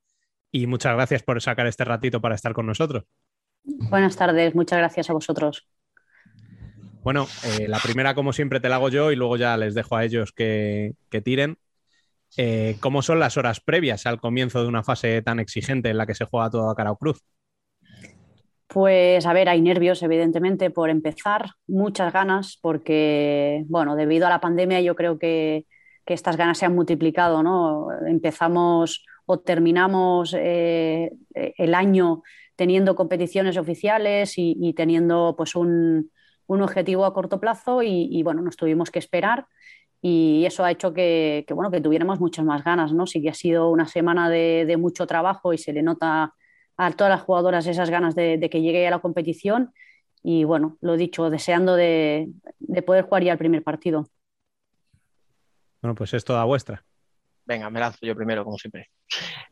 S1: y muchas gracias por sacar este ratito para estar con nosotros.
S12: Buenas tardes, muchas gracias a vosotros.
S1: Bueno, eh, la primera, como siempre, te la hago yo y luego ya les dejo a ellos que, que tiren. Eh, ¿Cómo son las horas previas al comienzo de una fase tan exigente en la que se juega todo a cara o cruz?
S12: Pues a ver, hay nervios, evidentemente, por empezar, muchas ganas, porque, bueno, debido a la pandemia yo creo que, que estas ganas se han multiplicado, ¿no? Empezamos o terminamos eh, el año teniendo competiciones oficiales y, teniendo pues un, un, objetivo a corto plazo y, bueno, nos tuvimos que esperar y eso ha hecho que, que, bueno, que tuviéramos muchas más ganas, ¿no? Sí que ha sido una semana de, de mucho trabajo y se le nota a todas las jugadoras esas ganas de, de, que llegue a la competición y bueno, lo dicho, deseando de, de poder jugar ya el primer partido.
S1: Bueno, pues es toda vuestra.
S3: Venga, me lanzo yo primero, como siempre.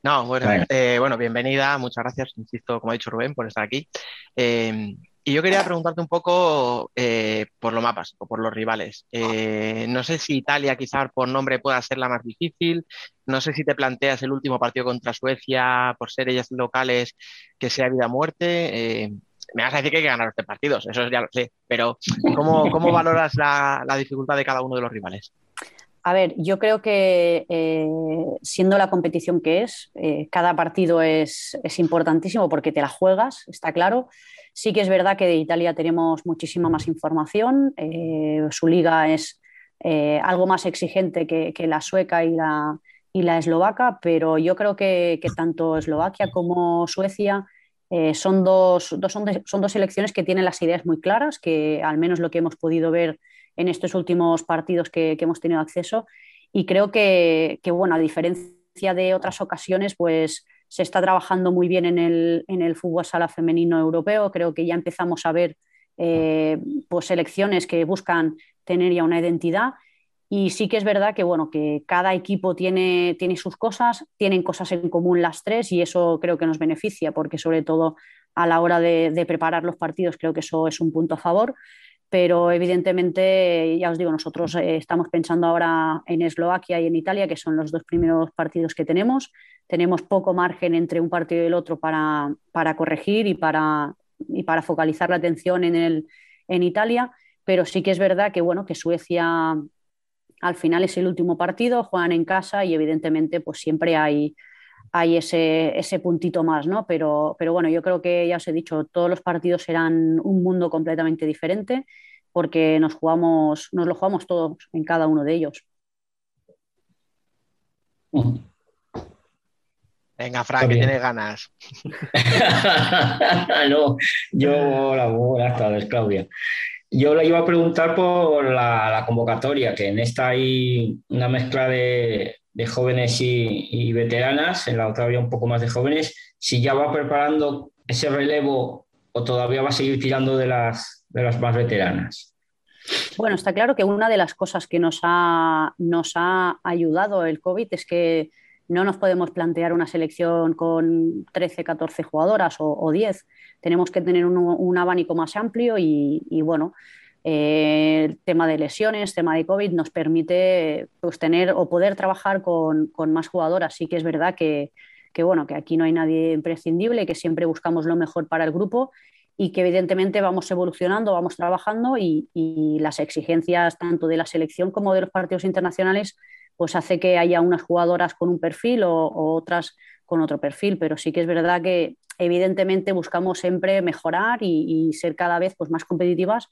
S3: No, bueno, eh, bueno, bienvenida, muchas gracias, insisto, como ha dicho Rubén, por estar aquí. Eh, y yo quería preguntarte un poco eh, por los mapas o por los rivales. Eh, no sé si Italia quizás por nombre pueda ser la más difícil. No sé si te planteas el último partido contra Suecia por ser ellas locales que sea vida o muerte. Eh, me vas a decir que hay que ganar los partidos, eso ya lo sé. Pero ¿cómo, valoras la dificultad de cada uno de los rivales?
S12: A ver, yo creo que eh, siendo la competición que es, eh, cada partido es, importantísimo porque te la juegas, está claro. Sí que es verdad que de Italia tenemos muchísima más información, eh, su liga es algo más exigente que, la sueca y la, eslovaca, pero yo creo que, tanto Eslovaquia como Suecia son, dos, son, de, son dos selecciones que tienen las ideas muy claras, que al menos lo que hemos podido ver en estos últimos partidos que, hemos tenido acceso. Y creo que, que, bueno, a diferencia de otras ocasiones, pues se está trabajando muy bien en el, en el fútbol sala femenino europeo. Creo que ya empezamos a ver eh, pues selecciones que buscan tener ya una identidad. Y sí que es verdad que, bueno, que cada equipo tiene, tiene sus cosas, tienen cosas en común las tres y eso creo que nos beneficia porque sobre todo a la hora de preparar los partidos creo que eso es un punto a favor pero evidentemente, ya os digo, nosotros eh, estamos pensando ahora en Eslovaquia y en Italia, que son los dos primeros partidos que tenemos. Tenemos poco margen entre un partido y el otro para, para corregir y para, y para focalizar la atención en, el, en Italia, pero sí que es verdad que, bueno, que Suecia al final es el último partido, juegan en casa y evidentemente pues siempre hay, hay ese, ese, puntito más, ¿no? Pero, pero bueno, yo creo que ya os he dicho, todos los partidos serán un mundo completamente diferente porque nos jugamos, nos lo jugamos todos en cada uno de ellos.
S3: Venga, Frank, que tienes ganas.
S10: no, yo la buenas tardes, Claudia. Yo le iba a preguntar por la, la, convocatoria, que en esta hay una mezcla de, de jóvenes y, veteranas, en la otra había un poco más de jóvenes, si ya va preparando ese relevo o todavía va a seguir tirando de las, de las más veteranas.
S12: Bueno, está claro que una de las cosas que nos ha, nos ha ayudado el COVID es que no nos podemos plantear una selección con 13, 14 jugadoras o, o 10. Tenemos que tener un, abanico más amplio y bueno, eh, el tema de lesiones, tema de COVID, nos permite pues, tener o poder trabajar con, con más jugadoras. Sí que es verdad que, que, bueno, que aquí no hay nadie imprescindible, que siempre buscamos lo mejor para el grupo y que evidentemente vamos evolucionando, vamos trabajando y, y las exigencias tanto de la selección como de los partidos internacionales pues hace que haya unas jugadoras con un perfil o, o otras con otro perfil, pero sí que es verdad que evidentemente buscamos siempre mejorar y, y ser cada vez pues, más competitivas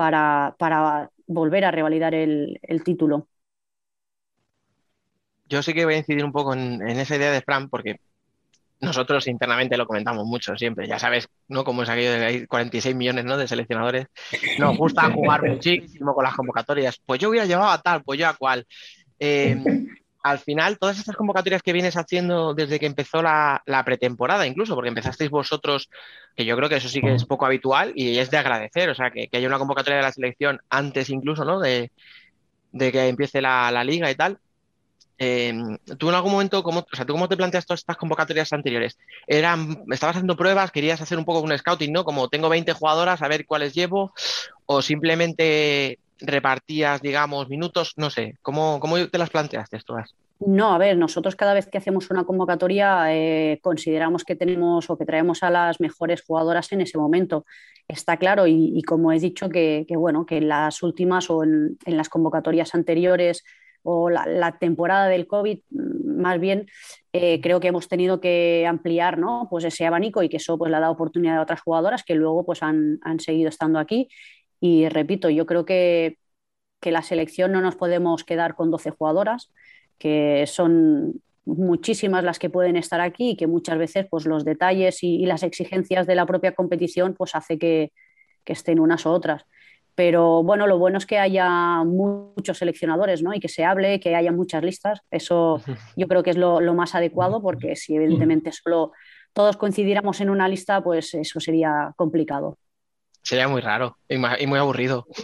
S12: para, para volver a revalidar el, el, título.
S3: Yo sí que voy a incidir un poco en, en, esa idea de Fran, porque nosotros internamente lo comentamos mucho siempre. Ya sabes, ¿no? Como es aquello de hay 46 millones ¿no? de seleccionadores. Nos gusta jugar muchísimo con las convocatorias. Pues yo hubiera llevado a tal, pues yo a cual. Eh, al final, todas estas convocatorias que vienes haciendo desde que empezó la, la, pretemporada, incluso, porque empezasteis vosotros, que yo creo que eso sí que es poco habitual y es de agradecer, o sea, que, que haya una convocatoria de la selección antes incluso, ¿no? De, de que empiece la, la liga y tal. eh, tú en algún momento, ¿cómo, o sea, ¿tú cómo te planteas todas estas convocatorias anteriores? Eran, ¿Estabas haciendo pruebas? ¿Querías hacer un poco un scouting, no? Como tengo 20 jugadoras, a ver cuáles llevo, o simplemente repartías, digamos, minutos, no sé, ¿cómo, cómo te las planteaste todas?
S12: No, a ver, nosotros cada vez que hacemos una convocatoria eh, consideramos que tenemos o que traemos a las mejores jugadoras en ese momento. Está claro, y, como he dicho, que, bueno, que en las últimas o en, las convocatorias anteriores o la, temporada del COVID, mm, más bien, eh, creo que hemos tenido que ampliar ¿no? pues ese abanico y que eso pues, le ha dado oportunidad a otras jugadoras que luego pues, han seguido estando aquí. Y repito, yo creo que, que la selección no nos podemos quedar con 12 jugadoras que son muchísimas las que pueden estar aquí y que muchas veces pues, los detalles y, y las exigencias de la propia competición pues, hace que, que, estén unas u otras. Pero bueno, lo bueno es que haya muchos seleccionadores ¿no? y que se hable, que haya muchas listas. Eso yo creo que es lo, lo más adecuado porque si evidentemente solo todos coincidiéramos en una lista, pues eso sería complicado.
S3: Sería muy raro y muy aburrido.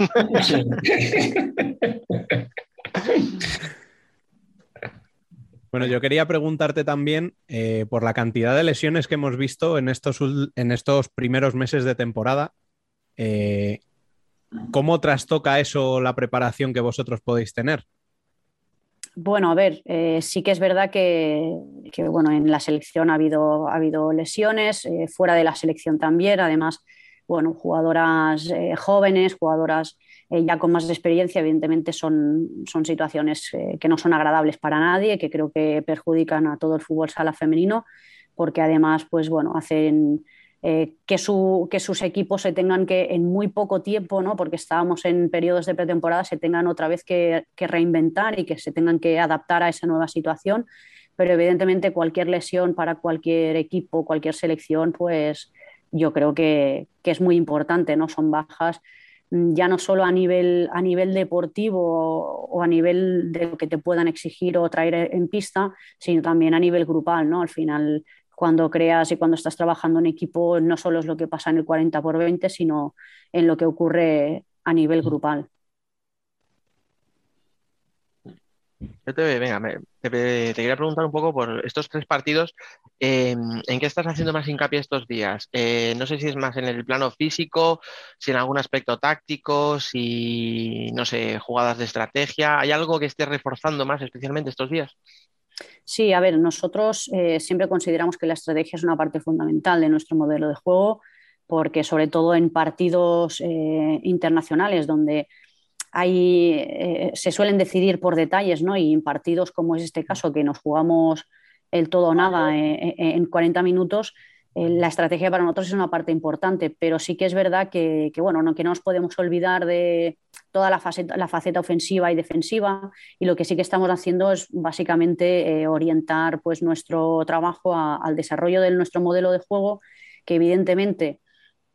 S1: Bueno, yo quería preguntarte también eh, por la cantidad de lesiones que hemos visto en estos, en estos primeros meses de temporada. Eh, ¿Cómo trastoca eso la preparación que vosotros podéis tener?
S12: Bueno, a ver, eh, sí que es verdad que, que, bueno, en la selección ha habido, ha habido lesiones, eh, fuera de la selección también, además, bueno, jugadoras eh, jóvenes, jugadoras eh, ya con más experiencia, evidentemente son, son situaciones eh, que no son agradables para nadie, que creo que perjudican a todo el fútbol sala femenino, porque además, pues bueno, hacen eh, que, su, que, sus equipos se tengan que en muy poco tiempo, ¿no? porque estábamos en periodos de pretemporada, se tengan otra vez que, que, reinventar y que se tengan que adaptar a esa nueva situación. Pero evidentemente cualquier lesión para cualquier equipo, cualquier selección, pues yo creo que, que es muy importante, ¿no? Son bajas ya no solo a nivel, a nivel deportivo o a nivel de lo que te puedan exigir o traer en pista, sino también a nivel grupal, ¿no? Al final, cuando creas y cuando estás trabajando en equipo, no solo es lo que pasa en el 40 por 20, sino en lo que ocurre a nivel grupal.
S3: Yo te, venga, me, te, quería preguntar un poco por estos tres partidos, eh, ¿en qué estás haciendo más hincapié estos días? Eh, no sé si es más en el plano físico, si en algún aspecto táctico, si, no sé, jugadas de estrategia. ¿Hay algo que esté reforzando más especialmente estos días?
S12: Sí, a ver, nosotros eh, siempre consideramos que la estrategia es una parte fundamental de nuestro modelo de juego, porque sobre todo en partidos eh, internacionales donde hay, eh, se suelen decidir por detalles, ¿no? Y en partidos como es este caso, que nos jugamos el todo o nada en, en 40 minutos, eh, la estrategia para nosotros es una parte importante, pero sí que es verdad que, que bueno, no, que no nos podemos olvidar de toda la faceta, la faceta ofensiva y defensiva, y lo que sí que estamos haciendo es básicamente eh, orientar pues, nuestro trabajo a, al desarrollo de nuestro modelo de juego, que evidentemente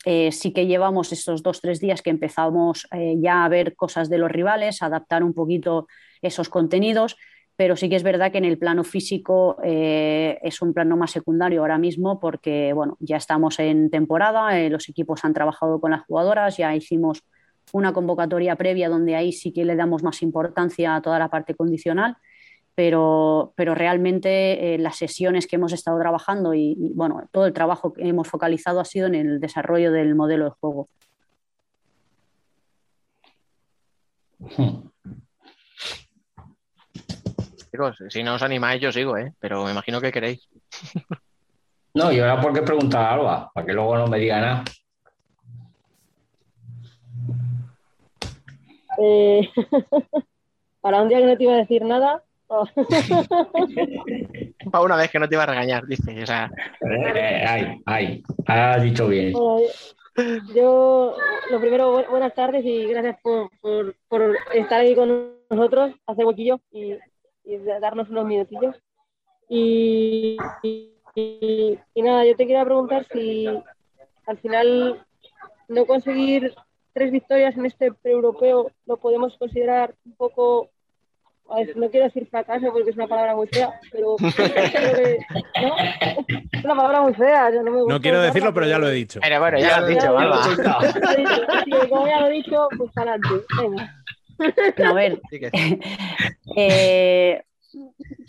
S12: eh, sí que llevamos estos dos, tres días que empezamos eh, ya a ver cosas de los rivales, a adaptar un poquito esos contenidos, pero sí que es verdad que en el plano físico eh, es un plano más secundario ahora mismo porque bueno, ya estamos en temporada, los equipos han trabajado con las jugadoras, ya hicimos una convocatoria previa donde ahí sí que le damos más importancia a toda la parte condicional pero, pero realmente eh, las sesiones que hemos estado trabajando y, y, bueno, todo el trabajo que hemos focalizado ha sido en el desarrollo del modelo de juego.
S3: Hmm. Chicos, si no os animáis, yo sigo, ¿eh? pero me imagino que queréis.
S10: no, yo era porque preguntar a Alba, para que luego no me diga nada.
S11: Eh, para un día que no te iba a decir nada,
S3: Para una vez que no te iba a regañar, dice. O sea...
S10: Eh, ay, ay, has dicho bien.
S11: Bueno, yo, lo primero, bu buenas tardes y gracias por, por, por, estar ahí con nosotros, hacer huequillo y, y darnos unos minutillos. Y, y, y nada, yo te quería preguntar si al final no conseguir tres victorias en este pre-europeo lo podemos considerar un poco ver, no quiero decir fracaso porque es una palabra muy fea, pero ¿no? es una palabra muy fea. No, me
S1: no quiero decirlo, pero ya lo he dicho.
S3: Pero bueno, ya, ya lo has dicho,
S11: como ya lo he dicho, pues adelante. Venga.
S12: No, a ver. eh,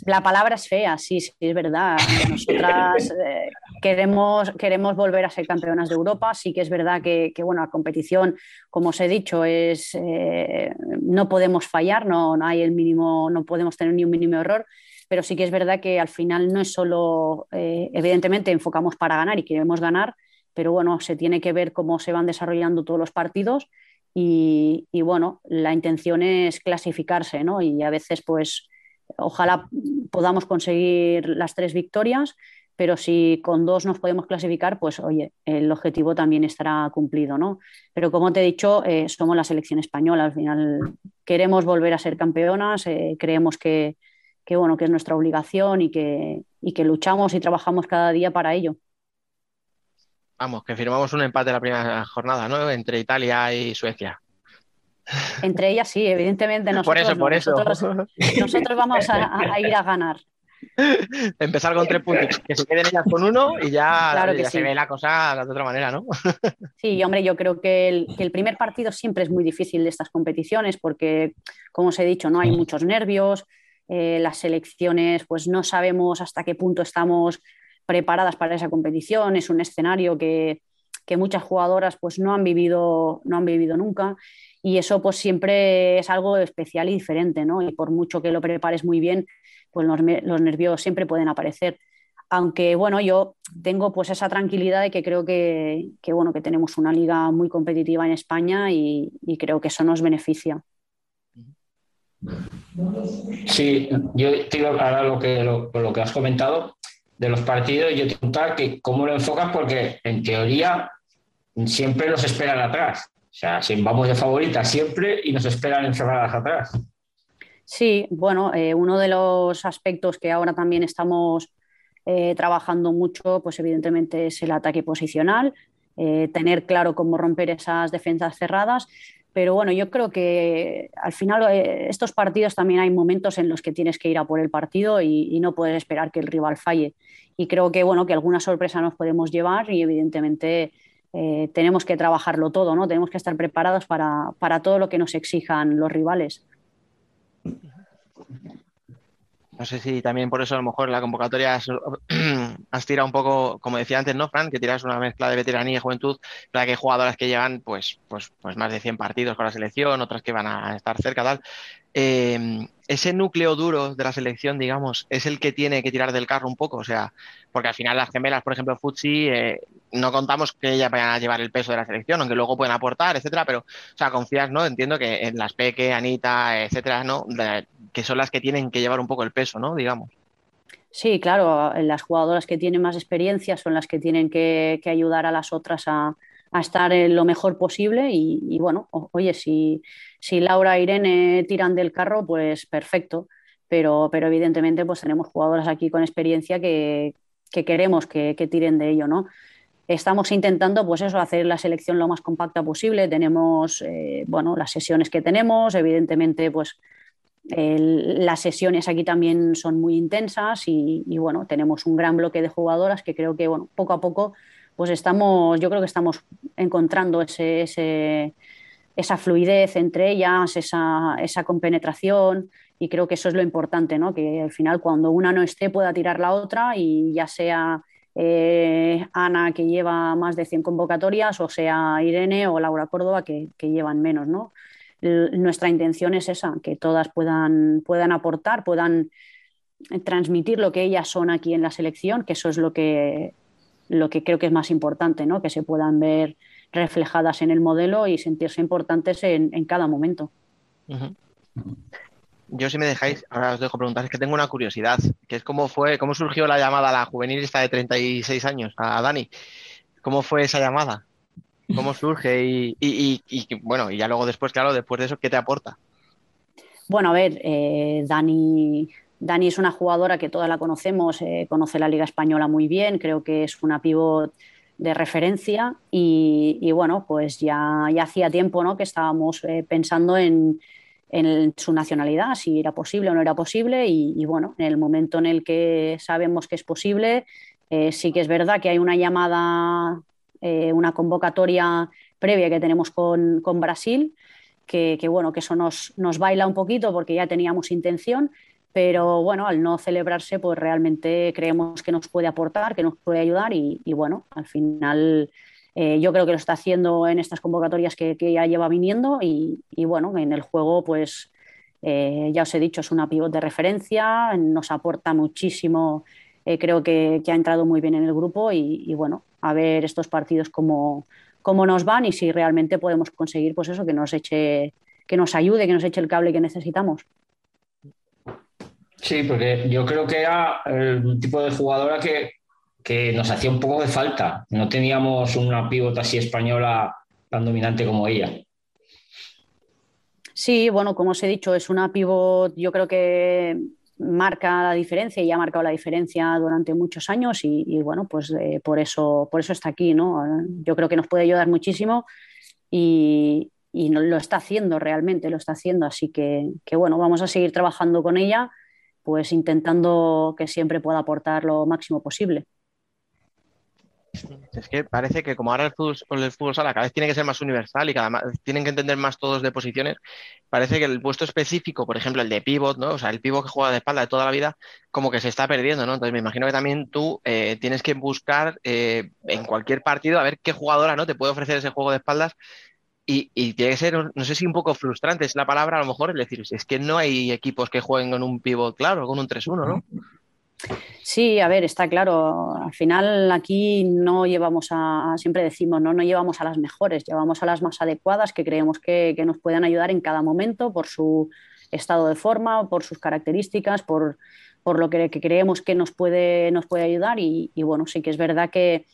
S12: la palabra es fea, sí, sí, es verdad. Nosotras eh, queremos, queremos volver a ser campeonas de Europa. Sí que es verdad que, bueno, la competición, como os he dicho, es eh, no podemos fallar, no, no hay el mínimo, no podemos tener ni un mínimo error pero sí que es verdad que al final no es solo, eh, evidentemente enfocamos para ganar y queremos ganar, pero bueno, se tiene que ver cómo se van desarrollando todos los partidos y, y bueno, la intención es clasificarse, ¿no? Y a veces pues ojalá podamos conseguir las tres victorias, pero si con dos nos podemos clasificar, pues oye, el objetivo también estará cumplido, ¿no? Pero como te he dicho, eh, somos la selección española, al final queremos volver a ser campeonas, eh, creemos que, que, bueno, que es nuestra obligación y que, y que luchamos y trabajamos cada día para ello.
S3: Vamos, que firmamos un empate la primera jornada, ¿no? Entre Italia y Suecia.
S12: Entre ellas sí, evidentemente nosotros,
S3: por eso, por eso.
S12: nosotros, nosotros vamos a, a, ir a ganar.
S3: Empezar con tres puntos, que se queden ellas con uno y ya,
S12: Claro que
S3: ya se
S12: sí.
S3: ve la cosa de otra manera, ¿no?
S12: Sí, hombre, yo creo que el, que el primer partido siempre es muy difícil de estas competiciones porque, como os he dicho, no hay muchos nervios, eh, las selecciones pues no sabemos hasta qué punto estamos preparadas para esa competición, es un escenario que, que muchas jugadoras pues no han vivido, no han vivido nunca y eso pues siempre es algo especial y diferente, ¿no? Y por mucho que lo prepares muy bien, pues los, nervios siempre pueden aparecer. Aunque bueno, yo tengo pues esa tranquilidad de que creo que, que, bueno, que tenemos una liga muy competitiva en España y, creo que eso nos beneficia.
S10: Sí, yo te iba a lo que, lo, lo que has comentado de los partidos. Yo te iba a preguntar que cómo lo enfocas, porque en teoría siempre nos esperan atrás. O sea, si vamos de favoritas siempre y nos esperan encerradas atrás.
S12: Sí, bueno, eh, uno de los aspectos que ahora también estamos eh, trabajando mucho, pues evidentemente es el ataque posicional, eh, tener claro cómo romper esas defensas cerradas. Pero bueno, yo creo que al final eh, estos partidos también hay momentos en los que tienes que ir a por el partido y, no puedes esperar que el rival falle. Y creo que bueno, que alguna sorpresa nos podemos llevar y evidentemente eh, tenemos que trabajarlo todo, ¿no? Tenemos que estar preparados para, para todo lo que nos exijan los rivales.
S3: No sé si también por eso a lo mejor la convocatoria has, has tirado un poco, como decía antes, ¿no, Fran? Que tiras una mezcla de veteranía y juventud, para que hay jugadoras que llevan pues, pues, pues más de 100 partidos con la selección, otras que van a estar cerca, tal. Eh, ese núcleo duro de la selección, digamos, es el que tiene que tirar del carro un poco, o sea, porque al final las gemelas, por ejemplo, Futsi, eh, no contamos que ellas vayan a llevar el peso de la selección, aunque luego pueden aportar, etcétera, pero, o sea, confías, ¿no? Entiendo que en las Peque, Anita, etcétera, ¿no? Que son las que tienen que llevar un poco el peso, ¿no? Digamos.
S12: Sí, claro, las jugadoras que tienen más experiencia son las que tienen que ayudar a las otras a, a estar lo mejor posible y, bueno, oye, si, si Laura e Irene tiran del carro, pues perfecto, pero, pero evidentemente pues tenemos jugadoras aquí con experiencia que, que queremos que, que tiren de ello, ¿no? Estamos intentando, pues eso, hacer la selección lo más compacta posible. Tenemos, eh, bueno, las sesiones que tenemos, evidentemente, pues las sesiones aquí también son muy intensas y, y, bueno, tenemos un gran bloque de jugadoras que creo que bueno, poco a poco pues estamos, yo creo que estamos encontrando ese, esa fluidez entre ellas, esa, esa compenetración y creo que eso es lo importante, ¿no? que al final cuando una no esté pueda tirar la otra y ya sea eh, Ana que lleva más de 100 convocatorias o sea Irene o Laura Córdoba que, llevan menos, ¿no? Nuestra intención es esa, que todas puedan, puedan aportar, puedan transmitir lo que ellas son aquí en la selección, que eso es lo que, lo que creo que es más importante, ¿no? que se puedan ver reflejadas en el modelo y sentirse importantes en, en cada momento.
S3: Yo si me dejáis, ahora os dejo preguntar, es que tengo una curiosidad, que es cómo fue, cómo surgió la llamada a la juvenil esta de 36 años, a Dani. ¿Cómo fue esa llamada? ¿Cómo surge? Y, y- y- y, bueno, y ya luego después, claro, después de eso, ¿qué te aporta?
S12: Bueno, a ver, eh, Dani, Dani es una jugadora que todas la conocemos, eh, conoce la Liga Española muy bien, creo que es una pivot de referencia y, y bueno, pues ya, ya hacía tiempo ¿no? que estábamos eh, pensando en, en su nacionalidad, si era posible o no era posible y, y bueno, en el momento en el que sabemos que es posible, eh, sí que es verdad que hay una llamada, eh, una convocatoria previa que tenemos con, con Brasil que, que, bueno, que eso nos, nos baila un poquito porque ya teníamos intención, pero bueno, al no celebrarse, pues realmente creemos que nos puede aportar, que nos puede ayudar y, bueno, al final eh, yo creo que lo está haciendo en estas convocatorias que, que ya lleva viniendo y, bueno, en el juego pues eh, ya os he dicho, es una pivot de referencia, nos aporta muchísimo, eh, creo que, que, ha entrado muy bien en el grupo y, y bueno, a ver estos partidos cómo, cómo, nos van y si realmente podemos conseguir pues eso, que nos eche, que nos ayude, que nos eche el cable que necesitamos.
S10: Sí, porque yo creo que era el tipo de jugadora que, que nos hacía un poco de falta. No teníamos una pivot así española tan dominante como ella.
S12: Sí, bueno, como os he dicho, es una pivot, yo creo que marca la diferencia y ha marcado la diferencia durante muchos años y, bueno, pues eh, por, eso, por eso está aquí, ¿no? Yo creo que nos puede ayudar muchísimo y, y lo está haciendo realmente, lo está haciendo, así que, bueno, vamos a seguir trabajando con ella, pues intentando que siempre pueda aportar lo máximo posible.
S3: Es que parece que como ahora el fútbol, el sala cada vez tiene que ser más universal y cada vez tienen que entender más todos de posiciones, parece que el puesto específico, por ejemplo, el de pivot, ¿no? O sea, el pivot que juega de espalda de toda la vida, como que se está perdiendo, ¿no? Entonces me imagino que también tú eh, tienes que buscar eh, en cualquier partido a ver qué jugadora, ¿no? Te puede ofrecer ese juego de espaldas y, tiene que ser, no sé si un poco frustrante es la palabra, a lo mejor, es decir, es que no hay equipos que jueguen con un pivot claro, con un 3-1, ¿no?
S12: Sí, a ver, está claro. Al final aquí no llevamos a, siempre decimos, no, no llevamos a las mejores, llevamos a las más adecuadas que creemos que, que nos puedan ayudar en cada momento por su estado de forma, por sus características, por, por lo que, que, creemos que nos puede, nos puede ayudar. Y, y, bueno, sí que es verdad que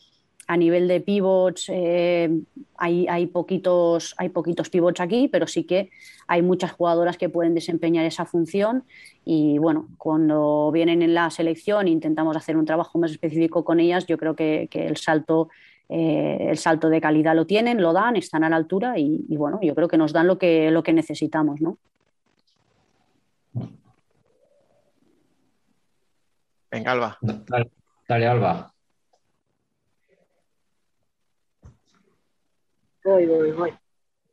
S12: a nivel de pivots eh, hay, hay, poquitos, hay poquitos pivots aquí, pero sí que hay muchas jugadoras que pueden desempeñar esa función y bueno, cuando vienen en la selección e intentamos hacer un trabajo más específico con ellas, yo creo que, que el salto eh, el salto de calidad lo tienen, lo dan, están a la altura y, y, bueno, yo creo que nos dan lo que, lo que necesitamos, ¿no?
S3: Venga, Alba.
S10: Dale, dale Alba.
S11: Voy, voy, voy.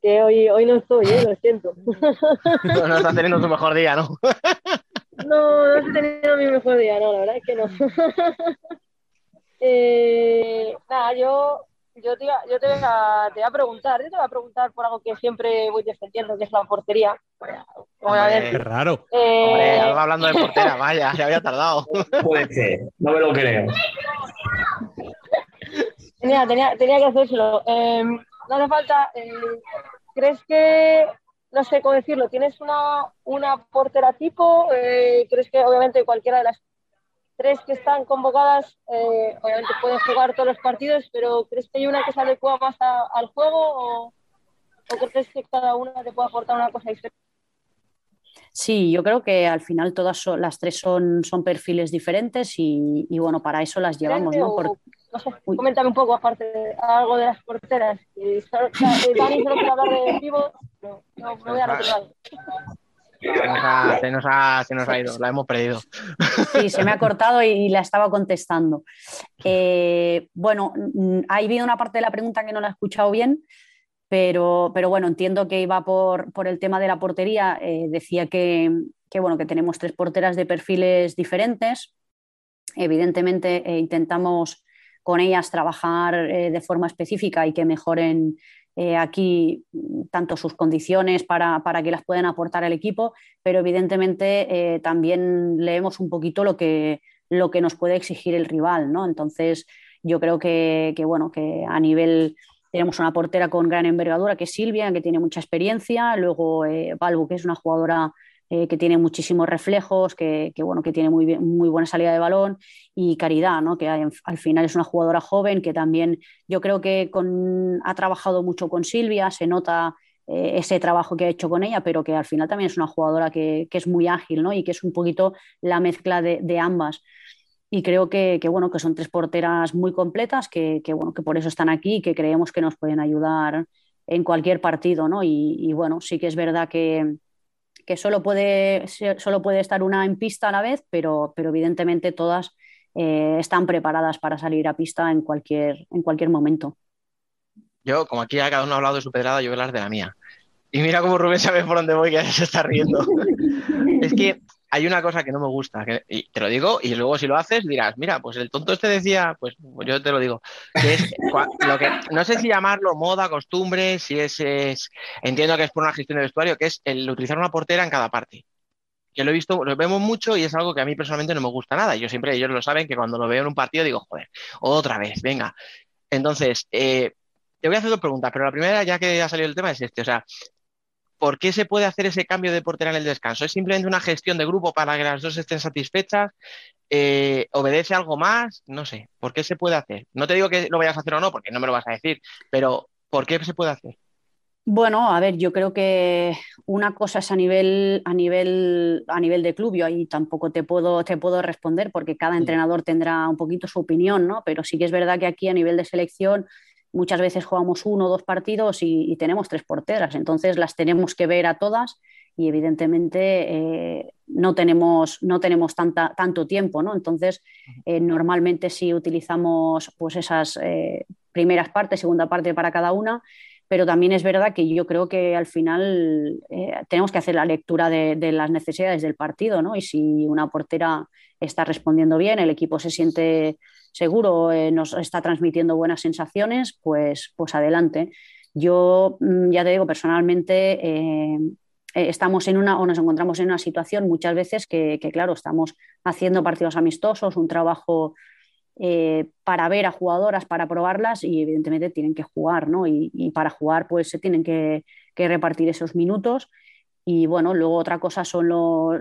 S11: Que hoy, hoy no estoy, ¿eh? lo siento.
S3: No, no estás teniendo tu mejor día, ¿no?
S11: No, no estoy teniendo mi mejor día, no, la verdad es que no. eh, nada, yo, yo, te, iba, yo te, voy a, te voy a preguntar, yo te voy a preguntar por algo que siempre voy defendiendo, que es la portería.
S1: Hombre, ver. Qué raro.
S3: Eh... Hombre, hablando de portera, vaya, se había tardado.
S10: Puede ser, no me lo creo.
S11: Tenía, tenía, tenía que hacérselo. Eh, no hace falta. Eh, ¿Crees que, no sé cómo decirlo, tienes una, una portera tipo? Eh, ¿Crees que obviamente cualquiera de las tres que están convocadas, eh, obviamente pueden jugar todos los partidos, pero ¿crees que hay una que se adecua más a, al juego o, o crees que cada una te puede aportar una cosa diferente?
S12: Sí, yo creo que al final todas son, las tres son, son perfiles diferentes y, y, bueno, para eso las llevamos, ¿no? Por,
S11: no sé, coméntame un poco, aparte de algo de las porteras. Solo, Dani solo quiere hablar de vivo, no, no, me voy a recordar.
S3: Se nos, ha, se, nos ha, se nos ha ido, la hemos perdido.
S12: Sí, se me ha cortado y, y la estaba contestando. Eh, bueno, ha habido una parte de la pregunta que no la he escuchado bien, pero, pero bueno, entiendo que iba por, por el tema de la portería. Eh, decía que, que, bueno, que tenemos tres porteras de perfiles diferentes. Evidentemente eh, intentamos con ellas trabajar eh, de forma específica y que mejoren eh, aquí tanto sus condiciones para, para, que las puedan aportar al equipo, pero evidentemente eh, también leemos un poquito lo que, lo que nos puede exigir el rival, ¿no? Entonces, yo creo que, que, bueno, que a nivel tenemos una portera con gran envergadura que es Silvia, que tiene mucha experiencia, luego eh, Balbu, que es una jugadora eh, que tiene muchísimos reflejos, que, bueno, que tiene muy, bien, muy buena salida de balón, y Caridad, ¿no? que al final es una jugadora joven que también yo creo que ha trabajado mucho con Silvia, se nota eh, ese trabajo que ha hecho con ella, pero que al final también es una jugadora que, es muy ágil ¿no? y que es un poquito la mezcla de, ambas. Y creo que, bueno, que son tres porteras muy completas, que, bueno, que por eso están aquí y que creemos que nos pueden ayudar en cualquier partido. ¿no? Y bueno, sí que es verdad que, que solo puede, solo puede estar una en pista a la vez, pero, pero evidentemente todas eh, están preparadas para salir a pista en cualquier, en cualquier momento.
S3: Yo, como aquí cada uno ha hablado de su pedrada, yo voy a hablar de la mía. Y mira cómo Rubén sabe por dónde voy, que se está riendo. es que hay una cosa que no me gusta, y te lo digo, y luego si lo haces dirás, mira, pues el tonto este decía, pues yo te lo digo, que es lo que, no sé si llamarlo moda, costumbre, si es, es- entiendo que es por una gestión de vestuario, que es el utilizar una portera en cada parte. Yo lo he visto, lo vemos mucho y es algo que a mí personalmente no me gusta nada. Yo siempre, ellos lo saben, que cuando lo veo en un partido digo, joder, otra vez, venga. Entonces, eh, te voy a hacer dos preguntas, pero la primera, ya que ha salido el tema, es este. O sea, ¿por qué se puede hacer ese cambio de portera en el descanso? ¿Es simplemente una gestión de grupo para que las dos estén satisfechas? Eh, ¿obedece algo más? No sé. ¿Por qué se puede hacer? No te digo que lo vayas a hacer o no, porque no me lo vas a decir, pero ¿por qué se puede hacer?
S12: Bueno, a ver, yo creo que una cosa es a nivel, a nivel, a nivel de club, yo ahí tampoco te puedo, te puedo responder porque cada entrenador tendrá un poquito su opinión, ¿no? Pero sí que es verdad que aquí a nivel de selección muchas veces jugamos uno o dos partidos y, y tenemos tres porteras, entonces las tenemos que ver a todas y evidentemente eh, no tenemos, no tenemos tanta, tanto tiempo, ¿no? Entonces, eh, normalmente sí utilizamos pues esas eh, primeras partes, segunda parte para cada una, pero también es verdad que yo creo que al final tenemos que hacer la lectura de, de, las necesidades del partido, ¿no? Y si una portera está respondiendo bien, el equipo se siente seguro, eh, nos está transmitiendo buenas sensaciones, pues, pues adelante. Yo mm, ya te digo, personalmente eh, estamos en una o nos encontramos en una situación muchas veces que, claro, estamos haciendo partidos amistosos, un trabajo eh, para ver a jugadoras, para probarlas y evidentemente tienen que jugar, ¿no? Y, para jugar pues se tienen que, repartir esos minutos y bueno, luego otra cosa son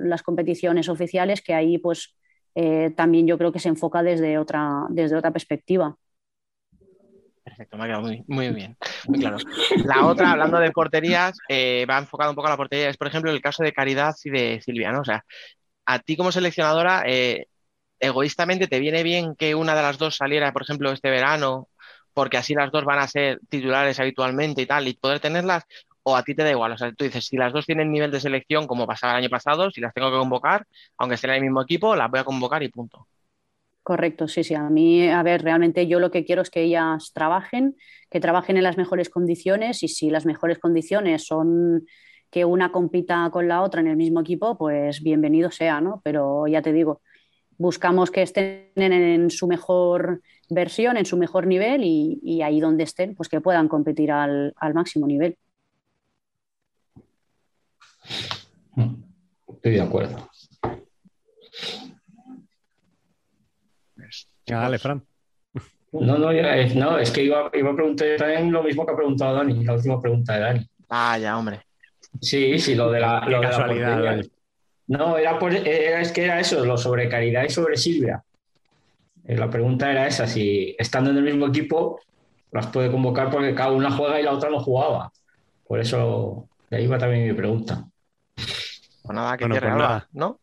S12: las competiciones oficiales que ahí pues eh, también yo creo que se enfoca desde otra, desde otra perspectiva.
S3: Perfecto, me ha quedado muy, muy bien, muy claro. La otra, hablando de porterías, eh, va enfocado un poco a la portería, es por ejemplo el caso de Caridad y de Silvia. O sea, a ti como seleccionadora, eh, egoístamente te viene bien que una de las dos saliera, por ejemplo, este verano, porque así las dos van a ser titulares habitualmente y tal, y poder tenerlas, o a ti te da igual. O sea, tú dices, si las dos tienen nivel de selección, como pasaba el año pasado, si las tengo que convocar, aunque estén en el mismo equipo, las voy a convocar y punto.
S12: Correcto, sí, sí. A mí, a ver, realmente yo lo que quiero es que ellas trabajen, que trabajen en las mejores condiciones y si las mejores condiciones son que una compita con la otra en el mismo equipo, pues bienvenido sea, ¿no? Pero ya te digo, buscamos que estén en su mejor versión, en su mejor nivel y, ahí donde estén, pues que puedan competir al, máximo nivel.
S10: Estoy de acuerdo.
S1: Ya, dale, Fran.
S10: No, no, es, no, es que iba, iba, a preguntar también lo mismo que ha preguntado Dani, la última pregunta de Dani.
S3: Ah, ya, hombre.
S10: Sí, sí, lo de la, lo de
S1: casualidad,
S10: la
S1: Dani.
S10: No, era, por, era, es que era eso, lo sobre Caridad y sobre Silvia. Eh, La pregunta era esa, si estando en el mismo equipo las puede convocar porque cada una juega y la otra no jugaba. Por eso, de ahí va también mi pregunta.
S3: Pues nada, que
S1: Bueno,
S3: cierre
S1: pues
S3: Alba,
S1: nada.
S3: ¿no?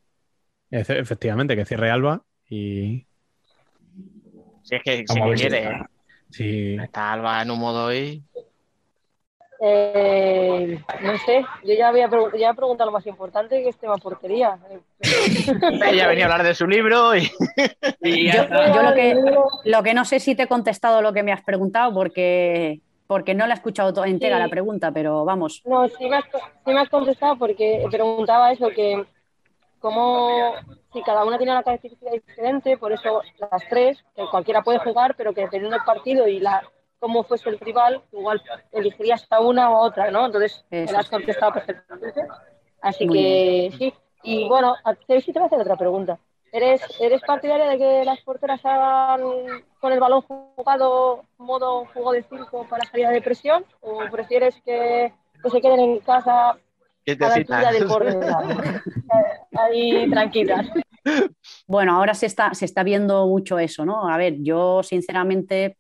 S1: Efe- Efectivamente, que cierre Alba y
S3: Si es que, si que quiere,
S10: está.
S1: sí,
S3: Está Alba en un modo hoy.
S11: Eh, no sé, yo ya había ya he preguntado lo más importante, que es tema portería.
S3: Ella venía a hablar de su libro y, y ya
S12: Yo,
S3: está.
S12: yo lo, que, lo que no sé si te he contestado lo que me has preguntado porque, porque no la he escuchado entera
S11: Sí.
S12: la pregunta, pero vamos.
S11: No, sí me, has, sí me has contestado porque preguntaba eso, que cómo, si cada una tiene una característica diferente, por eso las tres, que cualquiera puede jugar, pero que dependiendo del partido y la cómo fuese el rival, igual elegirías a una o a otra, ¿no? Entonces, me
S12: Eso.
S11: la has contestado perfectamente. Así
S12: Muy
S11: que sí. Y bueno, a sí te voy a hacer otra pregunta. ¿Eres, ¿Eres partidaria de que las porteras hagan con el balón jugado modo juego de circo para salir de presión? ¿O prefieres que, que se queden en casa
S3: ¿Qué te
S11: a la del borde? Ahí tranquilas.
S12: Bueno, ahora se está, se está viendo mucho eso, ¿no? A ver, yo sinceramente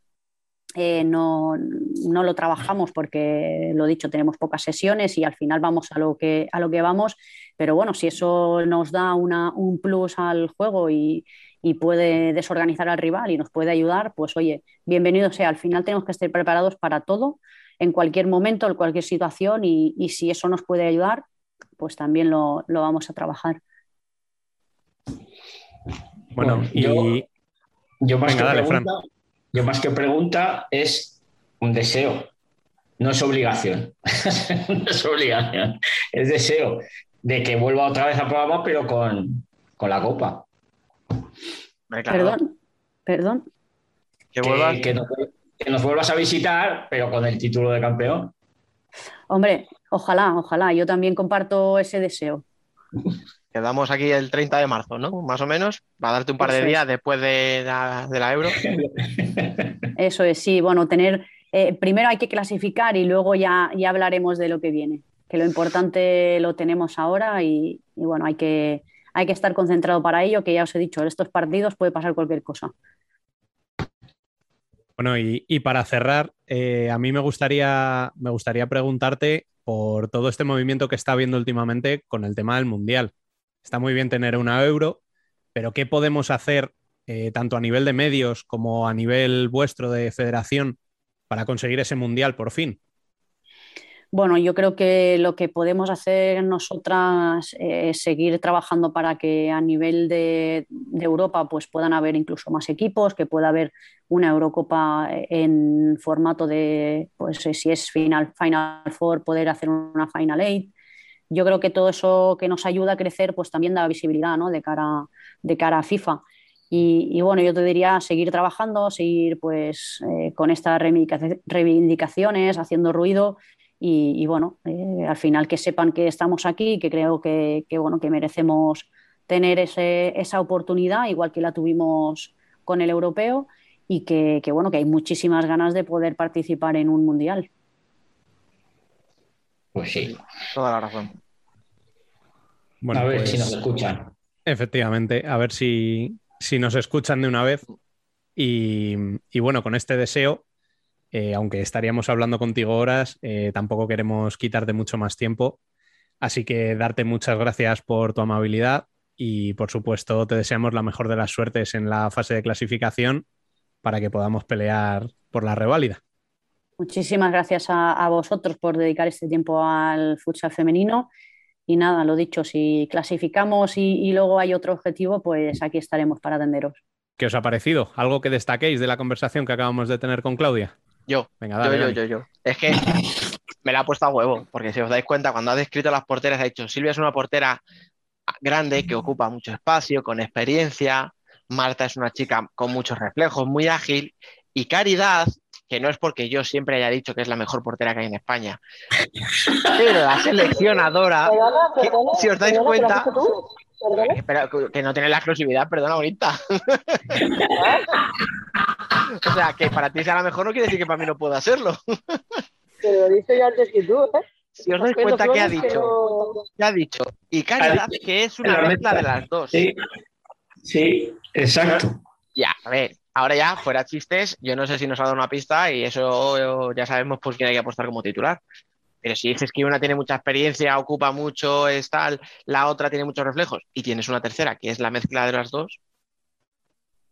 S12: eh, no, no lo trabajamos porque, lo dicho, tenemos pocas sesiones y al final vamos a lo que, a lo que vamos, pero bueno, si eso nos da una, un plus al juego y, y puede desorganizar al rival y nos puede ayudar, pues oye, bienvenido sea. Al final tenemos que estar preparados para todo, en cualquier momento, en cualquier situación y, y si eso nos puede ayudar, pues también lo, lo vamos a trabajar.
S1: bueno,
S10: Bueno,
S1: y
S10: yo- Yo más,
S1: Venga,
S10: que
S1: dale, Fran.
S10: pregunta, yo más que pregunta es un deseo, no es obligación. no es obligación, es deseo. De que vuelva otra vez al programa, pero con, con la copa.
S12: Perdón, perdón.
S3: Que,
S10: vuelvas... que, nos, que nos vuelvas a visitar, pero con el título de campeón.
S12: Hombre, ojalá, ojalá. Yo también comparto ese deseo.
S3: Quedamos aquí el 30 de marzo, ¿no? Más o menos. Va a darte un par de días
S12: es.
S3: después de la, de la Euro.
S12: Eso es, sí. Bueno, tener. eh, primero hay que clasificar y luego ya, ya hablaremos de lo que viene. Que lo importante lo tenemos ahora y, bueno, hay que, hay que estar concentrado para ello, que ya os he dicho, en estos partidos puede pasar cualquier cosa.
S1: Bueno, y, y para cerrar, eh, a mí me gustaría, me gustaría preguntarte por todo este movimiento que está habiendo últimamente con el tema del Mundial. Está muy bien tener una euro, pero ¿qué podemos hacer eh, tanto a nivel de medios como a nivel vuestro de federación para conseguir ese Mundial por fin?
S12: Bueno, yo creo que lo que podemos hacer nosotras eh, es seguir trabajando para que a nivel de, Europa pues puedan haber incluso más equipos, que pueda haber una Eurocopa en formato de, pues eh, si es Final, Final Four, poder hacer una Final Eight. Yo creo que todo eso que nos ayuda a crecer pues también da visibilidad ¿no? de, cara, de cara a FIFA. Y, bueno, yo te diría seguir trabajando, seguir pues eh, con estas reivindica- reivindicaciones, haciendo ruido y, y bueno, eh, al final que sepan que estamos aquí, que creo que, que, bueno, que merecemos tener ese, esa oportunidad, igual que la tuvimos con el europeo, y que, que, bueno, que hay muchísimas ganas de poder participar en un mundial.
S10: Pues sí.
S3: Toda la razón.
S1: Bueno,
S10: a ver
S1: pues,
S10: si nos escuchan.
S1: Efectivamente, a ver si, si nos escuchan de una vez. Y, y bueno, con este deseo, eh, aunque estaríamos hablando contigo horas, eh, tampoco queremos quitarte mucho más tiempo. Así que darte muchas gracias por tu amabilidad y por supuesto te deseamos la mejor de las suertes en la fase de clasificación para que podamos pelear por la reválida.
S12: Muchísimas gracias a, a vosotros por dedicar este tiempo al futsal femenino. Y nada, lo dicho, si clasificamos y, y luego hay otro objetivo, pues aquí estaremos para atenderos.
S1: ¿Qué os ha parecido? ¿Algo que destaquéis de la conversación que acabamos de tener con Claudia?
S3: Yo,
S1: Venga, dale,
S3: yo, yo, yo, yo. Es que me la ha puesto a huevo, porque si os dais cuenta, cuando ha descrito las porteras, ha dicho, Silvia es una portera grande que ocupa mucho espacio, con experiencia, Marta es una chica con muchos reflejos, muy ágil, y Caridad, que no es porque yo siempre haya dicho que es la mejor portera que hay en España, pero la seleccionadora,
S11: Perdona,
S3: que- si os dais
S11: perdona, ¿que lo has
S3: cuenta,
S11: hecho tú? Perdona.
S3: Espera, que- que no tiene la exclusividad, perdona, bonita. o sea, que para ti sea la mejor no quiere decir que para mí no pueda serlo.
S11: Te lo he dicho yo antes que tú, ¿eh?
S3: Si os dais cuenta que ha dicho,
S11: no-
S3: que ha dicho, y Caridad, que es una
S10: La
S3: mezcla de las dos.
S10: Sí, sí, exacto.
S3: Ya, a ver, ahora ya, fuera chistes, yo no sé si nos ha dado una pista y eso ya sabemos por quién hay que apostar como titular. Pero si dices que una tiene mucha experiencia, ocupa mucho, es tal, la otra tiene muchos reflejos y tienes una tercera que es la mezcla de las dos,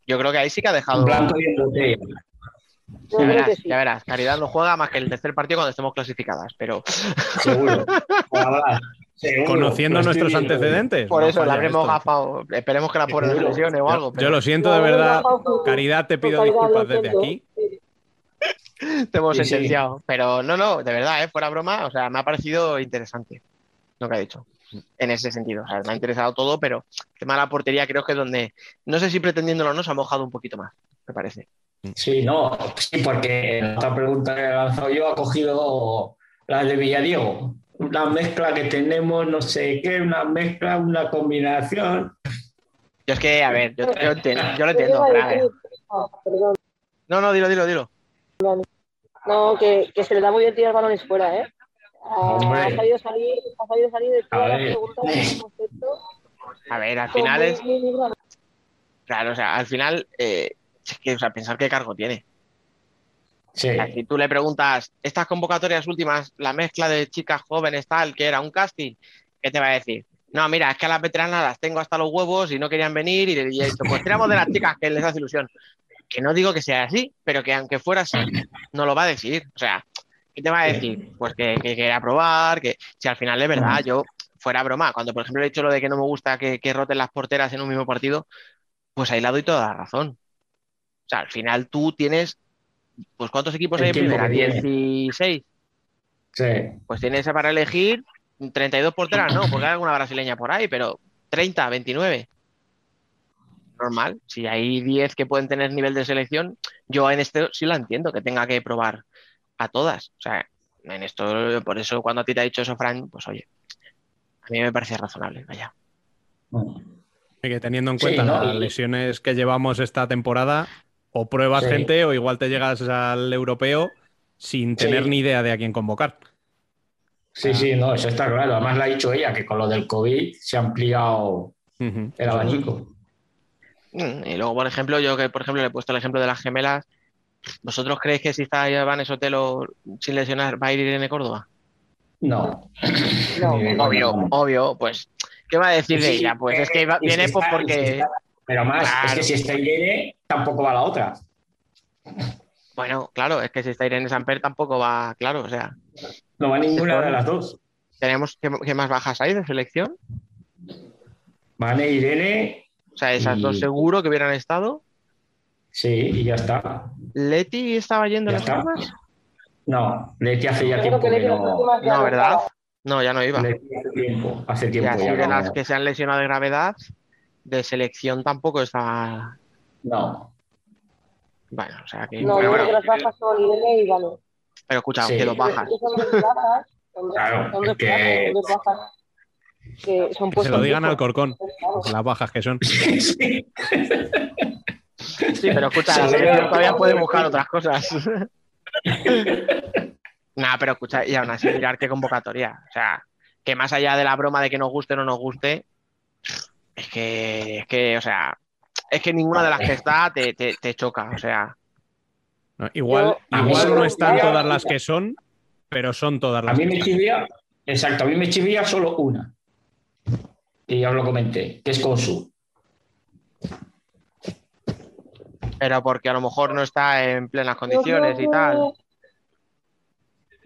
S3: yo creo que ahí sí que ha dejado.
S10: Blanco y en botella.
S3: Ya verás,
S11: sí.
S3: ya verás. Caridad no juega más que el tercer partido cuando estemos clasificadas, pero
S10: Seguro. Seguro.
S1: Conociendo nuestros antecedentes.
S3: por
S1: no
S3: eso la habremos gafado. Esperemos que la pobre no se
S10: Seguro.
S3: lesione o algo.
S1: Yo,
S3: pero
S1: yo lo siento de verdad. Caridad, te pido
S11: Caridad,
S1: disculpas desde aquí.
S3: te hemos
S10: Sí, sí.
S3: sentenciado. Pero no, no, de verdad, ¿eh? fuera broma, o sea, me ha parecido interesante lo que ha dicho. En ese sentido, o sea, me ha interesado todo, pero el tema de la portería creo que es donde, no sé si pretendiéndolo o no, se ha mojado un poquito más, me parece.
S10: Sí, no, sí, porque en otra pregunta que he lanzado yo ha cogido la de Villadiego. Una mezcla que tenemos, no sé qué, una mezcla, una combinación.
S3: Yo es que, a ver, yo, yo entiendo, yo lo
S11: ¿Qué
S3: entiendo?
S11: Ah.
S3: No, no, dilo, dilo, dilo.
S11: No, que, que se le da muy bien tirar balones fuera, ¿eh?
S10: Hombre.
S11: ha sabido salir, ha sabido salir de todas
S10: A
S11: las
S10: ver.
S11: preguntas hemos hecho.
S3: A ver, al final es, claro, o sea, al final, eh, es que, o sea, pensar qué cargo tiene.
S10: Sí,
S3: O sea, si tú le preguntas, estas convocatorias últimas, la mezcla de chicas jóvenes, tal, que era un casting, ¿qué te va a decir? No, mira, es que a las veteranas las tengo hasta los huevos y no querían venir y le he dicho, pues tiramos de las chicas que les hace ilusión. Que no digo que sea así, pero que aunque fuera así, no lo va a decir. O sea, ¿qué te va a decir? Pues que, que quiera probar, que si al final es verdad, yo, fuera broma, cuando por ejemplo he dicho lo de que no me gusta que, que roten las porteras en un mismo partido, pues ahí le doy toda la razón. O sea, al final tú tienes, pues ¿cuántos equipos
S10: El
S3: hay en primera?
S10: que tiene.
S3: 16.
S10: sí.
S3: Pues tienes para elegir 32 porteras no, porque hay alguna brasileña por ahí, pero 30, 29. Normal. Si hay 10 que pueden tener nivel de selección, yo en este sí la entiendo, que tenga que probar a todas. O sea, en esto, por eso cuando a ti te ha dicho eso, Fran, pues oye, a mí me parece razonable, vaya.
S1: Y que teniendo en
S10: Sí,
S1: cuenta
S10: ¿no?
S1: las lesiones que llevamos esta temporada, o pruebas
S10: Sí.
S1: gente o igual te llegas al europeo sin
S10: Sí.
S1: tener ni idea de a quién convocar.
S10: Sí, sí, no, eso está claro. Además lo ha dicho ella, que con lo del COVID se ha ampliado el abanico.
S3: Mm, Y luego, por ejemplo, yo que por ejemplo le he puesto el ejemplo de las gemelas. ¿Vosotros creéis que si está Iván Sotelo sin lesionar va a ir Irene Córdoba?
S10: No.
S11: No,
S3: Obvio,
S10: vamos.
S3: obvio, pues, ¿qué va a decir de ella? Pues
S10: eh,
S3: es que va- viene pues
S10: está-
S3: porque,
S10: está- Pero más, es que si está Irene, tampoco va la otra.
S3: bueno, claro, es que si está Irene Samper tampoco va, claro, o sea,
S10: No va ninguna de las dos.
S3: tenemos, ¿qué, qué más bajas hay de selección?
S10: Van Irene,
S3: O sea, esas
S10: Y-
S3: dos seguro que hubieran estado.
S10: Sí, y ya está.
S3: ¿Leti estaba yendo
S10: Ya
S3: las
S10: está.
S3: armas?
S10: No, Leti hace ya
S11: Creo
S10: tiempo
S11: que
S10: no.
S3: No, ¿verdad? No, ya no iba.
S10: Leti hace tiempo, hace
S3: Y
S10: tiempo
S3: así
S10: ya
S3: de
S10: no-
S3: las que se han lesionado de gravedad, de selección tampoco estaba.
S10: No,
S3: Bueno, o sea que.
S11: No, creo
S3: bueno,
S11: que las bajas son Irene y Vale.
S3: pero escucha,
S10: Sí.
S3: que dos bajas.
S10: Claro,
S11: son
S10: que-
S11: bajas, que son
S1: Que se lo digan al corcón, las bajas que son.
S10: Sí.
S3: Sí, pero escucha, todavía puede buscar otras cosas. Nah, pero escucha, y aún así mirar qué convocatoria. O sea, que más allá de la broma de que nos guste o no nos guste, es que, es que, o sea, es que ninguna de las que está te, te, te choca. O sea,
S1: No, igual
S11: Yo-
S10: a mí
S1: igual no
S10: me
S1: están todas las que son, pero son todas
S10: A
S1: las
S10: mí
S1: que
S10: me
S1: están.
S10: chivía, exacto, a mí me chivía solo una. Y ya os lo comenté, que es Consu.
S3: Pero porque a lo mejor no está en plenas
S11: Yo
S3: condiciones y tal.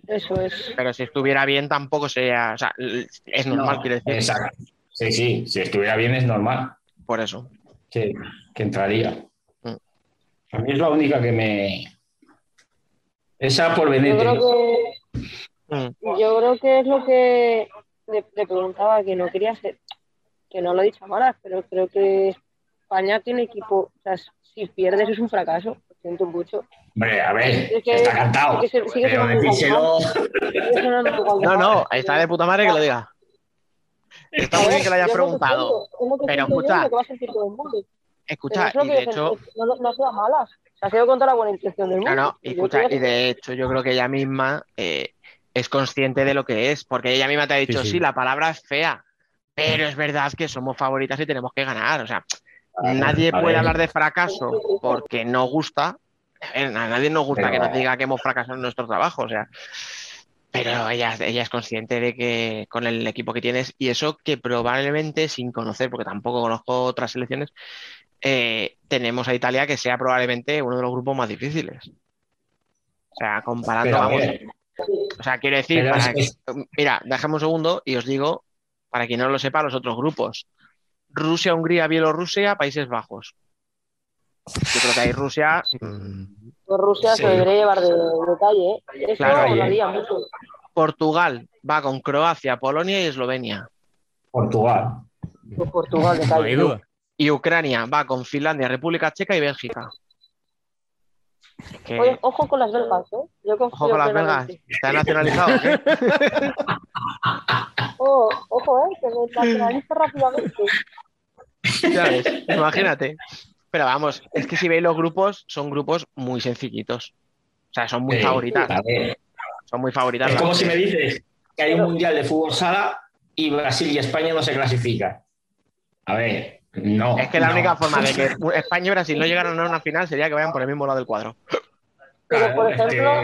S11: Eso es.
S3: Pero si estuviera bien, tampoco sería. O sea, es normal,
S10: No,
S3: quiero decir.
S10: Exacto. Sí, sí, si estuviera bien es normal
S3: Por eso.
S10: que, que entraría.
S3: Mm.
S10: A mí es la única que me. Esa por
S11: Yo
S10: Benete.
S11: creo que
S3: Mm.
S11: Yo creo que es lo que le, le preguntaba, que no quería hacer, que no lo he dicho ahora, pero creo que España tiene equipo, o sea, si pierdes es un fracaso, lo siento mucho.
S10: Hombre, a ver,
S11: Es que-
S10: está cantado.
S11: es que sigue
S10: pero
S3: No, no, está de puta madre que lo diga. Está muy bien que lo hayas preguntado. Pero escucha, escucha, y de hecho,
S11: no, no ha sido malas, ha sido contra la buena intención del mundo.
S3: no, no, escucha, y de hecho, yo creo que ella misma eh, es consciente de lo que es, porque ella misma te ha dicho,
S1: Sí,
S3: sí,
S1: sí.
S3: la palabra es fea, pero es verdad que somos favoritas y tenemos que ganar. O sea, nadie puede hablar de fracaso porque no gusta. A nadie nos gusta
S10: Pero-
S3: que nos diga que hemos fracasado en nuestro trabajo, o sea. Pero ella, ella es consciente de que con el equipo que tienes, y eso que probablemente sin conocer, porque tampoco conozco otras selecciones, eh, tenemos a Italia que sea probablemente uno de los grupos más difíciles. O sea, comparando,
S10: Pero
S3: vamos, o sea, quiero decir, para-
S10: es-
S3: mira, dejemos un segundo y os digo, para quien no lo sepa, los otros grupos. Rusia, Hungría, Bielorrusia, Países Bajos. Yo creo que ahí Rusia,
S11: Pues Rusia
S10: Sí.
S11: se debería llevar de detalle, ¿eh? Eso
S3: Claro,
S11: lo
S10: y-
S11: haría mucho.
S3: Portugal va con Croacia, Polonia y Eslovenia.
S10: Portugal.
S11: Pues Portugal,
S1: No hay
S11: detalle.
S1: duda.
S3: Y Ucrania va con Finlandia, República Checa y Bélgica. Que,
S11: Oye, ojo con las belgas, ¿eh? Yo
S3: ojo con las belgas.
S11: plenamente.
S3: Está nacionalizado. ¿eh?
S11: Oh, ojo, ¿eh? Que me nacionaliza rápidamente.
S3: Ya ves, imagínate. Pero vamos, es que si veis los grupos, son grupos muy sencillitos. O sea, son muy
S10: Sí,
S3: favoritas. Son muy favoritas.
S10: Es como si me dices que hay un mundial de fútbol sala y Brasil y España no se clasifican. A ver, no.
S3: Es que la
S10: no.
S3: única forma de que España y Brasil no llegaran a una final sería que vayan por el mismo lado del cuadro.
S11: Pero, por ejemplo,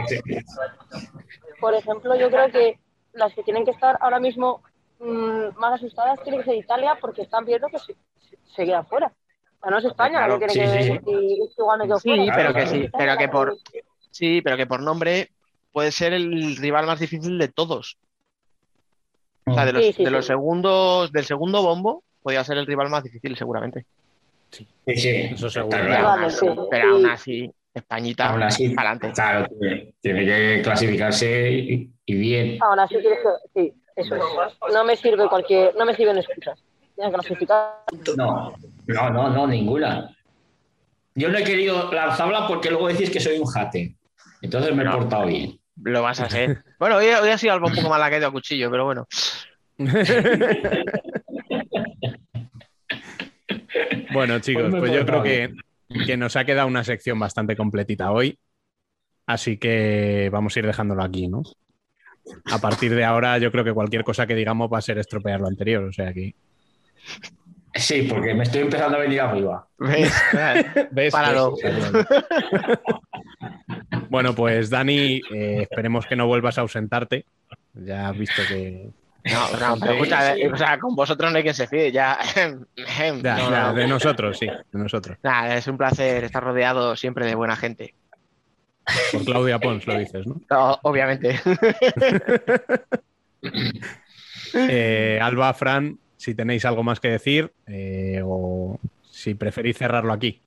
S11: Por ejemplo, yo creo que las que tienen que estar ahora mismo mm, más asustadas tiene que ser Italia porque están viendo que se, se queda fuera. O sea, no es España
S3: Claro,
S11: la que tiene
S10: sí,
S11: que
S10: sí.
S11: decir "Este igual me quedo
S3: Sí,
S11: fuera".
S3: pero
S10: que sí,
S11: Italia
S3: pero que por- Sí, pero que por nombre puede ser el rival más difícil de todos. O sea, de los,
S11: Sí, sí,
S3: de
S11: sí.
S3: los segundos, del segundo bombo, podía ser el rival más difícil, seguramente.
S10: Sí, sí,
S1: Eso seguro.
S3: Pero
S10: claro.
S3: aún así,
S11: sí.
S3: pero aún así, Españita,
S10: Aún así,
S3: para adelante.
S10: claro, tiene, tiene que clasificarse y, y bien.
S11: Ahora sí tienes que, sí, Eso es. No me sirve cualquier, no me sirven excusas. Que clasificar.
S10: No, no, no, no, ninguna. Yo no he querido lanzarla porque luego decís que soy un jate. Entonces me he portado bien.
S3: Lo vas a hacer. Bueno, hoy, hoy ha sido algo un poco más la que he ido a cuchillo, pero bueno.
S1: Bueno, chicos, pues yo creo que, que nos ha quedado una sección bastante completita hoy. Así que vamos a ir dejándolo aquí, ¿no? A partir de ahora, yo creo que cualquier cosa que digamos va a ser estropear lo anterior. O sea que.
S10: Sí, porque me estoy empezando a venir arriba.
S3: ¿Ves?
S1: ¿Ves?
S3: Páralo.
S1: Bueno, pues Dani, eh, esperemos que no vuelvas a ausentarte. Ya has visto que.
S3: No, no, pero escucha, eh, o sea, con vosotros no hay quien se fíe, ya.
S1: Ya,
S3: No,
S1: ya,
S3: no.
S1: de nosotros, sí, de nosotros.
S3: Nada, es un placer estar rodeado siempre de buena gente.
S1: Por Claudia Pons lo dices, ¿no?
S3: No, obviamente.
S1: Eh, Alba, Fran, si tenéis algo más que decir eh, o si preferís cerrarlo aquí.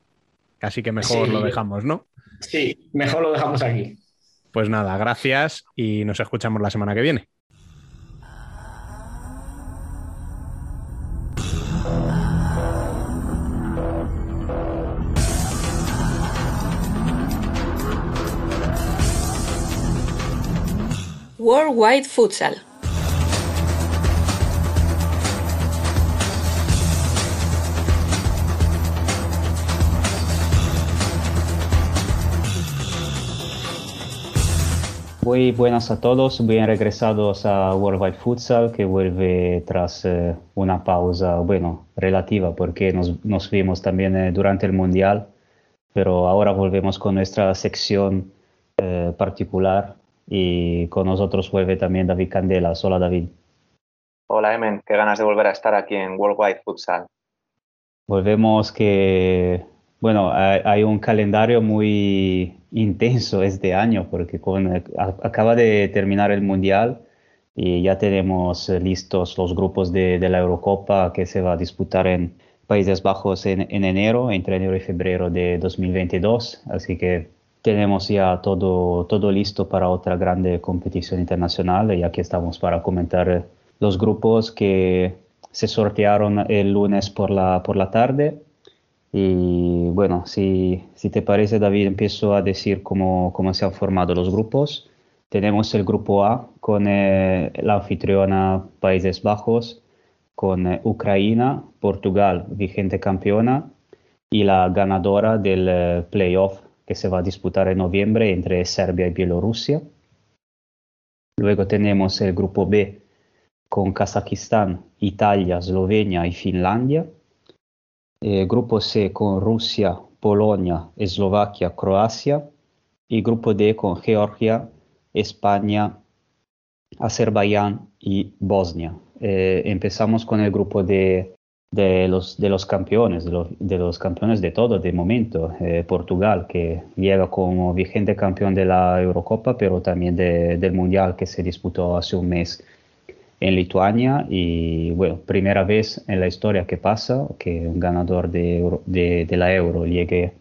S1: Casi que mejor
S10: Sí.
S1: lo dejamos, ¿no?
S10: Sí, mejor lo dejamos aquí.
S1: Pues nada, gracias y nos escuchamos la semana que viene.
S4: Worldwide Futsal.
S13: Muy buenas a todos, bien regresados a Worldwide Futsal, que vuelve tras eh, una pausa, bueno, relativa, porque nos, nos vimos también eh, durante el Mundial, pero ahora volvemos con nuestra sección eh, particular y con nosotros vuelve también David Candelas. Hola David.
S14: Hola Emen, qué ganas de volver a estar aquí en Worldwide Futsal.
S13: Volvemos que, bueno, hay, un calendario muy intenso este año porque con, acaba de terminar el Mundial y ya tenemos eh, listos los grupos de, de la Eurocopa que se va a disputar en Países Bajos en, en enero, entre enero y febrero de 2022. Así que tenemos ya todo, todo listo para otra grande competición internacional y aquí estamos para comentar los grupos que se sortearon el lunes por la, por la tarde. Y bueno, si, si te parece, David, empiezo a decir cómo, cómo se han formado los grupos. Tenemos el grupo A con eh, la anfitriona Países Bajos, con eh, Ucrania, Portugal, vigente campeona, y la ganadora del eh, playoff se va a disputar en noviembre entre Serbia y Bielorrusia. Luego tenemos el grupo B con Kazajistán, Italia, Eslovenia y Finlandia. Eh, grupo C con Rusia, Polonia, Eslovaquia, Croacia. Y grupo D con Georgia, España, Azerbaiyán y Bosnia. Eh, empezamos con el grupo de, de los, de los campeones, de los, campeones de todo de momento. Eh, Portugal, que llega como vigente campeón de la Eurocopa, pero también de- del Mundial que se disputó hace un mes en Lituania y bueno, primera vez en la historia que pasa que un ganador de, Euro- de, de la Euro llegue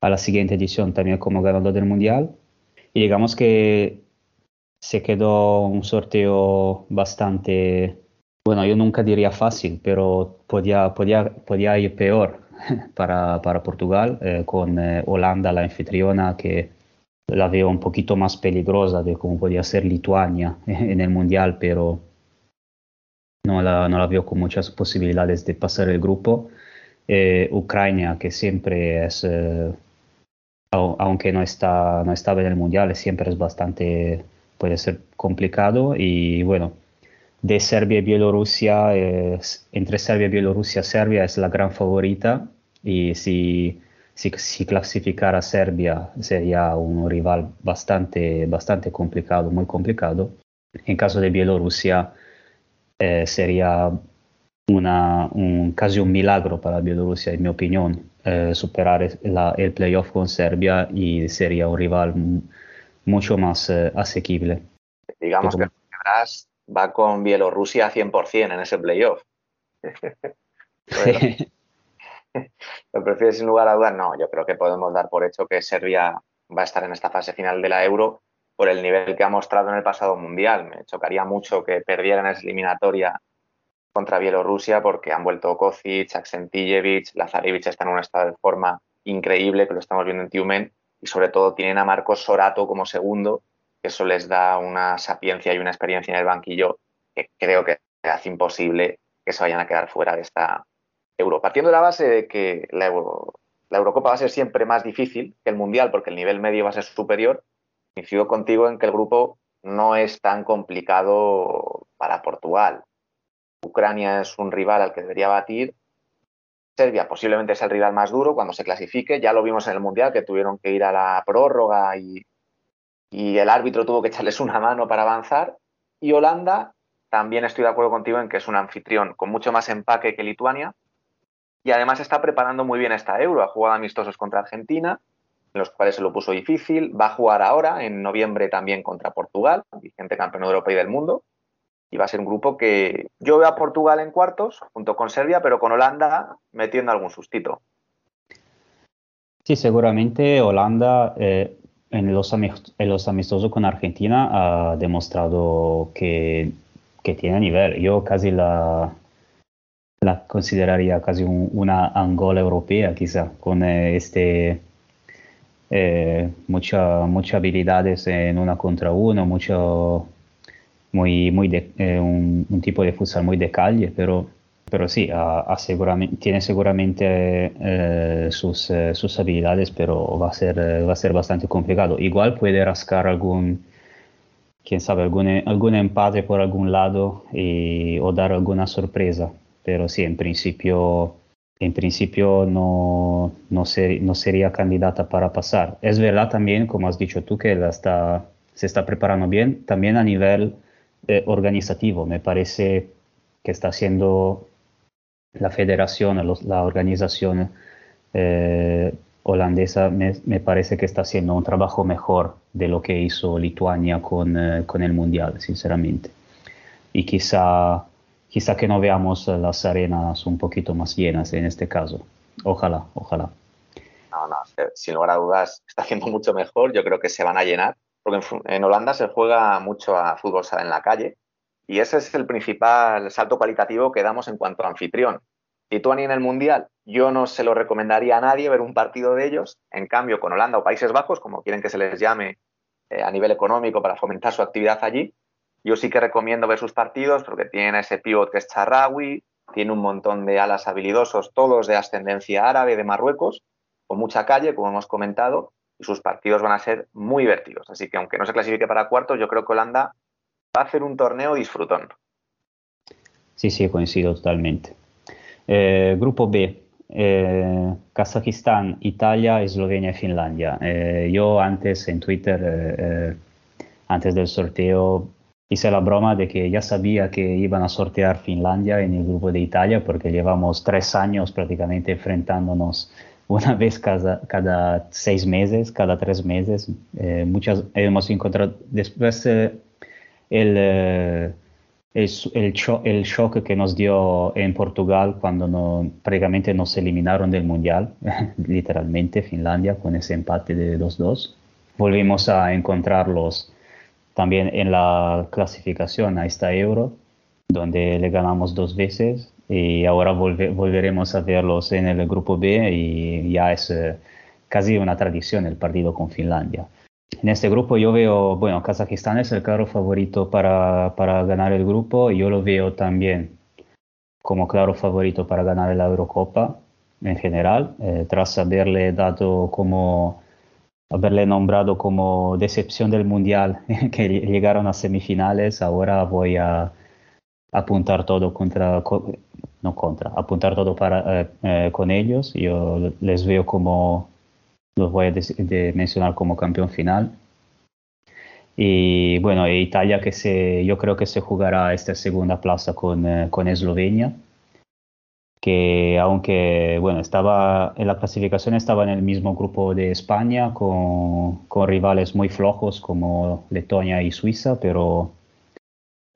S13: a la siguiente edición también como ganador del Mundial. Y digamos que se quedó un sorteo bastante, bueno, yo nunca diría fácil, pero podía, podía, podía ir peor para, para Portugal, eh, con eh, Holanda, la anfitriona, que la veo un poquito más peligrosa de cómo podía ser Lituania en el Mundial, pero no la, no la veo con muchas posibilidades de pasar el grupo. Eh, Ucrania, que siempre es, eh, au- aunque no, está, no estaba en el Mundial, siempre es bastante, puede ser complicado. Y bueno, de Serbia y Bielorrusia, es- entre Serbia y Bielorrusia, Serbia es la gran favorita. Y si, si, si clasificara Serbia sería un rival bastante, bastante complicado, muy complicado. En caso de Bielorrusia, eh, sería una, un, casi un milagro para Bielorrusia, en mi opinión, eh, superar la- el playoff con Serbia y sería un rival mu- mucho más eh, asequible.
S14: Digamos que Bras va con Bielorrusia 100% en ese playoff. Bueno, ¿Lo prefieres sin lugar a dudas? No, yo creo que podemos dar por hecho que Serbia va a estar en esta fase final de la Euro por el nivel que ha mostrado en el pasado mundial. Me chocaría mucho que perdieran esa eliminatoria contra Bielorrusia porque han vuelto Kocic, Aksentijevich, Lazarevich está en un estado de forma increíble que lo estamos viendo en Tiumen y sobre todo tienen a Marcos Sorato como segundo, eso les da una sapiencia y una experiencia en el banquillo que creo que hace imposible que se vayan a quedar fuera de esta Euro. Partiendo de la base de que la, Euro- la Eurocopa va a ser siempre más difícil que el Mundial porque el nivel medio va a ser superior, coincido contigo en que el grupo no es tan complicado para Portugal. Ucrania es un rival al que debería batir. Serbia posiblemente es el rival más duro cuando se clasifique. Ya lo vimos en el Mundial que tuvieron que ir a la prórroga y, y el árbitro tuvo que echarles una mano para avanzar. Y Holanda, también estoy de acuerdo contigo en que es un anfitrión con mucho más empaque que Lituania. Y además está preparando muy bien esta Euro. Ha jugado amistosos contra Argentina, en los cuales se lo puso difícil. Va a jugar ahora, en noviembre, también contra Portugal, vigente campeón de Europa y del mundo. Y va a ser un grupo que yo veo a Portugal en cuartos, junto con Serbia, pero con Holanda metiendo algún sustito.
S13: Sí, seguramente Holanda eh, en, los en los amistosos con Argentina ha demostrado que, que tiene nivel. Yo casi la, la consideraría casi un- una Angola europea, quizá, con eh, este eh, mucha, muchas habilidades en una contra uno, mucho, muy, muy de- eh, un, un tipo de futsal muy de calle, pero, pero sí, ha- ha seguramente, tiene seguramente eh, sus, eh, sus habilidades, pero va a, ser, eh, va a ser bastante complicado. Igual puede rascar algún, quién sabe, algún, algún empate por algún lado y, o dar alguna sorpresa, pero sí, en principio en principio no, no, ser- no sería candidata para pasar. Es verdad también, como has dicho tú, que la está, se está preparando bien, también a nivel eh, organizativo. Me parece que está haciendo la federación, la organización eh, holandesa, me, parece que está haciendo un trabajo mejor de lo que hizo Lituania con, eh, con el Mundial, sinceramente. Y quizá, quizá que no veamos eh, las arenas un poquito más llenas en este caso. Ojalá, ojalá.
S14: No, no, se- sin lugar a dudas está haciendo mucho mejor. Yo creo que se van a llenar, porque en, en Holanda se juega mucho a fútbol sala en la calle y ese es el principal salto cualitativo que damos en cuanto a anfitrión. Lituania en el Mundial, yo no se lo recomendaría a nadie ver un partido de ellos. En cambio, con Holanda o Países Bajos, como quieren que se les llame eh, a nivel económico para fomentar su actividad allí, yo sí que recomiendo ver sus partidos porque tienen ese pivot que es Charrawi, tiene un montón de alas habilidosos, todos de ascendencia árabe de Marruecos, con mucha calle, como hemos comentado, y sus partidos van a ser muy divertidos. Así que aunque no se clasifique para cuartos, yo creo que Holanda va a un torneo disfrutón.
S13: Sí, sí, coincido totalmente. Eh, grupo B, eh, Kazajistán, Italia, Eslovenia y Finlandia. Eh, yo antes en Twitter, eh, eh, antes del sorteo, hice la broma de que ya sabía que iban a sortear Finlandia en el grupo de Italia porque llevamos tres años prácticamente enfrentándonos una vez cada, cada seis meses, cada tres meses. Eh, muchas hemos encontrado después el, eh, el, sho- el shock que nos dio en Portugal cuando no, prácticamente nos eliminaron del Mundial, literalmente Finlandia con ese empate de 2-2. Volvimos a encontrarlos también en la clasificación a esta Euro, donde le ganamos dos veces y ahora volve- volveremos a verlos en el grupo B y ya es eh, casi una tradición el partido con Finlandia. En este grupo yo veo, bueno, Kazajistán es el claro favorito para, para ganar el grupo yo lo veo también como claro favorito para ganar la Eurocopa en general, eh, tras haberle dado como, haberle nombrado como decepción del Mundial que llegaron a semifinales, ahora voy a apuntar todo contra, co- no contra, apuntar todo para, eh, eh, con ellos. Yo les veo como, los voy a des- de mencionar como campeón final. Y bueno, e Italia que se, yo creo que se jugará esta segunda plaza con, eh, con Eslovenia, que aunque bueno, estaba en la clasificación estaba en el mismo grupo de España con, con rivales muy flojos como Letonia y Suiza, pero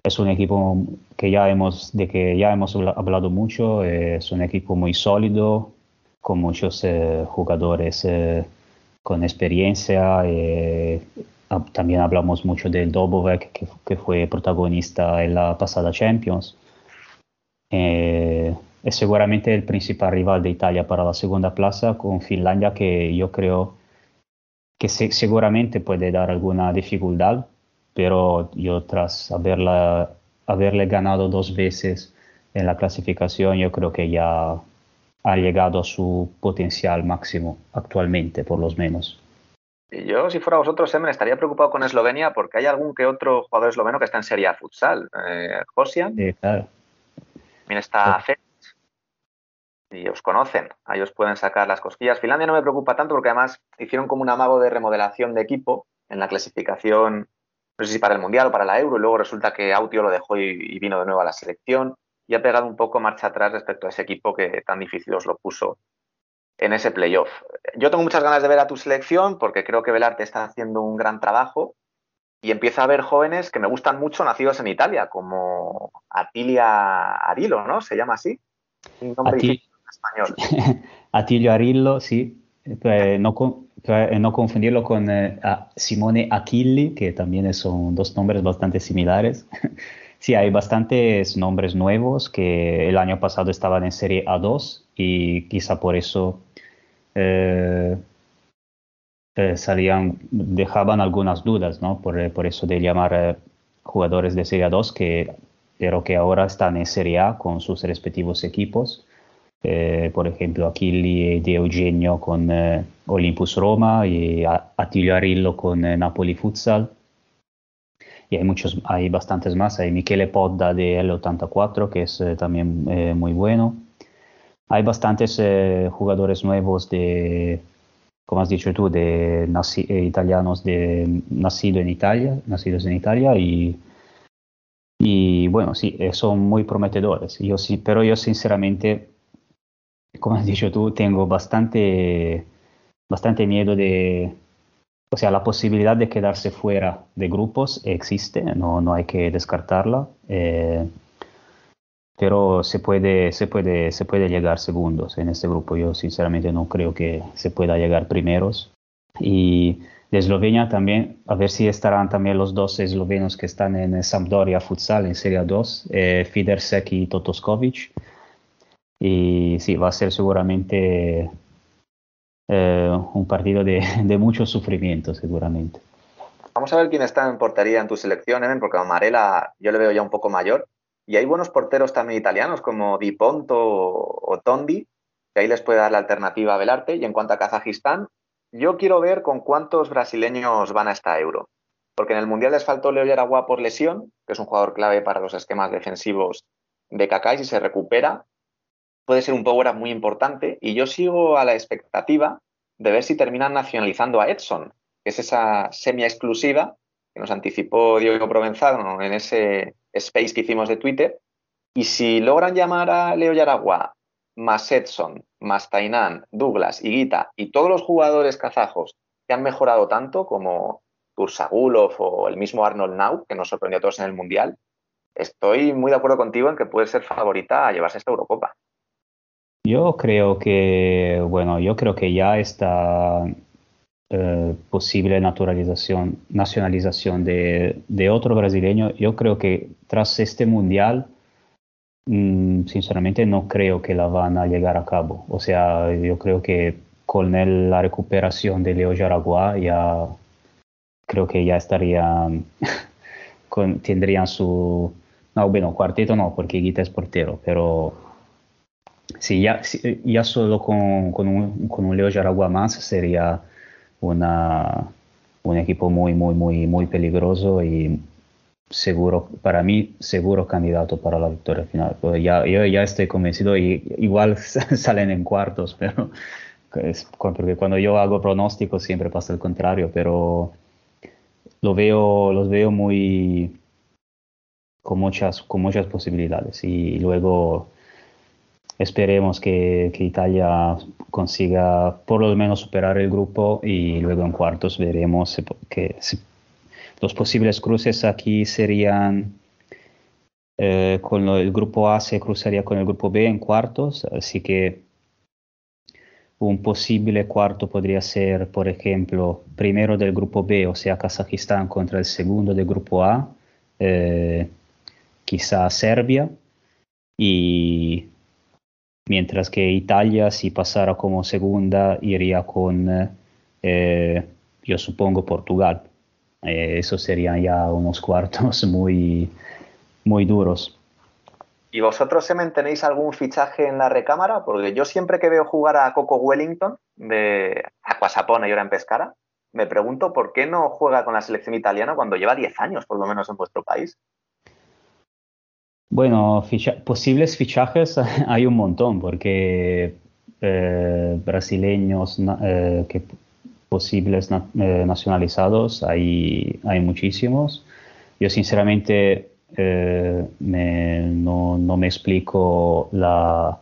S13: es un equipo que ya hemos, de que ya hemos habla- hablado mucho, es un equipo muy sólido, con muchos eh, jugadores eh, con experiencia, eh, también hablamos mucho del Dobovec, que, que fue protagonista en la pasada Champions. Eh, es seguramente el principal rival de Italia para la segunda plaza con Finlandia, que yo creo que se- seguramente puede dar alguna dificultad, pero yo tras haberla, haberle ganado dos veces en la clasificación, yo creo que ya ha llegado a su potencial máximo actualmente, por lo menos.
S14: Yo, si fuera vosotros, Semen, estaría preocupado con Eslovenia porque hay algún que otro jugador esloveno que está en Serie A futsal. Eh, Josian,
S13: Sí, claro.
S14: también está Fetch. Y os conocen, ahí os pueden sacar las cosquillas. Finlandia no me preocupa tanto porque además hicieron como un amago de remodelación de equipo en la clasificación, no sé si para el Mundial o para la Euro, y luego resulta que Autio lo dejó y, y vino de nuevo a la selección y ha pegado un poco marcha atrás respecto a ese equipo que tan difícil os lo puso en ese playoff. Yo tengo muchas ganas de ver a tu selección porque creo que Velarte está haciendo un gran trabajo y empieza a ver jóvenes que me gustan mucho nacidos en Italia, como Atilia Arilo, ¿no? Se llama así. Un nombre
S13: Ati-
S14: difícil en español.
S13: Attilio Arillo, sí, eh, no, con- eh, no confundirlo con eh, a Simone Achilli, que también son dos nombres bastante similares. sí, hay bastantes nombres nuevos que el año pasado estaban en Serie A2 y quizá por eso eh, eh, salían, dejaban algunas dudas, ¿no? Por, eh, por eso de llamar eh, jugadores de Serie A2, que, pero que ahora están en Serie A con sus respectivos equipos. Por ejemplo, Achilli de Eugenio con Olympus Roma y Attilio Arillo con Napoli Futsal. Y hay muchos, hay bastantes más. Hay Michele Podda de L84, que es eh, también eh, muy bueno. Hay bastantes eh, jugadores nuevos de, como has dicho tú, de naci- eh, italianos de nacido en Italia, nacidos en Italia y, y bueno, sí, eh, son muy prometedores. Yo sí, pero yo sinceramente, como has dicho tú, tengo bastante, bastante miedo de, o sea, la posibilidad de quedarse fuera de grupos existe, no, no hay que descartarla. eh, pero se puede, se, puede, se puede llegar segundos en este grupo. Yo sinceramente no creo que se pueda llegar primeros. Y de Eslovenia también, a ver si estarán también los dos eslovenos que están en Sampdoria Futsal en Serie 2, eh, Fidersek y Totoskovic. Y sí, va a ser seguramente eh, un partido de, de mucho sufrimiento, seguramente.
S14: Vamos a ver quién está en portería en tu selección, Emen, porque a Marela yo le veo ya un poco mayor. Y hay buenos porteros también italianos como Di Ponto o, Tondi, que ahí les puede dar la alternativa a Velarte. Y en cuanto a Kazajistán, yo quiero ver con cuántos brasileños van a esta Euro. Porque en el Mundial les faltó Leo Yaragua por lesión, que es un jugador clave para los esquemas defensivos de Kaká, y si se recupera, puede ser un power up muy importante. Y yo sigo a la expectativa de ver si terminan nacionalizando a Edson, que es esa semi-exclusiva que nos anticipó Diego Provenzano en ese space que hicimos de Twitter. Y si logran llamar a Leo Yaragua, más Edson, más Tainan, Douglas, Higuita y todos los jugadores kazajos que han mejorado tanto como Tursagulov o el mismo Arnold Nau, que nos sorprendió a todos en el Mundial, estoy muy de acuerdo contigo en que puede ser favorita a llevarse esta Eurocopa.
S13: Yo creo que, bueno, yo creo que ya esta eh, posible naturalización, nacionalización de, de otro brasileño, yo creo que tras este mundial, mm, sinceramente no creo que la van a llegar a cabo. O sea, yo creo que con el- la recuperación de Leo Jaraguá ya creo que ya estarían, con- tendrían su, no, bueno, cuarteto no, porque Guita es portero, pero Sí, ya, sí, ya solo con, con un, con un Leo Yaragua más sería una, un equipo muy, muy, muy, muy peligroso y seguro, para mí, seguro candidato para la victoria final. Pues yo ya estoy convencido y igual salen en cuartos, pero porque cuando yo hago pronósticos siempre pasa el contrario, pero lo veo, los veo muy con muchas, con muchas posibilidades y luego Esperemos que, que Italia consiga por lo menos superar el grupo y luego en cuartos veremos si- que si- los posibles cruces aquí serían eh, con el grupo A se cruzaría con el grupo B en cuartos, así que un posible cuarto podría ser, por ejemplo, primero del grupo B, o sea, Kazajistán contra el segundo del grupo A, eh, quizá Serbia, y mientras que Italia, si pasara como segunda, iría con, eh, yo supongo, Portugal. Eh, eso serían ya unos cuartos muy, muy duros.
S14: ¿Y vosotros se tenéis algún fichaje en la recámara? Porque yo siempre que veo jugar a Coco Wellington de Aquasapona y ahora en Pescara, me pregunto por qué no juega con la selección italiana cuando lleva 10 años por lo menos en vuestro país.
S13: Bueno, posibles fichajes hay un montón, porque eh, brasileños eh, que posibles eh, nacionalizados hay, hay muchísimos. Yo sinceramente me, no, no, me explico la,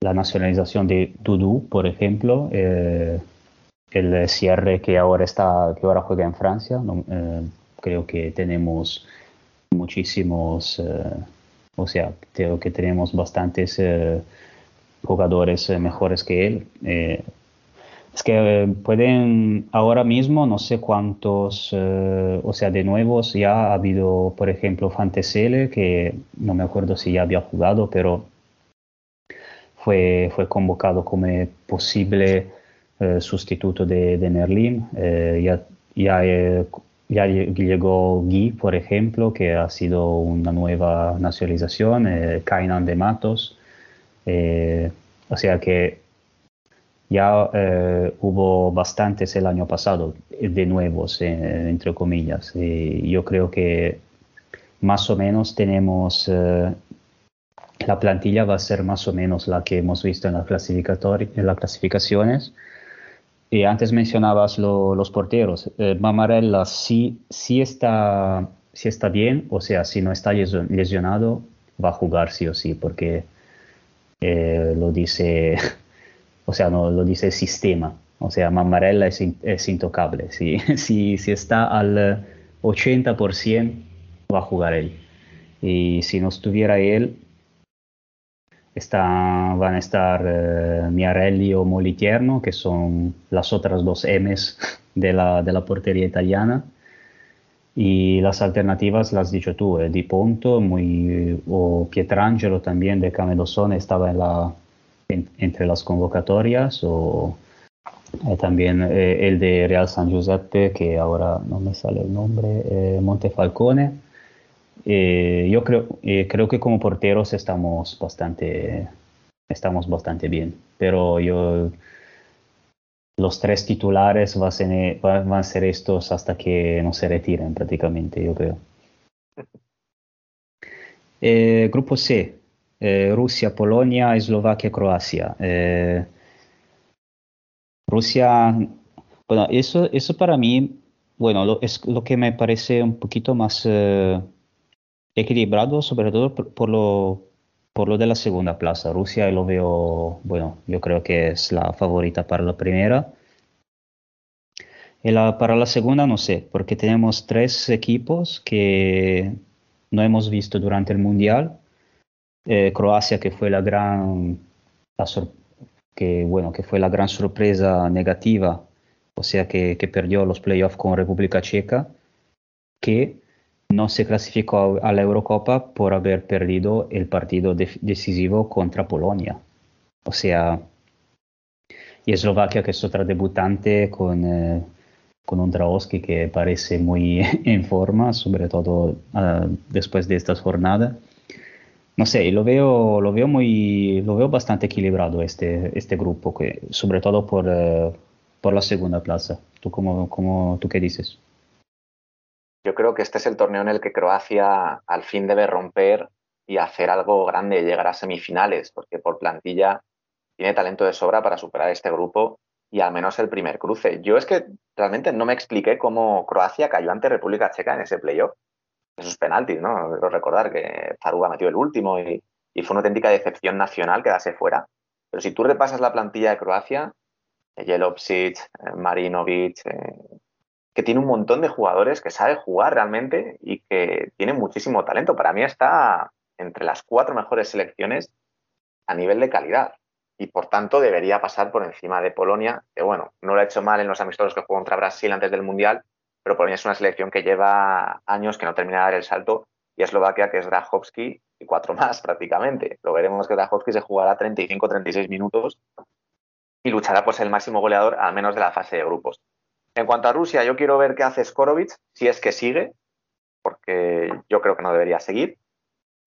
S13: la, nacionalización de Dudu, por ejemplo, el cierre que ahora está, que ahora juega en Francia. Creo que tenemos muchísimos, eh, o sea, creo que tenemos bastantes eh, jugadores mejores que él. Es que eh, pueden ahora mismo, no sé cuántos, eh, o sea, de nuevos ya ha habido, por ejemplo, Fantesele, que no me acuerdo si ya había jugado, pero fue, fue convocado como posible eh, sustituto de, de Merlin. Eh, ya, eh, ya, llegó Guy, por ejemplo, que ha sido una nueva nacionalización, eh, Kainan de Matos. o sea que ya eh, hubo bastantes el año pasado, de nuevos, eh, entre comillas. Y yo creo que más o menos tenemos, eh, la plantilla va a ser más o menos la que hemos visto en, la en las clasificaciones. Y antes mencionabas lo, los porteros. Mamarella sí, sí, está, sí está bien, o sea, si no está lesionado, va a jugar sí o sí, porque lo dice o sea, no lo dice el sistema. O sea, Mamarella es, intocable. Si, si, si, está al 80%, va a jugar él. Y si no estuviera él, está, van a estar uh, Miarelli o Molitierno, que son las otras dos M's de la, de la portería italiana. Y las alternativas las has dicho tú, eh, Di Ponto muy, o Pietrangelo también de Camedosone estaba en la, en, entre las convocatorias o eh, también eh, el de Real San Giuseppe, que ahora no me sale el nombre, eh, Montefalcone. Eh, yo creo, creo que como porteros estamos bastante, estamos bastante bien, pero yo los tres titulares van a, ser, estos hasta que no se retiren prácticamente, yo creo. Eh, grupo C, eh, Rusia, Polonia, Eslovaquia, Croacia. Eh, Rusia, bueno, eso, eso para mí, bueno, es lo que me parece un poquito más eh, equilibrado, sobre todo por, lo, por lo de la segunda plaza. Rusia lo veo, bueno, yo creo que es la favorita para la primera. Y la, para la segunda no sé, porque tenemos tres equipos que no hemos visto durante el Mundial eh, Croacia que fue la gran que, bueno, que fue la gran sorpresa negativa, o sea que, que perdió los playoffs con República Checa, que no se clasificó a la Eurocopa por haber perdido el partido de decisivo contra Polonia. O sea, y Eslovaquia que es otra debutante con, eh, con un Draoski que parece muy en forma, sobre todo uh, después de estas jornadas no sé, lo veo, lo veo muy, lo veo bastante equilibrado este, este grupo, que, sobre todo por, uh, por la segunda plaza. ¿Tú, cómo, cómo, ¿Tú qué dices?
S14: Yo creo que este es el torneo en el que Croacia al fin debe romper y hacer algo grande, llegar a semifinales, porque por plantilla tiene talento de sobra para superar este grupo y al menos el primer cruce. Yo es que realmente no me expliqué cómo Croacia cayó ante República Checa en ese playoff esos penaltis, ¿no? Quiero recordar que Zaruga metió el último y, fue una auténtica decepción nacional quedarse fuera. Pero si tú repasas la plantilla de Croacia, Jelopsic, eh, Marinovic, eh, que tiene un montón de jugadores que sabe jugar realmente y que tiene muchísimo talento. Para mí está entre las cuatro mejores selecciones a nivel de calidad. y por tanto debería pasar por encima de Polonia, que bueno, no lo ha hecho mal en los amistosos que jugó contra Brasil antes del Mundial, pero Polonia es una selección que lleva años que no termina de dar el salto y Eslovaquia que es Drajowski y cuatro más prácticamente. Lo veremos que Drajowski se jugará 35-36 minutos y luchará por ser el máximo goleador al menos de la fase de grupos. En cuanto a Rusia, yo quiero ver qué hace Skorovic, si es que sigue, porque yo creo que no debería seguir.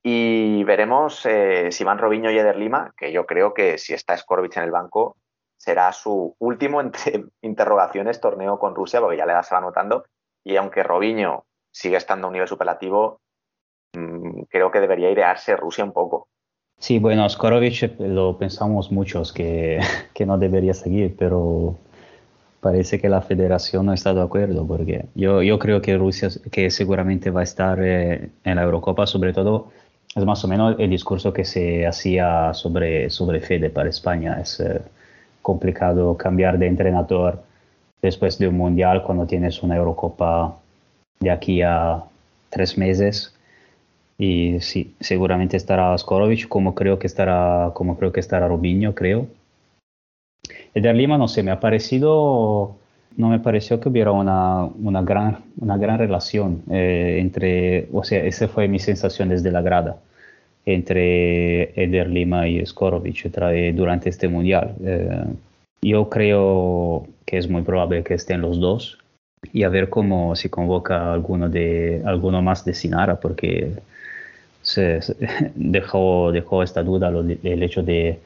S14: Y veremos eh, si van Robinho y Eder Lima, que yo creo que si está Skorovic en el banco, será su último entre interrogaciones torneo con Rusia, porque ya le da se va notando. Y aunque Robinho sigue estando a un nivel superlativo, mmm, creo que debería idearse Rusia un poco.
S13: Sí, bueno, Skorovic lo pensamos muchos que, que no debería seguir, pero parece que la federación no está de acuerdo, porque yo, yo creo que Rusia que seguramente va a estar eh, en la Eurocopa, sobre todo es más o menos el discurso que se hacía sobre, sobre Fede para España. Es eh, complicado cambiar de entrenador después de un mundial cuando tienes una Eurocopa de aquí a tres meses. Y sí, seguramente estará Skorovic, como creo que estará, como creo que estará Robinho, creo. Eder Lima, no sé, me ha parecido, no me pareció que hubiera una, una, gran, una gran relación eh, entre, o sea, esa fue mi sensación desde la grada, entre Eder Lima y Skorovic durante este mundial. Eh, yo creo que es muy probable que estén los dos y a ver cómo se convoca alguno, de, alguno más de Sinara, porque se, dejó, dejó esta duda el hecho de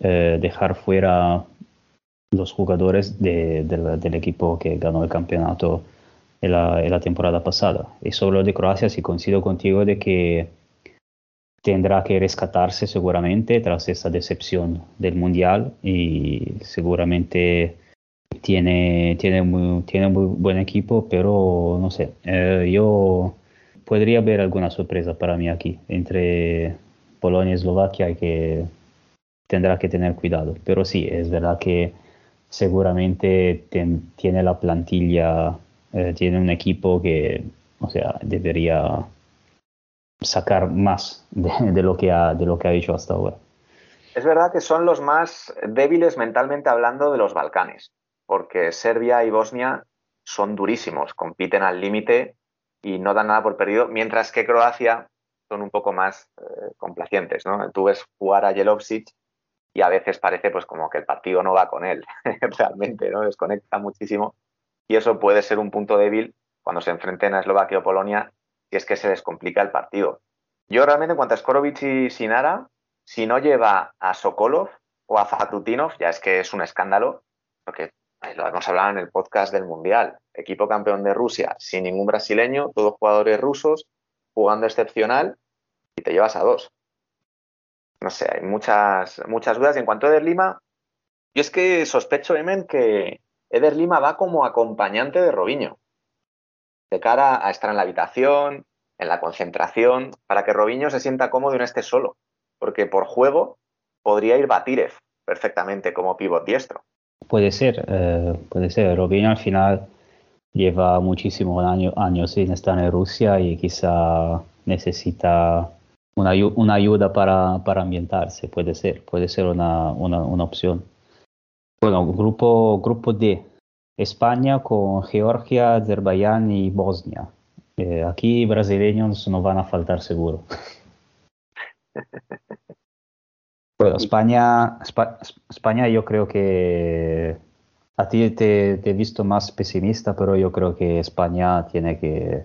S13: eh, dejar fuera los jugadores del equipo que ganó el campeonato en la, temporada pasada. Y sobre lo de Croacia, sí coincido contigo de que tendrá que rescatarse seguramente tras esa decepción del Mundial y seguramente tiene, tiene, tiene muy buen equipo, pero no sé, eh, yo podría ver alguna sorpresa para mí aquí entre Polonia y Eslovaquia que tendrá que tener cuidado. Pero sí, es verdad que seguramente tiene la plantilla, eh, tiene un equipo que, o sea, debería sacar más de, de, lo que ha, de lo que ha hecho hasta ahora.
S14: Es verdad que son los más débiles mentalmente hablando de los Balcanes, porque Serbia y Bosnia son durísimos, compiten al límite y no dan nada por perdido, mientras que Croacia son un poco más eh, complacientes. ¿no? Tú ves jugar a Jelovsic y a veces parece pues como que el partido no va con él, realmente, ¿no? Desconecta muchísimo y eso puede ser un punto débil cuando se enfrenten a Eslovaquia o Polonia si es que se les complica el partido. Yo realmente en cuanto a Skorovic y Sinara, si no lleva a Sokolov o a Fatutinov, ya es que es un escándalo, porque lo hemos hablado en el podcast del Mundial, equipo campeón de Rusia, sin ningún brasileño, todos jugadores rusos, jugando excepcional, y te llevas a dos no sé, hay muchas, muchas dudas. Y en cuanto a Eder Lima, yo es que sospecho, Emen, que Eder Lima va como acompañante de Robinho, de cara a estar en la habitación, en la concentración, para que Robinho se sienta cómodo y no esté solo. Porque por juego podría ir Batirev perfectamente como pivot diestro.
S13: Puede ser, eh, puede ser. Robinho al final lleva muchísimos años, años sin estar en Rusia y quizá necesita una, una ayuda para, para, ambientarse, puede ser, puede ser una, una, una, opción. Bueno, grupo, grupo D, España con Georgia, Azerbaiyán y Bosnia. Eh, aquí brasileños no van a faltar seguro. bueno, España, España yo creo que a ti te, te he visto más pesimista, pero yo creo que España tiene que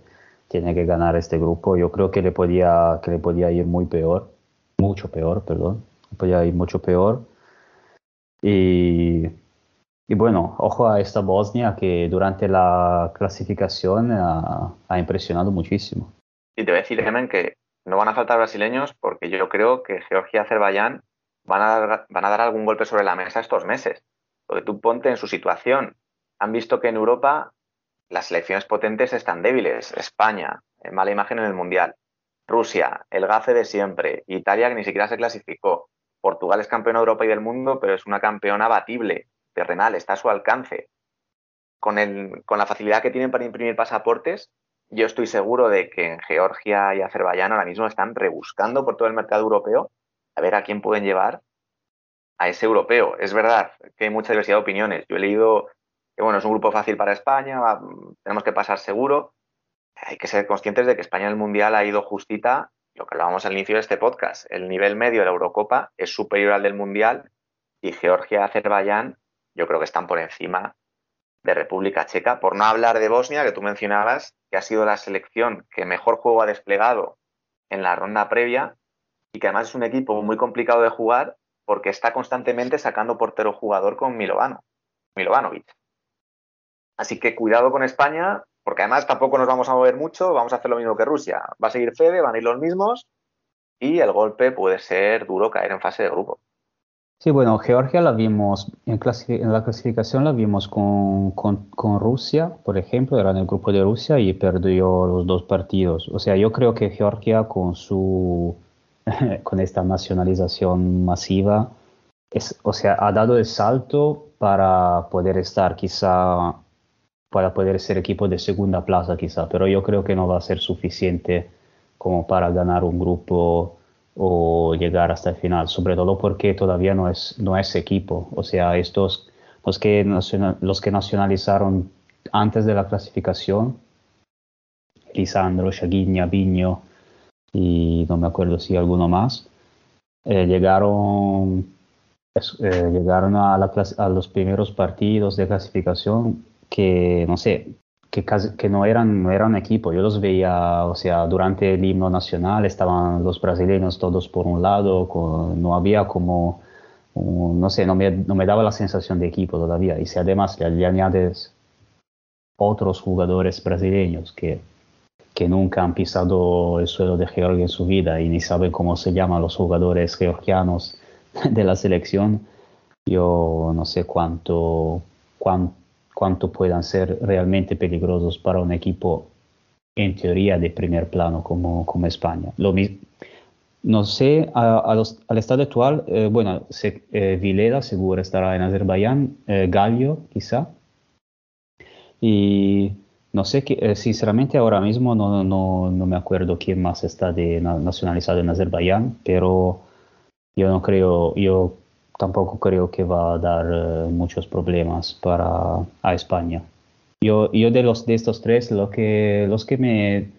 S13: tiene que ganar este grupo. Yo creo que le podía, que le podía ir muy peor, mucho peor, perdón, podía ir mucho peor. Y, y bueno, ojo a esta Bosnia que durante la clasificación ha, ha impresionado muchísimo.
S14: Y te voy a decir, Emen, que no van a faltar brasileños porque yo creo que Georgia y Azerbaiyán van a, dar, van a dar algún golpe sobre la mesa estos meses. Porque tú ponte en su situación. Han visto que en Europa las selecciones potentes están débiles. España, mala imagen en el Mundial. Rusia, el gafe de siempre. Italia, que ni siquiera se clasificó. Portugal es campeón de Europa y del mundo, pero es una campeona batible, terrenal, está a su alcance. Con, con la facilidad que tienen para imprimir pasaportes, yo estoy seguro de que en Georgia y Azerbaiyán ahora mismo están rebuscando por todo el mercado europeo a ver a quién pueden llevar a ese europeo. Es verdad que hay mucha diversidad de opiniones. Yo he leído que bueno, es un grupo fácil para España, tenemos que pasar seguro. Hay que ser conscientes de que España en el Mundial ha ido justita, lo que hablábamos al inicio de este podcast. El nivel medio de la Eurocopa es superior al del Mundial y Georgia y Azerbaiyán yo creo que están por encima de República Checa, por no hablar de Bosnia, que tú mencionabas, que ha sido la selección que mejor juego ha desplegado en la ronda previa y que además es un equipo muy complicado de jugar porque está constantemente sacando portero jugador con Milovano, Milovanovic. Así que cuidado con España, porque además tampoco nos vamos a mover mucho, vamos a hacer lo mismo que Rusia. Va a seguir Fede, van a ir los mismos y el golpe puede ser duro caer en fase de grupo.
S13: Sí, bueno, Georgia la vimos en, en la clasificación la vimos con, con, con Rusia, por ejemplo, era en el grupo de Rusia y perdió los dos partidos. O sea, yo creo que Georgia con su con esta nacionalización masiva, es, o sea, ha dado el salto para poder estar quizá, para poder ser equipo de segunda plaza quizá, pero yo creo que no va a ser suficiente como para ganar un grupo o llegar hasta el final, sobre todo porque todavía no es, no es equipo. O sea, estos, los que, los que nacionalizaron antes de la clasificación, Lisandro, Shaguinha, Viño y no me acuerdo si alguno más, eh, llegaron, eh, llegaron a, la a los primeros partidos de clasificación que, no sé, que, casi- que no eran no eran equipo. Yo los veía, o sea, durante el himno nacional estaban los brasileños todos por un lado, no había como, no sé, no me, no me daba la sensación de equipo todavía. Y si además le, le añades otros jugadores brasileños que, que nunca han pisado el suelo de Georgia en su vida y ni saben cómo se llaman los jugadores georgianos de la selección, yo no sé cuánto, cuán- cuánto puedan ser realmente peligrosos para un equipo en teoría de primer plano como, como España. Lo no sé, a- a los- al estado actual, eh, bueno, se, eh, Vileda seguro estará en Azerbaiyán, eh, Gallo quizá, y no sé, que, eh, sinceramente ahora mismo no, no, no me acuerdo quién más está de, na- nacionalizado en Azerbaiyán, pero yo no creo, yo tampoco creo que va a dar eh, muchos problemas para a España. Yo, yo de los de estos tres, lo que, los que me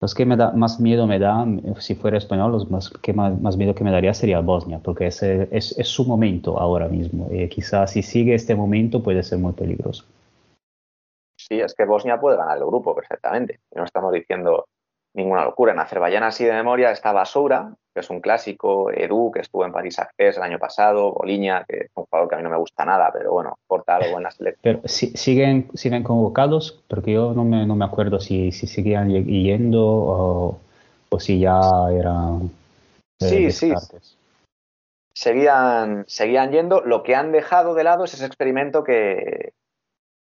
S13: los que me da más miedo me da, si fuera español, los más que más, más miedo que me daría sería Bosnia, porque es, eh, es, es su momento ahora mismo. Y quizás si sigue este momento puede ser muy peligroso.
S14: Sí, es que Bosnia puede ganar el grupo perfectamente. No estamos diciendo ninguna locura. En Azerbaiyán, así de memoria, está Basoura, que es un clásico, Edu, que estuvo en París Access el año pasado, Boliña, que es un jugador que a mí no me gusta nada, pero bueno, aporta algo en la selección.
S13: Pero si- siguen, siguen convocados, porque yo no me, no me acuerdo si, si seguían ye- yendo o, o si ya eran eh,
S14: Sí, sí. Seguían, seguían yendo. Lo que han dejado de lado es ese experimento que,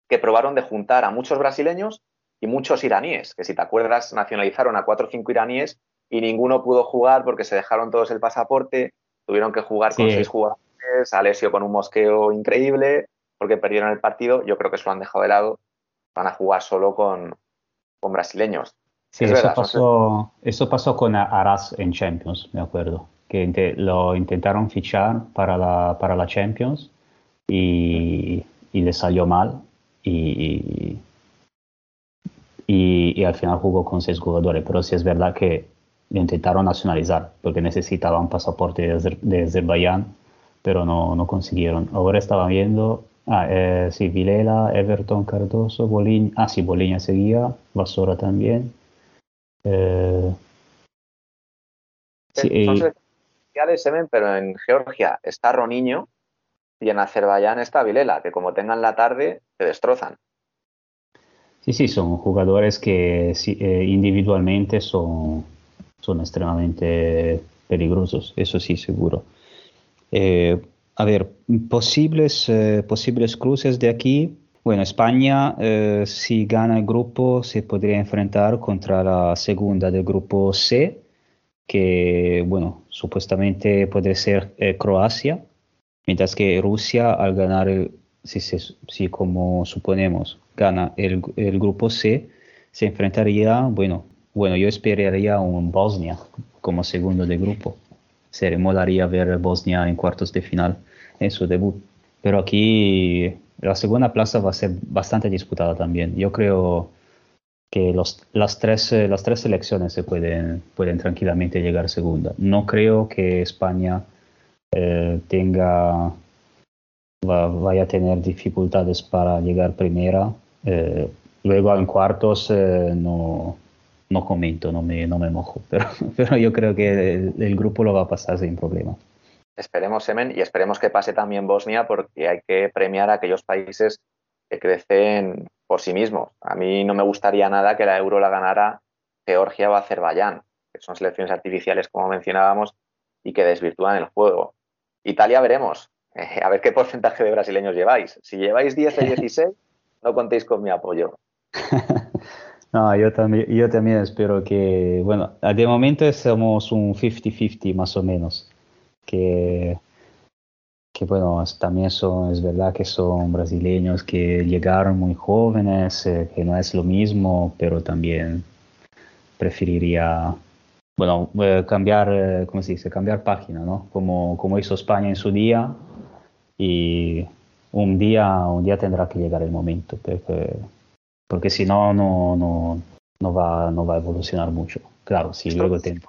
S14: que probaron de juntar a muchos brasileños y muchos iraníes, que si te acuerdas, nacionalizaron a cuatro o cinco iraníes y ninguno pudo jugar porque se dejaron todos el pasaporte, tuvieron que jugar con
S13: Sí.
S14: seis jugadores, Alessio con un mosqueo increíble, porque perdieron el partido. Yo creo que eso lo han dejado de lado. Van a jugar solo con, con brasileños.
S13: Sí,
S14: es
S13: eso,
S14: verdad,
S13: pasó, eso pasó con Aras en Champions, me acuerdo, que lo intentaron fichar para la, para la Champions y, y le salió mal y, y, y al final jugó con seis jugadores, pero sí es verdad que intentaron nacionalizar porque necesitaban pasaporte de, de Azerbaiyán, pero no, no consiguieron. Ahora estaba viendo, ah, eh, sí, Vilela, Everton, Cardoso, Boliña, ah sí, Boliña seguía, Basora también. Eh, sí,
S14: Son selecciones Semen, pero en Georgia está Roniño y en Azerbaiyán está Vilela, que como tengan la tarde, te destrozan.
S13: Sí, sí, son jugadores que eh, individualmente son, son extremadamente peligrosos, eso sí, seguro. Eh, a ver, posibles, eh, posibles cruces de aquí. Bueno, España, eh, si gana el grupo, se podría enfrentar contra la segunda del grupo C, que, bueno, supuestamente puede ser eh, Croacia, mientras que Rusia, al ganar, el, si, se- si como suponemos, gana el, el grupo C, se enfrentaría, bueno, bueno, yo esperaría un Bosnia como segundo de grupo. se molaría ver Bosnia en cuartos de final en su debut. Pero aquí la segunda plaza va a ser bastante disputada también. Yo creo que los, las, tres, eh, las tres selecciones se pueden, pueden tranquilamente llegar segunda. No creo que España eh, tenga va- vaya a tener dificultades para llegar primera. Eh, luego en cuartos eh, no, no comento, no me, no me mojo, pero, pero yo creo que el, el grupo lo va a pasar sin problema.
S14: Esperemos, Semen, y esperemos que pase también Bosnia porque hay que premiar a aquellos países que crecen por sí mismos. A mí no me gustaría nada que la Euro la ganara Georgia o Azerbaiyán, que son selecciones artificiales, como mencionábamos, y que desvirtúan el juego. Italia veremos. Eh, a ver qué porcentaje de brasileños lleváis. Si lleváis 10 de 16, no contéis con mi apoyo.
S13: No, yo también, yo también espero que, bueno, de momento somos un 50-50 más o menos, que, que bueno, también son, es verdad que son brasileños que llegaron muy jóvenes, eh, que no es lo mismo, pero también preferiría, bueno, eh, cambiar, eh, ¿cómo se dice? Cambiar página, ¿no? Como, como hizo España en su día y un día, un día tendrá que llegar el momento, porque porque si no, no, no, no, va, no va a evolucionar mucho. Claro, si luego te...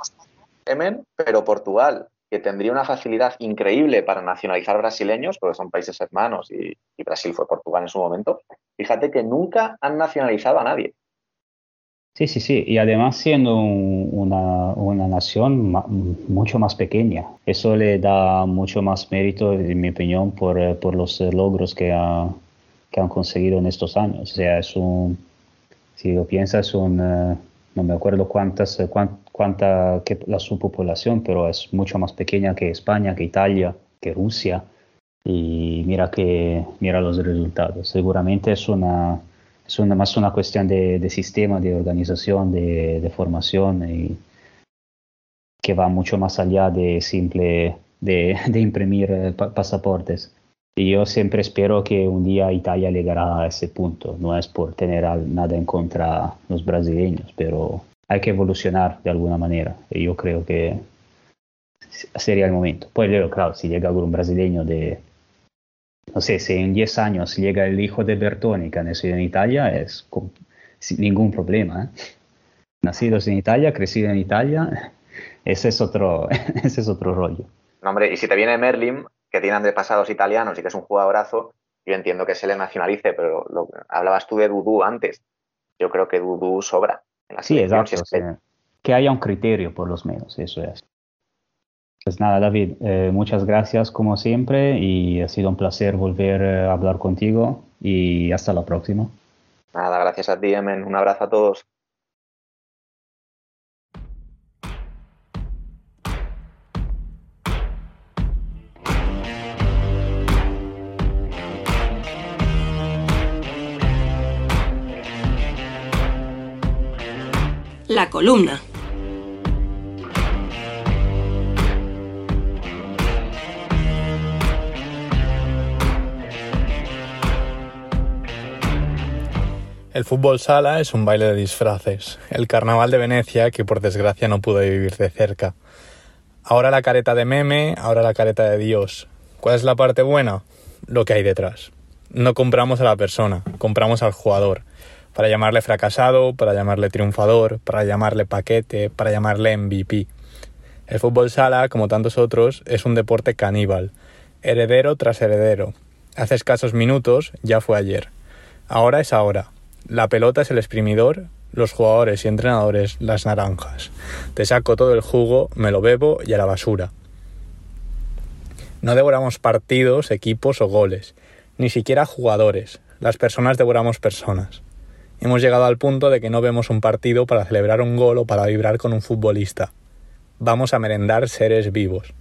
S14: Yemen, pero Portugal, que tendría una facilidad increíble para nacionalizar brasileños, porque son países hermanos y, y Brasil fue Portugal en su momento, fíjate que nunca han nacionalizado a nadie.
S13: Sí, sí, sí, y además siendo un- una, una nación ma- mucho más pequeña, eso le da mucho más mérito, en mi opinión, por, eh, por los eh, logros que, ha- que han conseguido en estos años. O sea, es un, si lo piensas, un, eh, no me acuerdo cuántas, eh, cuán- cuánta que la su población, pero es mucho más pequeña que España, que Italia, que Rusia. Y mira que mira los resultados. Seguramente es una es una, más una cuestión de, de sistema, de organización, de, de formación y que va mucho más allá de simple de, de imprimir eh, pa- pasaportes. Y yo siempre espero que un día Italia llegará a ese punto. No es por tener nada en contra los brasileños, pero hay que evolucionar de alguna manera. Y yo creo que sería el momento. Pues claro, si llega algún brasileño de, no sé, si en 10 años llega el hijo de Bertoni que en Italia, es con- sin ningún problema. ¿eh? Nacidos en Italia, crecido en Italia, ese es otro, ese es otro rollo.
S14: No, hombre, y si te viene Merlin, que tiene antepasados italianos y que es un jugadorazo, yo entiendo que se le nacionalice, pero lo, hablabas tú de Dudú antes. Yo creo que Dudú sobra en la
S13: Sí, exacto.
S14: si es
S13: que- haya un criterio, por lo menos, eso es. Pues nada, David, eh, muchas gracias como siempre y ha sido un placer volver eh, a hablar contigo y hasta la próxima.
S14: Nada, gracias a ti, Emen. Un abrazo a todos.
S4: La columna.
S8: El fútbol sala es un baile de disfraces, el carnaval de Venecia que por desgracia no pude vivir de cerca. Ahora la careta de meme, ahora la careta de Dios. ¿Cuál es la parte buena? Lo que hay detrás. No compramos a la persona, compramos al jugador. Para llamarle fracasado, para llamarle triunfador, para llamarle paquete, para llamarle MVP. El fútbol sala, como tantos otros, es un deporte caníbal, heredero tras heredero. Hace escasos minutos ya fue ayer. Ahora es ahora. La pelota es el exprimidor, los jugadores y entrenadores las naranjas. Te saco todo el jugo, me lo bebo y a la basura. No devoramos partidos, equipos o goles, ni siquiera jugadores. Las personas devoramos personas. Hemos llegado al punto de que no vemos un partido para celebrar un gol o para vibrar con un futbolista. Vamos a merendar seres vivos.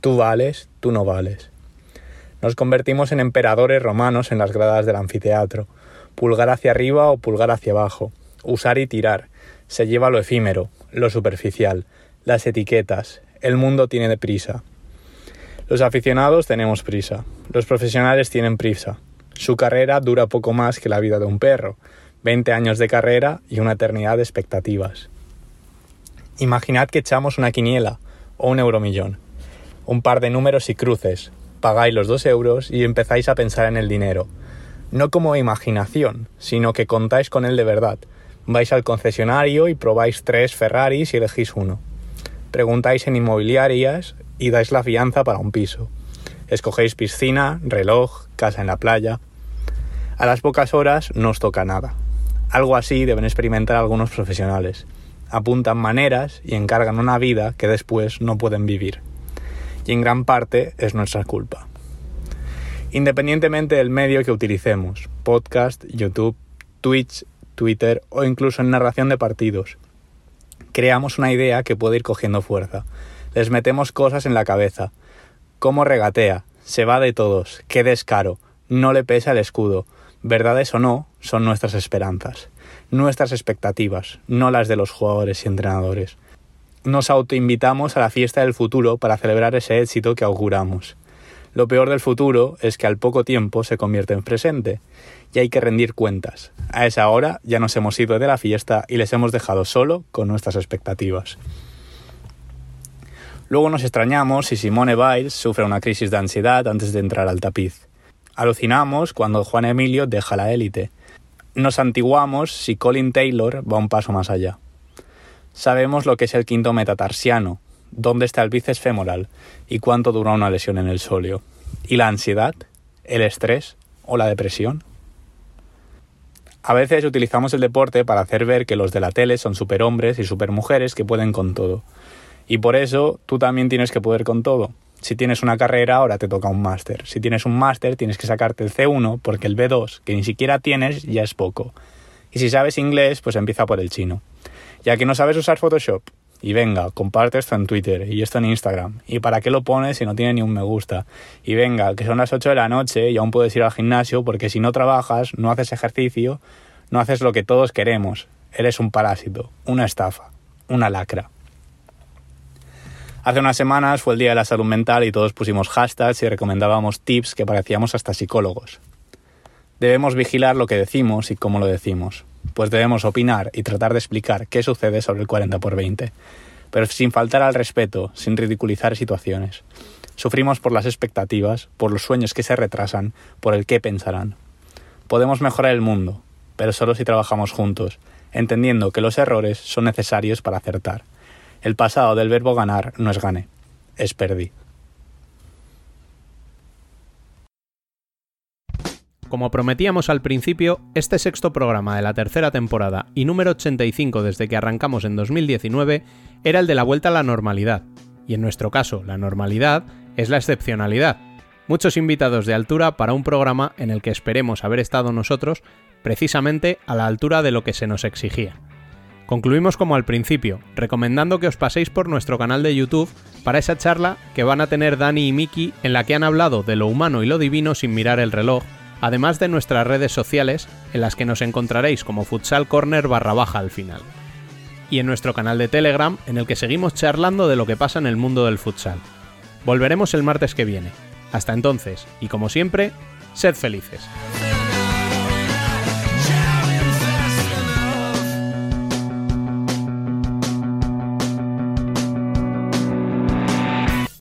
S8: Tú vales, tú no vales. Nos convertimos en emperadores romanos en las gradas del anfiteatro. Pulgar hacia arriba o pulgar hacia abajo. Usar y tirar. Se lleva lo efímero, lo superficial, las etiquetas. El mundo tiene de prisa. Los aficionados tenemos prisa. Los profesionales tienen prisa. Su carrera dura poco más que la vida de un perro. 20 años de carrera y una eternidad de expectativas. Imaginad que echamos una quiniela o un euromillón. Un par de números y cruces. Pagáis los dos euros y empezáis a pensar en el dinero. No como imaginación, sino que contáis con él de verdad. Vais al concesionario y probáis tres Ferraris y elegís uno. Preguntáis en inmobiliarias y dais la fianza para un piso. Escogéis piscina, reloj, casa en la playa. A las pocas horas no os toca nada. Algo así deben experimentar algunos profesionales. Apuntan maneras y encargan una vida que después no pueden vivir. Y en gran parte es nuestra culpa. Independientemente del medio que utilicemos, podcast, YouTube, Twitch, Twitter o incluso en narración de partidos, creamos una idea que puede ir cogiendo fuerza. Les metemos cosas en la cabeza. Cómo regatea, se va de todos, qué descaro, no le pesa el escudo. Verdades o no, son nuestras esperanzas, nuestras expectativas, no las de los jugadores y entrenadores. Nos autoinvitamos a la fiesta del futuro para celebrar ese éxito que auguramos. Lo peor del futuro es que al poco tiempo se convierte en presente y hay que rendir cuentas. A esa hora ya nos hemos ido de la fiesta y les hemos dejado solo con nuestras expectativas. Luego nos extrañamos si Simone Biles sufre una crisis de ansiedad antes de entrar al tapiz. Alucinamos cuando Juan Emilio deja la élite. Nos antiguamos si Colin Taylor va un paso más allá. Sabemos lo que es el quinto metatarsiano, dónde está el bíceps femoral y cuánto dura una lesión en el sóleo. ¿Y la ansiedad? ¿El estrés? ¿O la depresión? A veces utilizamos el deporte para hacer ver que los de la tele son superhombres y supermujeres que pueden con todo. Y por eso tú también tienes que poder con todo. Si tienes una carrera, ahora te toca un máster. Si tienes un máster, tienes que sacarte el C1 porque el B2, que ni siquiera tienes, ya es poco. Y si sabes inglés, pues empieza por el chino. Ya que no sabes usar Photoshop, y venga, comparte esto en Twitter y esto en Instagram. ¿Y para qué lo pones si no tiene ni un me gusta? Y venga, que son las 8 de la noche y aún puedes ir al gimnasio porque si no trabajas, no haces ejercicio, no haces lo que todos queremos. Eres un parásito, una estafa, una lacra. Hace unas semanas fue el Día de la Salud Mental y todos pusimos hashtags y recomendábamos tips que parecíamos hasta psicólogos. Debemos vigilar lo que decimos y cómo lo decimos, pues debemos opinar y tratar de explicar qué sucede sobre el 40 por 20, pero sin faltar al respeto, sin ridiculizar situaciones. Sufrimos por las expectativas, por los sueños que se retrasan, por el qué pensarán. Podemos mejorar el mundo, pero solo si trabajamos juntos, entendiendo que los errores son necesarios para acertar. El pasado del verbo ganar no es gane, es perdí.
S1: Como prometíamos al principio, este sexto programa de la tercera temporada y número 85 desde que arrancamos en 2019 era el de la vuelta a la normalidad. Y en nuestro caso, la normalidad es la excepcionalidad. Muchos invitados de altura para un programa en el que esperemos haber estado nosotros precisamente a la altura de lo que se nos exigía. Concluimos como al principio, recomendando que os paséis por nuestro canal de YouTube para esa charla que van a tener Dani y Miki en la que han hablado de lo humano y lo divino sin mirar el reloj, además de nuestras redes sociales en las que nos encontraréis como Futsal Corner barra baja al final. Y en nuestro canal de Telegram en el que seguimos charlando de lo que pasa en el mundo del futsal. Volveremos el martes que viene. Hasta entonces, y como siempre, sed felices.